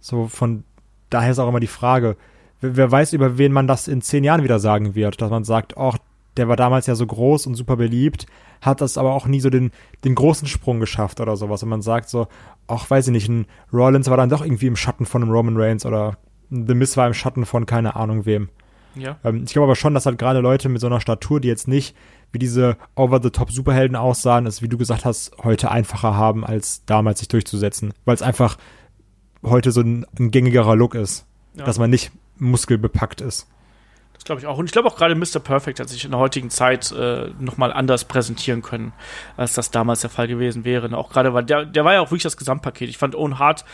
So von daher ist auch immer die Frage, wer, wer weiß, über wen man das in zehn Jahren wieder sagen wird, dass man sagt, ach, der war damals ja so groß und super beliebt, hat das aber auch nie so den, den großen Sprung geschafft oder sowas. Und man sagt so, ach, weiß ich nicht, ein Rollins war dann doch irgendwie im Schatten von einem Roman Reigns oder The Miss war im Schatten von keine Ahnung wem. Ja. Ähm, ich glaube aber schon, dass halt gerade Leute mit so einer Statur, die jetzt nicht wie diese Over-the-Top-Superhelden aussahen, es, wie du gesagt hast, heute einfacher haben, als damals sich durchzusetzen. Weil es einfach heute so ein, ein gängigerer Look ist. Ja. Dass man nicht muskelbepackt ist. Das glaube ich auch. Und ich glaube auch gerade Mr. Perfect hat sich in der heutigen Zeit äh, nochmal anders präsentieren können, als das damals der Fall gewesen wäre. Auch gerade, weil der, der war ja auch wirklich das Gesamtpaket. Ich fand Owen Hart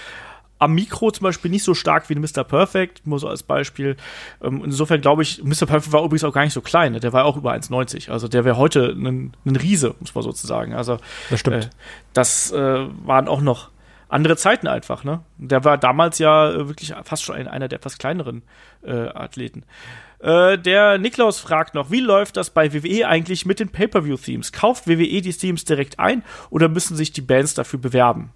am Mikro zum Beispiel nicht so stark wie Mr. Perfect, nur so als Beispiel. Ähm, insofern glaube ich, Mr. Perfect war übrigens auch gar nicht so klein, ne? der war auch über 1,90. Also der wäre heute ein, ein Riese, muss man sozusagen. Also das stimmt. Äh, das äh, waren auch noch andere Zeiten einfach, ne? Der war damals ja äh, wirklich fast schon ein, einer der etwas kleineren äh, Athleten. Äh, der Niklaus fragt noch, wie läuft das bei WWE eigentlich mit den Pay-Per-View-Themes? Kauft WWE die Themes direkt ein oder müssen sich die Bands dafür bewerben?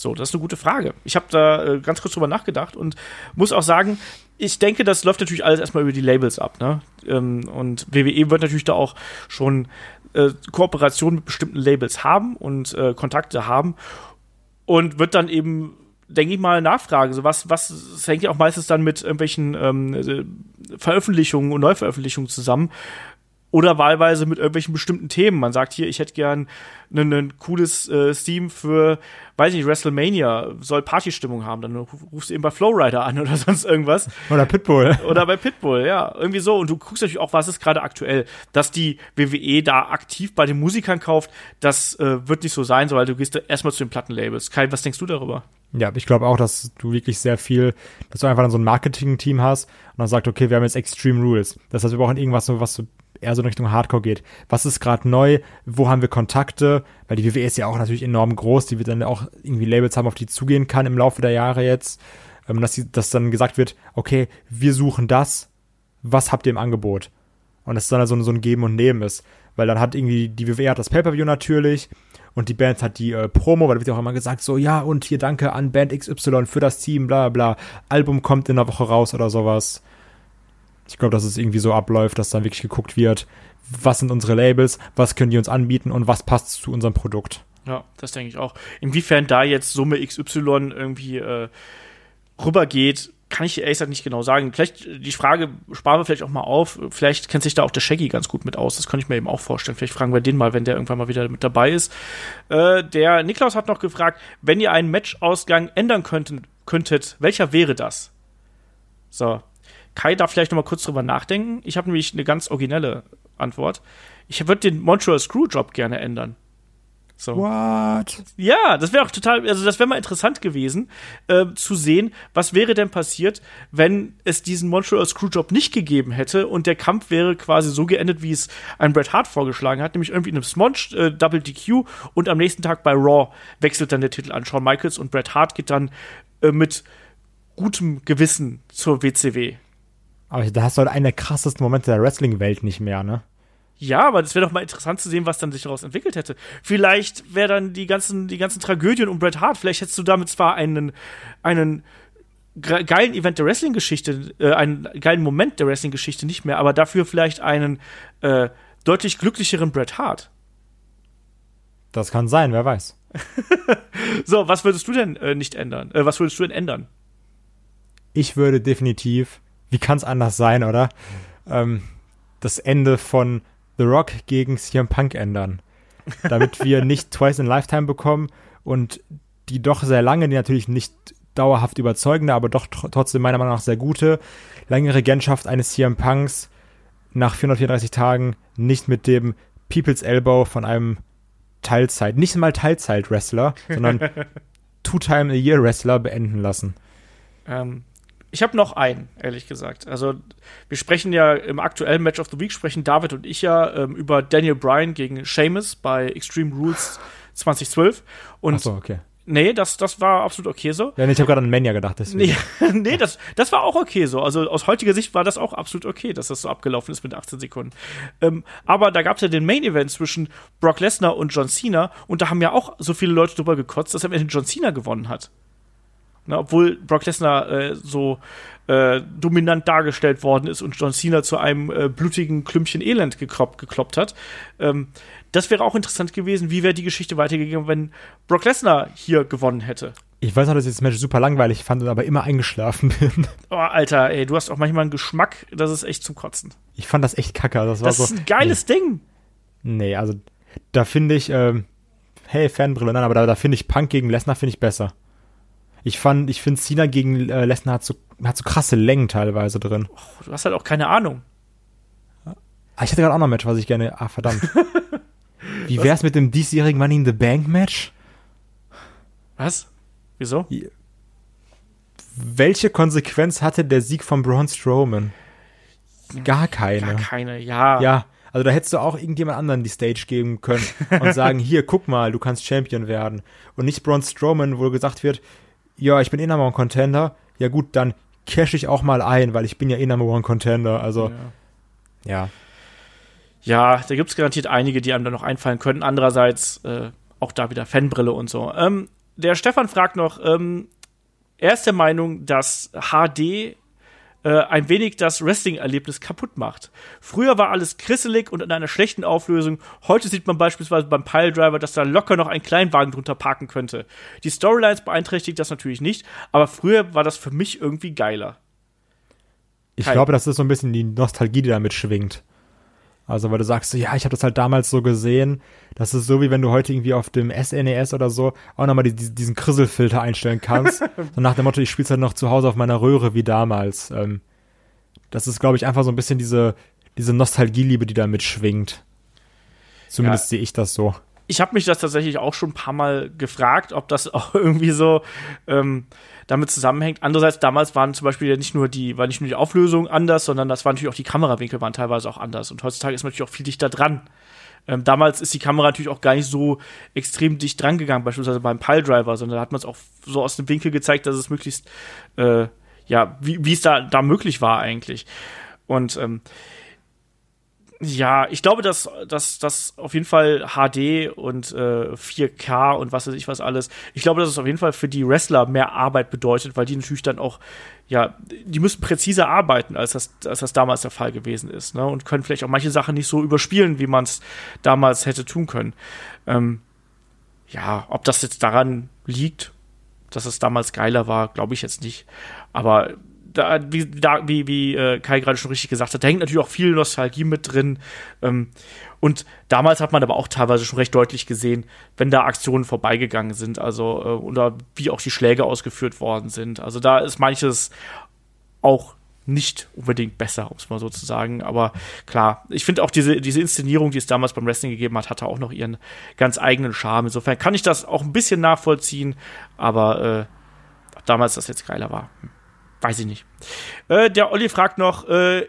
So, das ist eine gute Frage. Ich habe da äh, ganz kurz drüber nachgedacht und muss auch sagen, ich denke, das läuft natürlich alles erstmal über die Labels ab. Ne? Ähm, und WWE wird natürlich da auch schon äh, Kooperationen mit bestimmten Labels haben und äh, Kontakte haben und wird dann eben denke ich mal, nachfragen. So was, was, das hängt ja auch meistens dann mit irgendwelchen ähm, äh, Veröffentlichungen und Neuveröffentlichungen zusammen oder wahlweise mit irgendwelchen bestimmten Themen. Man sagt hier, ich hätte gern ein, ein cooles äh, Theme für, weiß nicht, WrestleMania, soll Partystimmung haben. Dann rufst du eben bei Flowrider an oder sonst irgendwas. Oder Pitbull. Oder bei Pitbull, ja. Irgendwie so. Und du guckst natürlich auch, was ist gerade aktuell. Dass die WWE da aktiv bei den Musikern kauft, das äh, wird nicht so sein, so, weil du gehst erstmal zu den Plattenlabels. Kai, was denkst du darüber? Ja, ich glaube auch, dass du wirklich sehr viel, dass du einfach dann so ein Marketing-Team hast und dann sagt, okay, wir haben jetzt Extreme Rules. Das heißt, wir brauchen irgendwas, was so eher so in Richtung Hardcore geht. Was ist gerade neu? Wo haben wir Kontakte? Weil die WWE ist ja auch natürlich enorm groß, die wird dann auch irgendwie Labels haben, auf die zugehen kann im Laufe der Jahre jetzt. Ähm, dass, die, dass dann gesagt wird, okay, wir suchen das, was habt ihr im Angebot? Und das dann so, so ein Geben und Nehmen ist. Weil dann hat irgendwie, die WWE hat das Pay-Per-View natürlich und die Band hat die äh, Promo, weil da wird ja auch immer gesagt, so, ja, und hier danke an Band XY für das Team, bla bla. Album kommt in der Woche raus oder sowas. Ich glaube, dass es irgendwie so abläuft, dass dann wirklich geguckt wird, was sind unsere Labels, was können die uns anbieten und was passt zu unserem Produkt. Ja, das denke ich auch. Inwiefern da jetzt Summe XY irgendwie äh, rübergeht, kann ich ehrlich gesagt nicht genau sagen. Vielleicht, die Frage sparen wir vielleicht auch mal auf. Vielleicht kennt sich da auch der Shaggy ganz gut mit aus. Das kann ich mir eben auch vorstellen. Vielleicht fragen wir den mal, wenn der irgendwann mal wieder mit dabei ist. Äh, der Niklaus hat noch gefragt, wenn ihr einen Matchausgang ändern könnten, könntet, welcher wäre das? So. Kai darf vielleicht noch mal kurz drüber nachdenken. Ich habe nämlich eine ganz originelle Antwort. Ich würde den Montreal Screwjob gerne ändern. So. What? Ja, das wäre auch total, also das wäre mal interessant gewesen, äh, zu sehen, was wäre denn passiert, wenn es diesen Montreal Screwjob nicht gegeben hätte und der Kampf wäre quasi so geendet, wie es ein Bret Hart vorgeschlagen hat, nämlich irgendwie in einem Smudge, äh, Double DQ und am nächsten Tag bei Raw wechselt dann der Titel an Shawn Michaels und Bret Hart geht dann äh, mit gutem Gewissen zur WCW. Aber da hast du halt einen der krassesten Momente der Wrestling-Welt nicht mehr, ne? Ja, aber das wäre doch mal interessant zu sehen, was dann sich daraus entwickelt hätte. Vielleicht wäre dann die ganzen, die ganzen Tragödien um Bret Hart, vielleicht hättest du damit zwar einen, einen geilen Event der Wrestling-Geschichte, äh, einen geilen Moment der Wrestling-Geschichte nicht mehr, aber dafür vielleicht einen äh, deutlich glücklicheren Bret Hart. Das kann sein, wer weiß. so, was würdest du denn äh, nicht ändern? Äh, was würdest du denn ändern? Ich würde definitiv, wie kann es anders sein, oder? Ähm, das Ende von The Rock gegen CM Punk ändern. Damit wir nicht Twice in Lifetime bekommen und die doch sehr lange, die natürlich nicht dauerhaft überzeugende, aber doch tr trotzdem meiner Meinung nach sehr gute, lange Regentschaft eines CM Punks nach 434 Tagen nicht mit dem People's Elbow von einem Teilzeit, nicht mal Teilzeit-Wrestler, sondern Two-Time-a-Year-Wrestler beenden lassen. Ähm, ich habe noch einen, ehrlich gesagt. Also, wir sprechen ja im aktuellen Match of the Week, sprechen David und ich ja ähm, über Daniel Bryan gegen Sheamus bei Extreme Rules 2012. Und Ach so, okay. Nee, das, das war absolut okay so. Ja, nee, ich habe gerade an Mania gedacht. Deswegen. Nee, nee das, das war auch okay so. Also aus heutiger Sicht war das auch absolut okay, dass das so abgelaufen ist mit 18 Sekunden. Ähm, aber da gab es ja den Main Event zwischen Brock Lesnar und John Cena und da haben ja auch so viele Leute drüber gekotzt, dass er mit John Cena gewonnen hat. Na, obwohl Brock Lesnar äh, so äh, dominant dargestellt worden ist und John Cena zu einem äh, blutigen Klümpchen Elend gekloppt, gekloppt hat. Ähm, das wäre auch interessant gewesen, wie wäre die Geschichte weitergegangen, wenn Brock Lesnar hier gewonnen hätte. Ich weiß noch, dass ich das Match super langweilig fand und aber immer eingeschlafen bin. Oh, Alter, ey, du hast auch manchmal einen Geschmack, das ist echt zum Kotzen. Ich fand das echt kacke. Das, war das so, ist ein geiles nee. Ding. Nee, also da finde ich, ähm, hey, Fanbrille, nein, aber da, da finde ich Punk gegen Lesnar finde ich besser. Ich fand, ich finde Cena gegen äh, Lesnar hat so, hat so krasse Längen teilweise drin. Oh, du hast halt auch keine Ahnung. Ah, ich hatte gerade auch noch ein Match, was ich gerne. Ah, verdammt. Wie wär's mit dem diesjährigen Money in the Bank Match? Was? Wieso? Welche Konsequenz hatte der Sieg von Braun Strowman? Gar keine. Gar keine, ja. Ja, also da hättest du auch irgendjemand anderen die Stage geben können und sagen, hier, guck mal, du kannst Champion werden. Und nicht Braun Strowman, wo gesagt wird, ja, ich bin eh Number One Contender. Ja gut, dann cash ich auch mal ein, weil ich bin ja eh Number One Contender. Also, ja. Ja, ja da gibt's garantiert einige, die einem da noch einfallen können. Andererseits äh, auch da wieder Fanbrille und so. Ähm, der Stefan fragt noch, ähm, er ist der Meinung, dass HD äh, ein wenig das Wrestling-Erlebnis kaputt macht. Früher war alles krisselig und in einer schlechten Auflösung. Heute sieht man beispielsweise beim Piledriver, dass da locker noch ein Kleinwagen drunter parken könnte. Die Storylines beeinträchtigt das natürlich nicht, aber früher war das für mich irgendwie geiler. Ich Kein. glaube, das ist so ein bisschen die Nostalgie, die damit schwingt. Also, weil du sagst, ja, ich habe das halt damals so gesehen. Das ist so, wie wenn du heute irgendwie auf dem SNES oder so auch nochmal die, diesen Krisselfilter einstellen kannst. so nach dem Motto, ich spiel's halt noch zu Hause auf meiner Röhre wie damals. Ähm, das ist, glaube ich, einfach so ein bisschen diese, diese Nostalgieliebe, die da mitschwingt. Zumindest ja. sehe ich das so. ich habe mich das tatsächlich auch schon ein paar Mal gefragt, ob das auch irgendwie so ähm, damit zusammenhängt. Andererseits, damals waren zum Beispiel nicht nur die, war nicht nur die Auflösung anders, sondern das waren natürlich auch die Kamerawinkel waren teilweise auch anders. Und heutzutage ist man natürlich auch viel dichter dran. Ähm, damals ist die Kamera natürlich auch gar nicht so extrem dicht dran gegangen, beispielsweise beim Piledriver, sondern da hat man es auch so aus dem Winkel gezeigt, dass es möglichst, äh, ja, wie es da, da möglich war eigentlich. Und ähm, ja, ich glaube, dass dass das auf jeden Fall HD und äh, 4K und was weiß ich was alles. Ich glaube, dass es auf jeden Fall für die Wrestler mehr Arbeit bedeutet, weil die natürlich dann auch ja, die müssen präziser arbeiten, als das, als das damals der Fall gewesen ist, ne? Und können vielleicht auch manche Sachen nicht so überspielen, wie man es damals hätte tun können. Ähm, ja, ob das jetzt daran liegt, dass es damals geiler war, glaube ich jetzt nicht. Aber da, wie, da, wie, wie äh, Kai gerade schon richtig gesagt hat, da hängt natürlich auch viel Nostalgie mit drin. Ähm, und damals hat man aber auch teilweise schon recht deutlich gesehen, wenn da Aktionen vorbeigegangen sind, also äh, oder wie auch die Schläge ausgeführt worden sind. Also da ist manches auch nicht unbedingt besser, um es mal so zu sagen. Aber klar, ich finde auch diese, diese Inszenierung, die es damals beim Wrestling gegeben hat, hatte auch noch ihren ganz eigenen Charme. Insofern kann ich das auch ein bisschen nachvollziehen, aber äh, damals das jetzt geiler war. Hm. Weiß ich nicht. Äh, der Olli fragt noch, äh,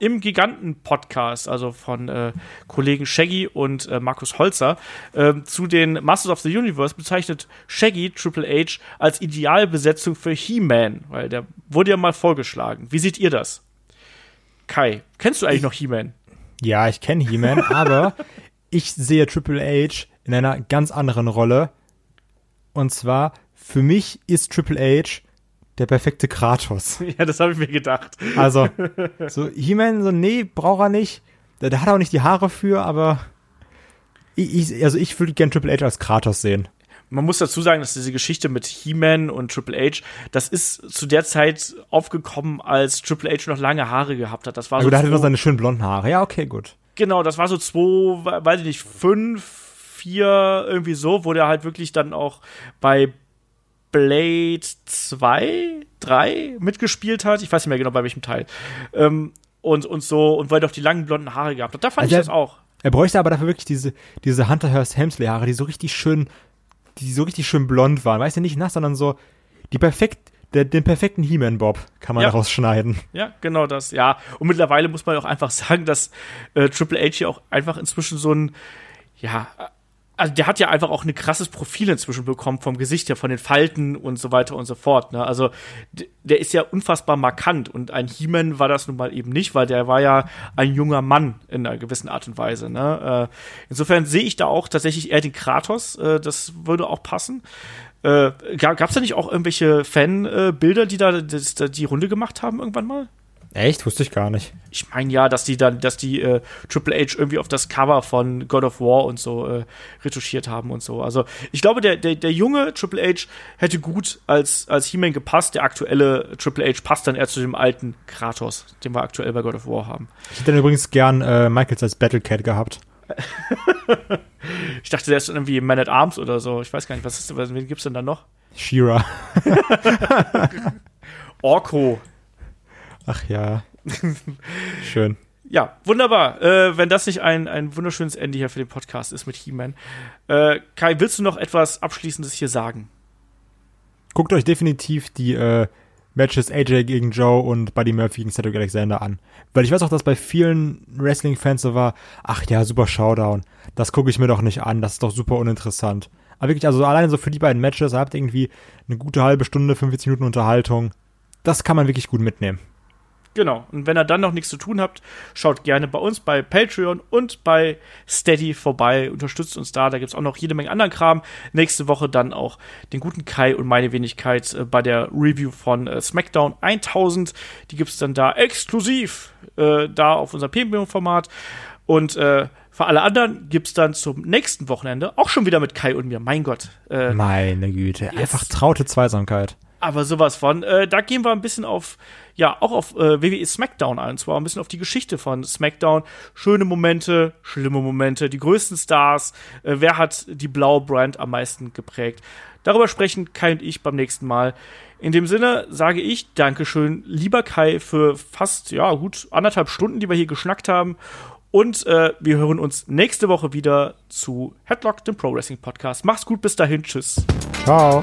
im Giganten-Podcast, also von äh, Kollegen Shaggy und äh, Markus Holzer, äh, zu den Masters of the Universe bezeichnet Shaggy Triple H als Idealbesetzung für He-Man, weil der wurde ja mal vorgeschlagen. Wie seht ihr das? Kai, kennst du eigentlich ich, noch He-Man? Ja, ich kenne He-Man, aber ich sehe Triple H in einer ganz anderen Rolle. Und zwar, für mich ist Triple H der perfekte Kratos. Ja, das habe ich mir gedacht. Also, so He-Man, so, nee, braucht er nicht. Der, der, hat auch nicht die Haare für, aber ich, ich also ich würde gern Triple H als Kratos sehen. Man muss dazu sagen, dass diese Geschichte mit He-Man und Triple H, das ist zu der Zeit aufgekommen, als Triple H noch lange Haare gehabt hat. Das war ja, so. Da hatte er noch seine schönen blonden Haare. Ja, okay, gut. Genau, das war so zwei, weiß ich nicht, fünf, vier, irgendwie so, wo der halt wirklich dann auch bei Blade 2, 3 mitgespielt hat. Ich weiß nicht mehr genau bei welchem Teil. Ähm, und, und so, und weil er doch die langen blonden Haare gehabt hat. Da fand also ich das auch. Er bräuchte aber dafür wirklich diese, diese Hunter Hearst Helmsley Haare, die so richtig schön, die so richtig schön blond waren. Weißt du, nicht nass, sondern so, die perfekt, der, den perfekten He-Man Bob kann man ja. daraus schneiden. Ja, genau das, ja. Und mittlerweile muss man auch einfach sagen, dass äh, Triple H hier auch einfach inzwischen so ein, ja, also der hat ja einfach auch ein krasses Profil inzwischen bekommen vom Gesicht her, von den Falten und so weiter und so fort. Ne? Also der ist ja unfassbar markant und ein He-Man war das nun mal eben nicht, weil der war ja ein junger Mann in einer gewissen Art und Weise. Ne? Äh, insofern sehe ich da auch tatsächlich eher den Kratos, äh, das würde auch passen. Äh, Gab es da nicht auch irgendwelche Fanbilder, die da das, die Runde gemacht haben irgendwann mal? Echt? Wusste ich gar nicht. Ich meine ja, dass die dann, dass die äh, Triple H irgendwie auf das Cover von God of War und so äh, retuschiert haben und so. Also ich glaube, der, der, der junge Triple H hätte gut als, als He-Man gepasst. Der aktuelle Triple H passt dann eher zu dem alten Kratos, den wir aktuell bei God of War haben. Ich hätte dann übrigens gern äh, Michaels als Battlecat gehabt. ich dachte, der ist irgendwie Man at Arms oder so. Ich weiß gar nicht, was ist, wen gibt's denn da noch? Shira. Orko. Ach ja. Schön. Ja, wunderbar. Äh, wenn das nicht ein, ein wunderschönes Ende hier für den Podcast ist mit He-Man. Äh, Kai, willst du noch etwas Abschließendes hier sagen? Guckt euch definitiv die äh, Matches AJ gegen Joe und Buddy Murphy gegen Cedric Alexander an. Weil ich weiß auch, dass bei vielen Wrestling-Fans so war, ach ja, super Showdown. Das gucke ich mir doch nicht an, das ist doch super uninteressant. Aber wirklich, also alleine so für die beiden Matches, habt ihr irgendwie eine gute halbe Stunde, 45 Minuten Unterhaltung. Das kann man wirklich gut mitnehmen. Genau. Und wenn ihr dann noch nichts zu tun habt, schaut gerne bei uns bei Patreon und bei Steady vorbei. Unterstützt uns da. Da gibt es auch noch jede Menge anderen Kram. Nächste Woche dann auch den guten Kai und meine Wenigkeit äh, bei der Review von äh, SmackDown 1000. Die gibt es dann da exklusiv äh, da auf unserem Premium-Format. Und äh, für alle anderen gibt es dann zum nächsten Wochenende auch schon wieder mit Kai und mir. Mein Gott. Äh, Meine Güte. Yes. Einfach traute Zweisamkeit. Aber sowas von. Äh, da gehen wir ein bisschen auf, ja, auch auf äh, WWE SmackDown ein. Und zwar ein bisschen auf die Geschichte von SmackDown. Schöne Momente, schlimme Momente, die größten Stars. Äh, wer hat die blaue Brand am meisten geprägt? Darüber sprechen Kai und ich beim nächsten Mal. In dem Sinne sage ich Dankeschön, lieber Kai, für fast, ja, gut anderthalb Stunden, die wir hier geschnackt haben. Und äh, wir hören uns nächste Woche wieder zu Headlock, dem Pro Wrestling Podcast. Mach's gut, bis dahin. Tschüss. Ciao.